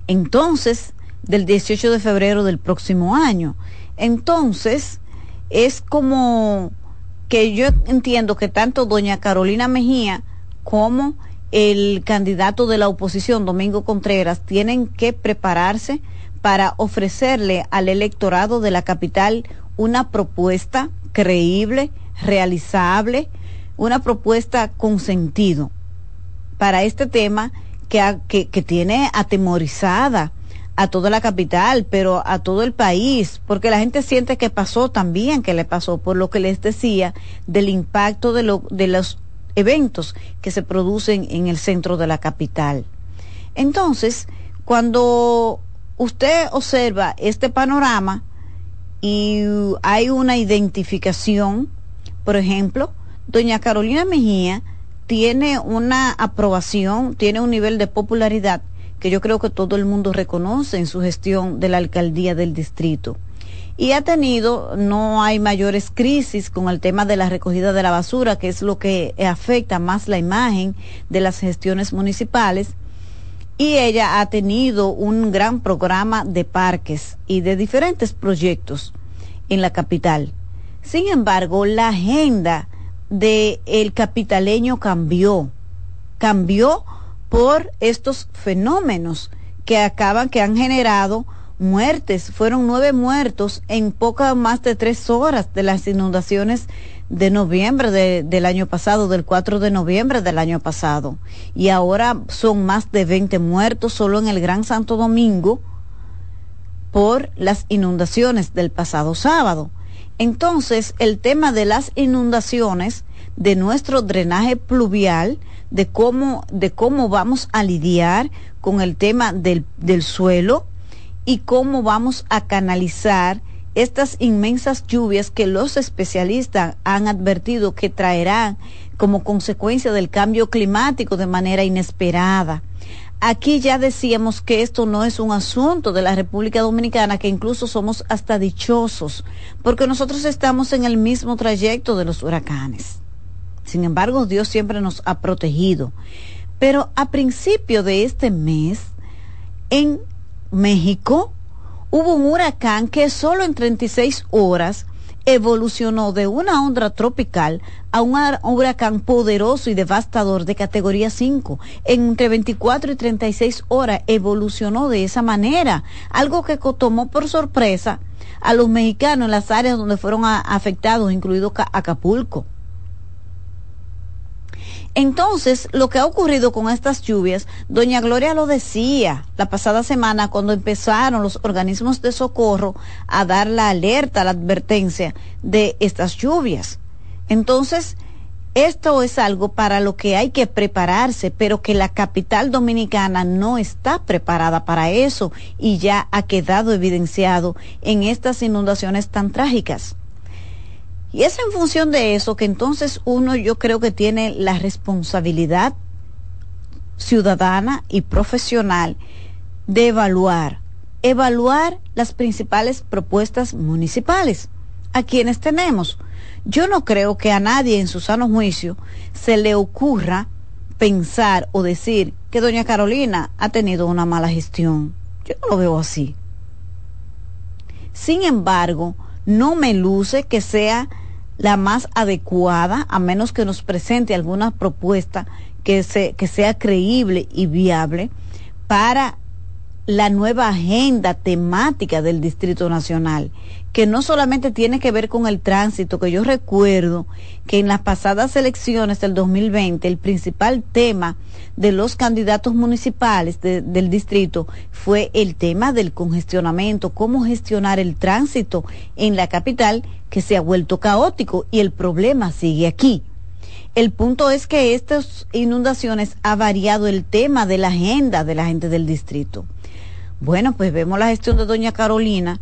Entonces, del 18 de febrero del próximo año. Entonces, es como que yo entiendo que tanto doña Carolina Mejía como el candidato de la oposición, Domingo Contreras, tienen que prepararse para ofrecerle al electorado de la capital una propuesta creíble, realizable, una propuesta con sentido para este tema que, que, tiene atemorizada a toda la capital, pero a todo el país, porque la gente siente que pasó también, que le pasó, por lo que les decía, del impacto de, lo, de los eventos que se producen en el centro de la capital. Entonces, cuando usted observa este panorama y hay una identificación, por ejemplo, doña Carolina Mejía tiene una aprobación, tiene un nivel de popularidad que yo creo que todo el mundo reconoce en su gestión de la alcaldía del distrito. Y ha tenido, no hay mayores crisis con el tema de la recogida de la basura, que es lo que afecta más la imagen de las gestiones municipales y ella ha tenido un gran programa de parques y de diferentes proyectos en la capital. Sin embargo, la agenda del el capitaleño cambió, cambió por estos fenómenos que acaban, que han generado muertes. Fueron nueve muertos en poco más de tres horas de las inundaciones de noviembre del año pasado, del 4 de noviembre del año pasado. Y ahora son más de 20 muertos solo en el Gran Santo Domingo por las inundaciones del pasado sábado. Entonces, el tema de las inundaciones, de nuestro drenaje pluvial, de cómo, de cómo vamos a lidiar con el tema del, del suelo y cómo vamos a canalizar estas inmensas lluvias que los especialistas han advertido que traerán como consecuencia del cambio climático de manera inesperada. Aquí ya decíamos que esto no es un asunto de la República Dominicana, que incluso somos hasta dichosos, porque nosotros estamos en el mismo trayecto de los huracanes. Sin embargo, Dios siempre nos ha protegido. Pero a principio de este mes, en México, hubo un huracán que solo en 36 horas evolucionó de una onda tropical a un huracán poderoso y devastador de categoría 5. Entre 24 y 36 horas evolucionó de esa manera, algo que tomó por sorpresa a los mexicanos en las áreas donde fueron afectados, incluido Acapulco. Entonces, lo que ha ocurrido con estas lluvias, doña Gloria lo decía la pasada semana cuando empezaron los organismos de socorro a dar la alerta, la advertencia de estas lluvias. Entonces, esto es algo para lo que hay que prepararse, pero que la capital dominicana no está preparada para eso y ya ha quedado evidenciado en estas inundaciones tan trágicas. Y es en función de eso que entonces uno yo creo que tiene la responsabilidad ciudadana y profesional de evaluar, evaluar las principales propuestas municipales a quienes tenemos. Yo no creo que a nadie en su sano juicio se le ocurra pensar o decir que doña Carolina ha tenido una mala gestión. Yo no lo veo así. Sin embargo, no me luce que sea la más adecuada, a menos que nos presente alguna propuesta que, se, que sea creíble y viable para la nueva agenda temática del Distrito Nacional, que no solamente tiene que ver con el tránsito, que yo recuerdo que en las pasadas elecciones del 2020 el principal tema de los candidatos municipales del distrito fue el tema del congestionamiento, cómo gestionar el tránsito en la capital que se ha vuelto caótico y el problema sigue aquí. El punto es que estas inundaciones ha variado el tema de la agenda de la gente del distrito. Bueno, pues vemos la gestión de doña Carolina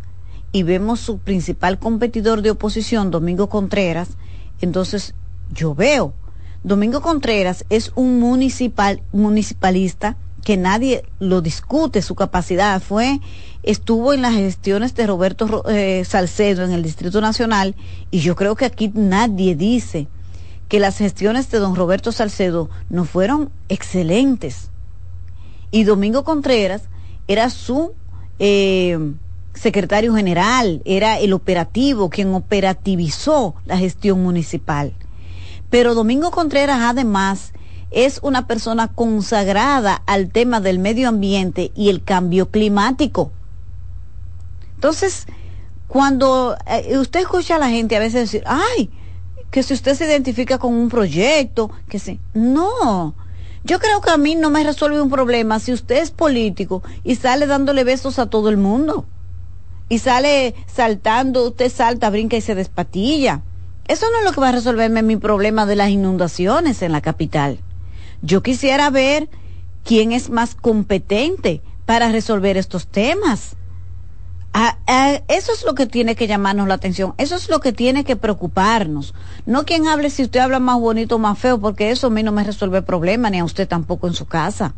y vemos su principal competidor de oposición, Domingo Contreras. Entonces, yo veo, Domingo Contreras es un municipal, municipalista que nadie lo discute su capacidad. Fue, estuvo en las gestiones de Roberto eh, Salcedo en el Distrito Nacional y yo creo que aquí nadie dice que las gestiones de don Roberto Salcedo no fueron excelentes. Y Domingo Contreras era su eh, secretario general, era el operativo, quien operativizó la gestión municipal. Pero Domingo Contreras además es una persona consagrada al tema del medio ambiente y el cambio climático. Entonces, cuando eh, usted escucha a la gente a veces decir, ay, que si usted se identifica con un proyecto, que sí, no, yo creo que a mí no me resuelve un problema si usted es político y sale dándole besos a todo el mundo. Y sale saltando, usted salta, brinca y se despatilla. Eso no es lo que va a resolverme mi problema de las inundaciones en la capital. Yo quisiera ver quién es más competente para resolver estos temas eso es lo que tiene que llamarnos la atención, eso es lo que tiene que preocuparnos. No quien hable si usted habla más bonito o más feo, porque eso a mí no me resuelve el problema, ni a usted tampoco en su casa.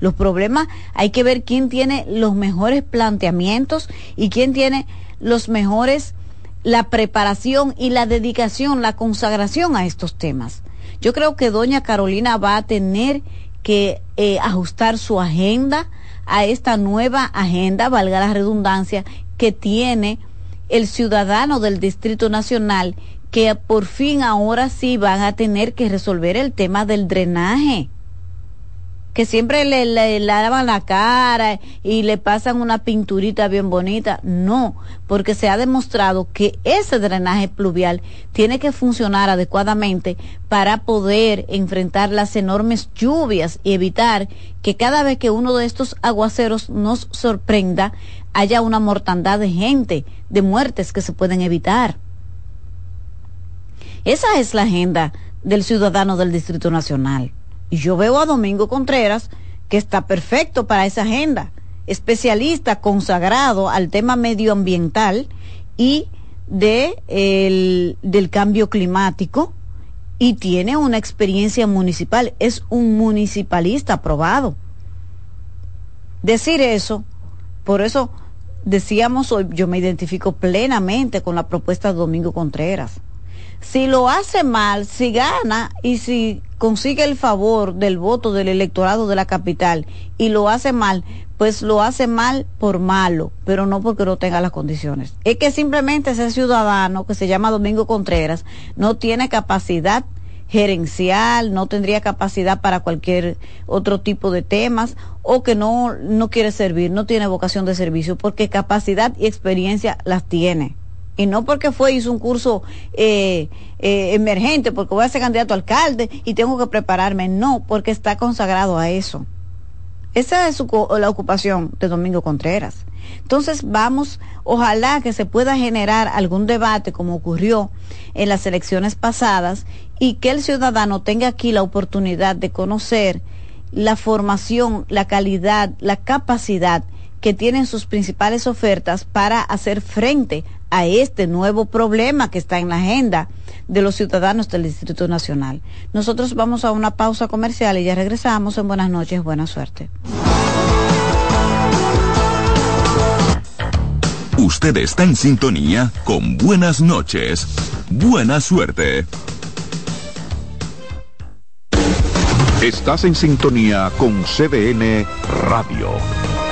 Los problemas hay que ver quién tiene los mejores planteamientos y quién tiene los mejores, la preparación y la dedicación, la consagración a estos temas. Yo creo que doña Carolina va a tener que eh, ajustar su agenda, a esta nueva agenda, valga la redundancia, que tiene el ciudadano del Distrito Nacional, que por fin ahora sí van a tener que resolver el tema del drenaje que siempre le, lavan la cara y le pasan una pinturita bien bonita. No, porque se ha demostrado que ese drenaje pluvial tiene que funcionar adecuadamente para poder enfrentar las enormes lluvias y evitar que cada vez que uno de estos aguaceros nos sorprenda haya una mortandad de gente, de muertes que se pueden evitar. Esa es la agenda del ciudadano del Distrito Nacional. Y yo veo a Domingo Contreras que está perfecto para esa agenda, especialista consagrado al tema medioambiental y de el, del cambio climático y tiene una experiencia municipal, es un municipalista aprobado. Decir eso, por eso decíamos hoy, yo me identifico plenamente con la propuesta de Domingo Contreras. Si lo hace mal, si gana y si consigue el favor del voto del electorado de la capital y lo hace mal, pues lo hace mal por malo, pero no porque no tenga las condiciones. Es que simplemente ese ciudadano que se llama Domingo Contreras no tiene capacidad gerencial, no tendría capacidad para cualquier otro tipo de temas o que no, no quiere servir, no tiene vocación de servicio, porque capacidad y experiencia las tiene. Y no porque fue, hizo un curso eh, eh, emergente, porque voy a ser candidato a alcalde y tengo que prepararme. No, porque está consagrado a eso. Esa es la ocupación de Domingo Contreras. Entonces vamos, ojalá que se pueda generar algún debate como ocurrió en las elecciones pasadas y que el ciudadano tenga aquí la oportunidad de conocer la formación, la calidad, la capacidad que tienen sus principales ofertas para hacer frente a este nuevo problema que está en la agenda de los ciudadanos del Distrito Nacional. Nosotros vamos a una pausa comercial y ya regresamos en Buenas noches, buena suerte. Usted está en sintonía con Buenas noches, buena suerte. Estás en sintonía con CDN Radio.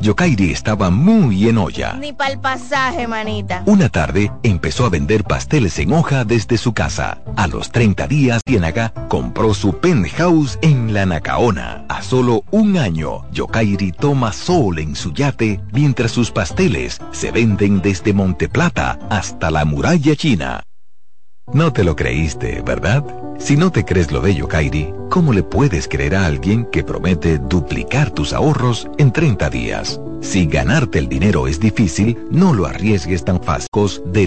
Yokairi estaba muy en olla. Ni pa'l pasaje, manita. Una tarde empezó a vender pasteles en hoja desde su casa. A los 30 días, Ciénaga compró su penthouse en la Nacaona. A solo un año, Yokairi toma sol en su yate mientras sus pasteles se venden desde Monteplata hasta la muralla china. No te lo creíste, ¿verdad? Si no te crees lo de Yokairi, ¿cómo le puedes creer a alguien que promete duplicar tus ahorros en 30 días? Si ganarte el dinero es difícil, no lo arriesgues tan fácil de la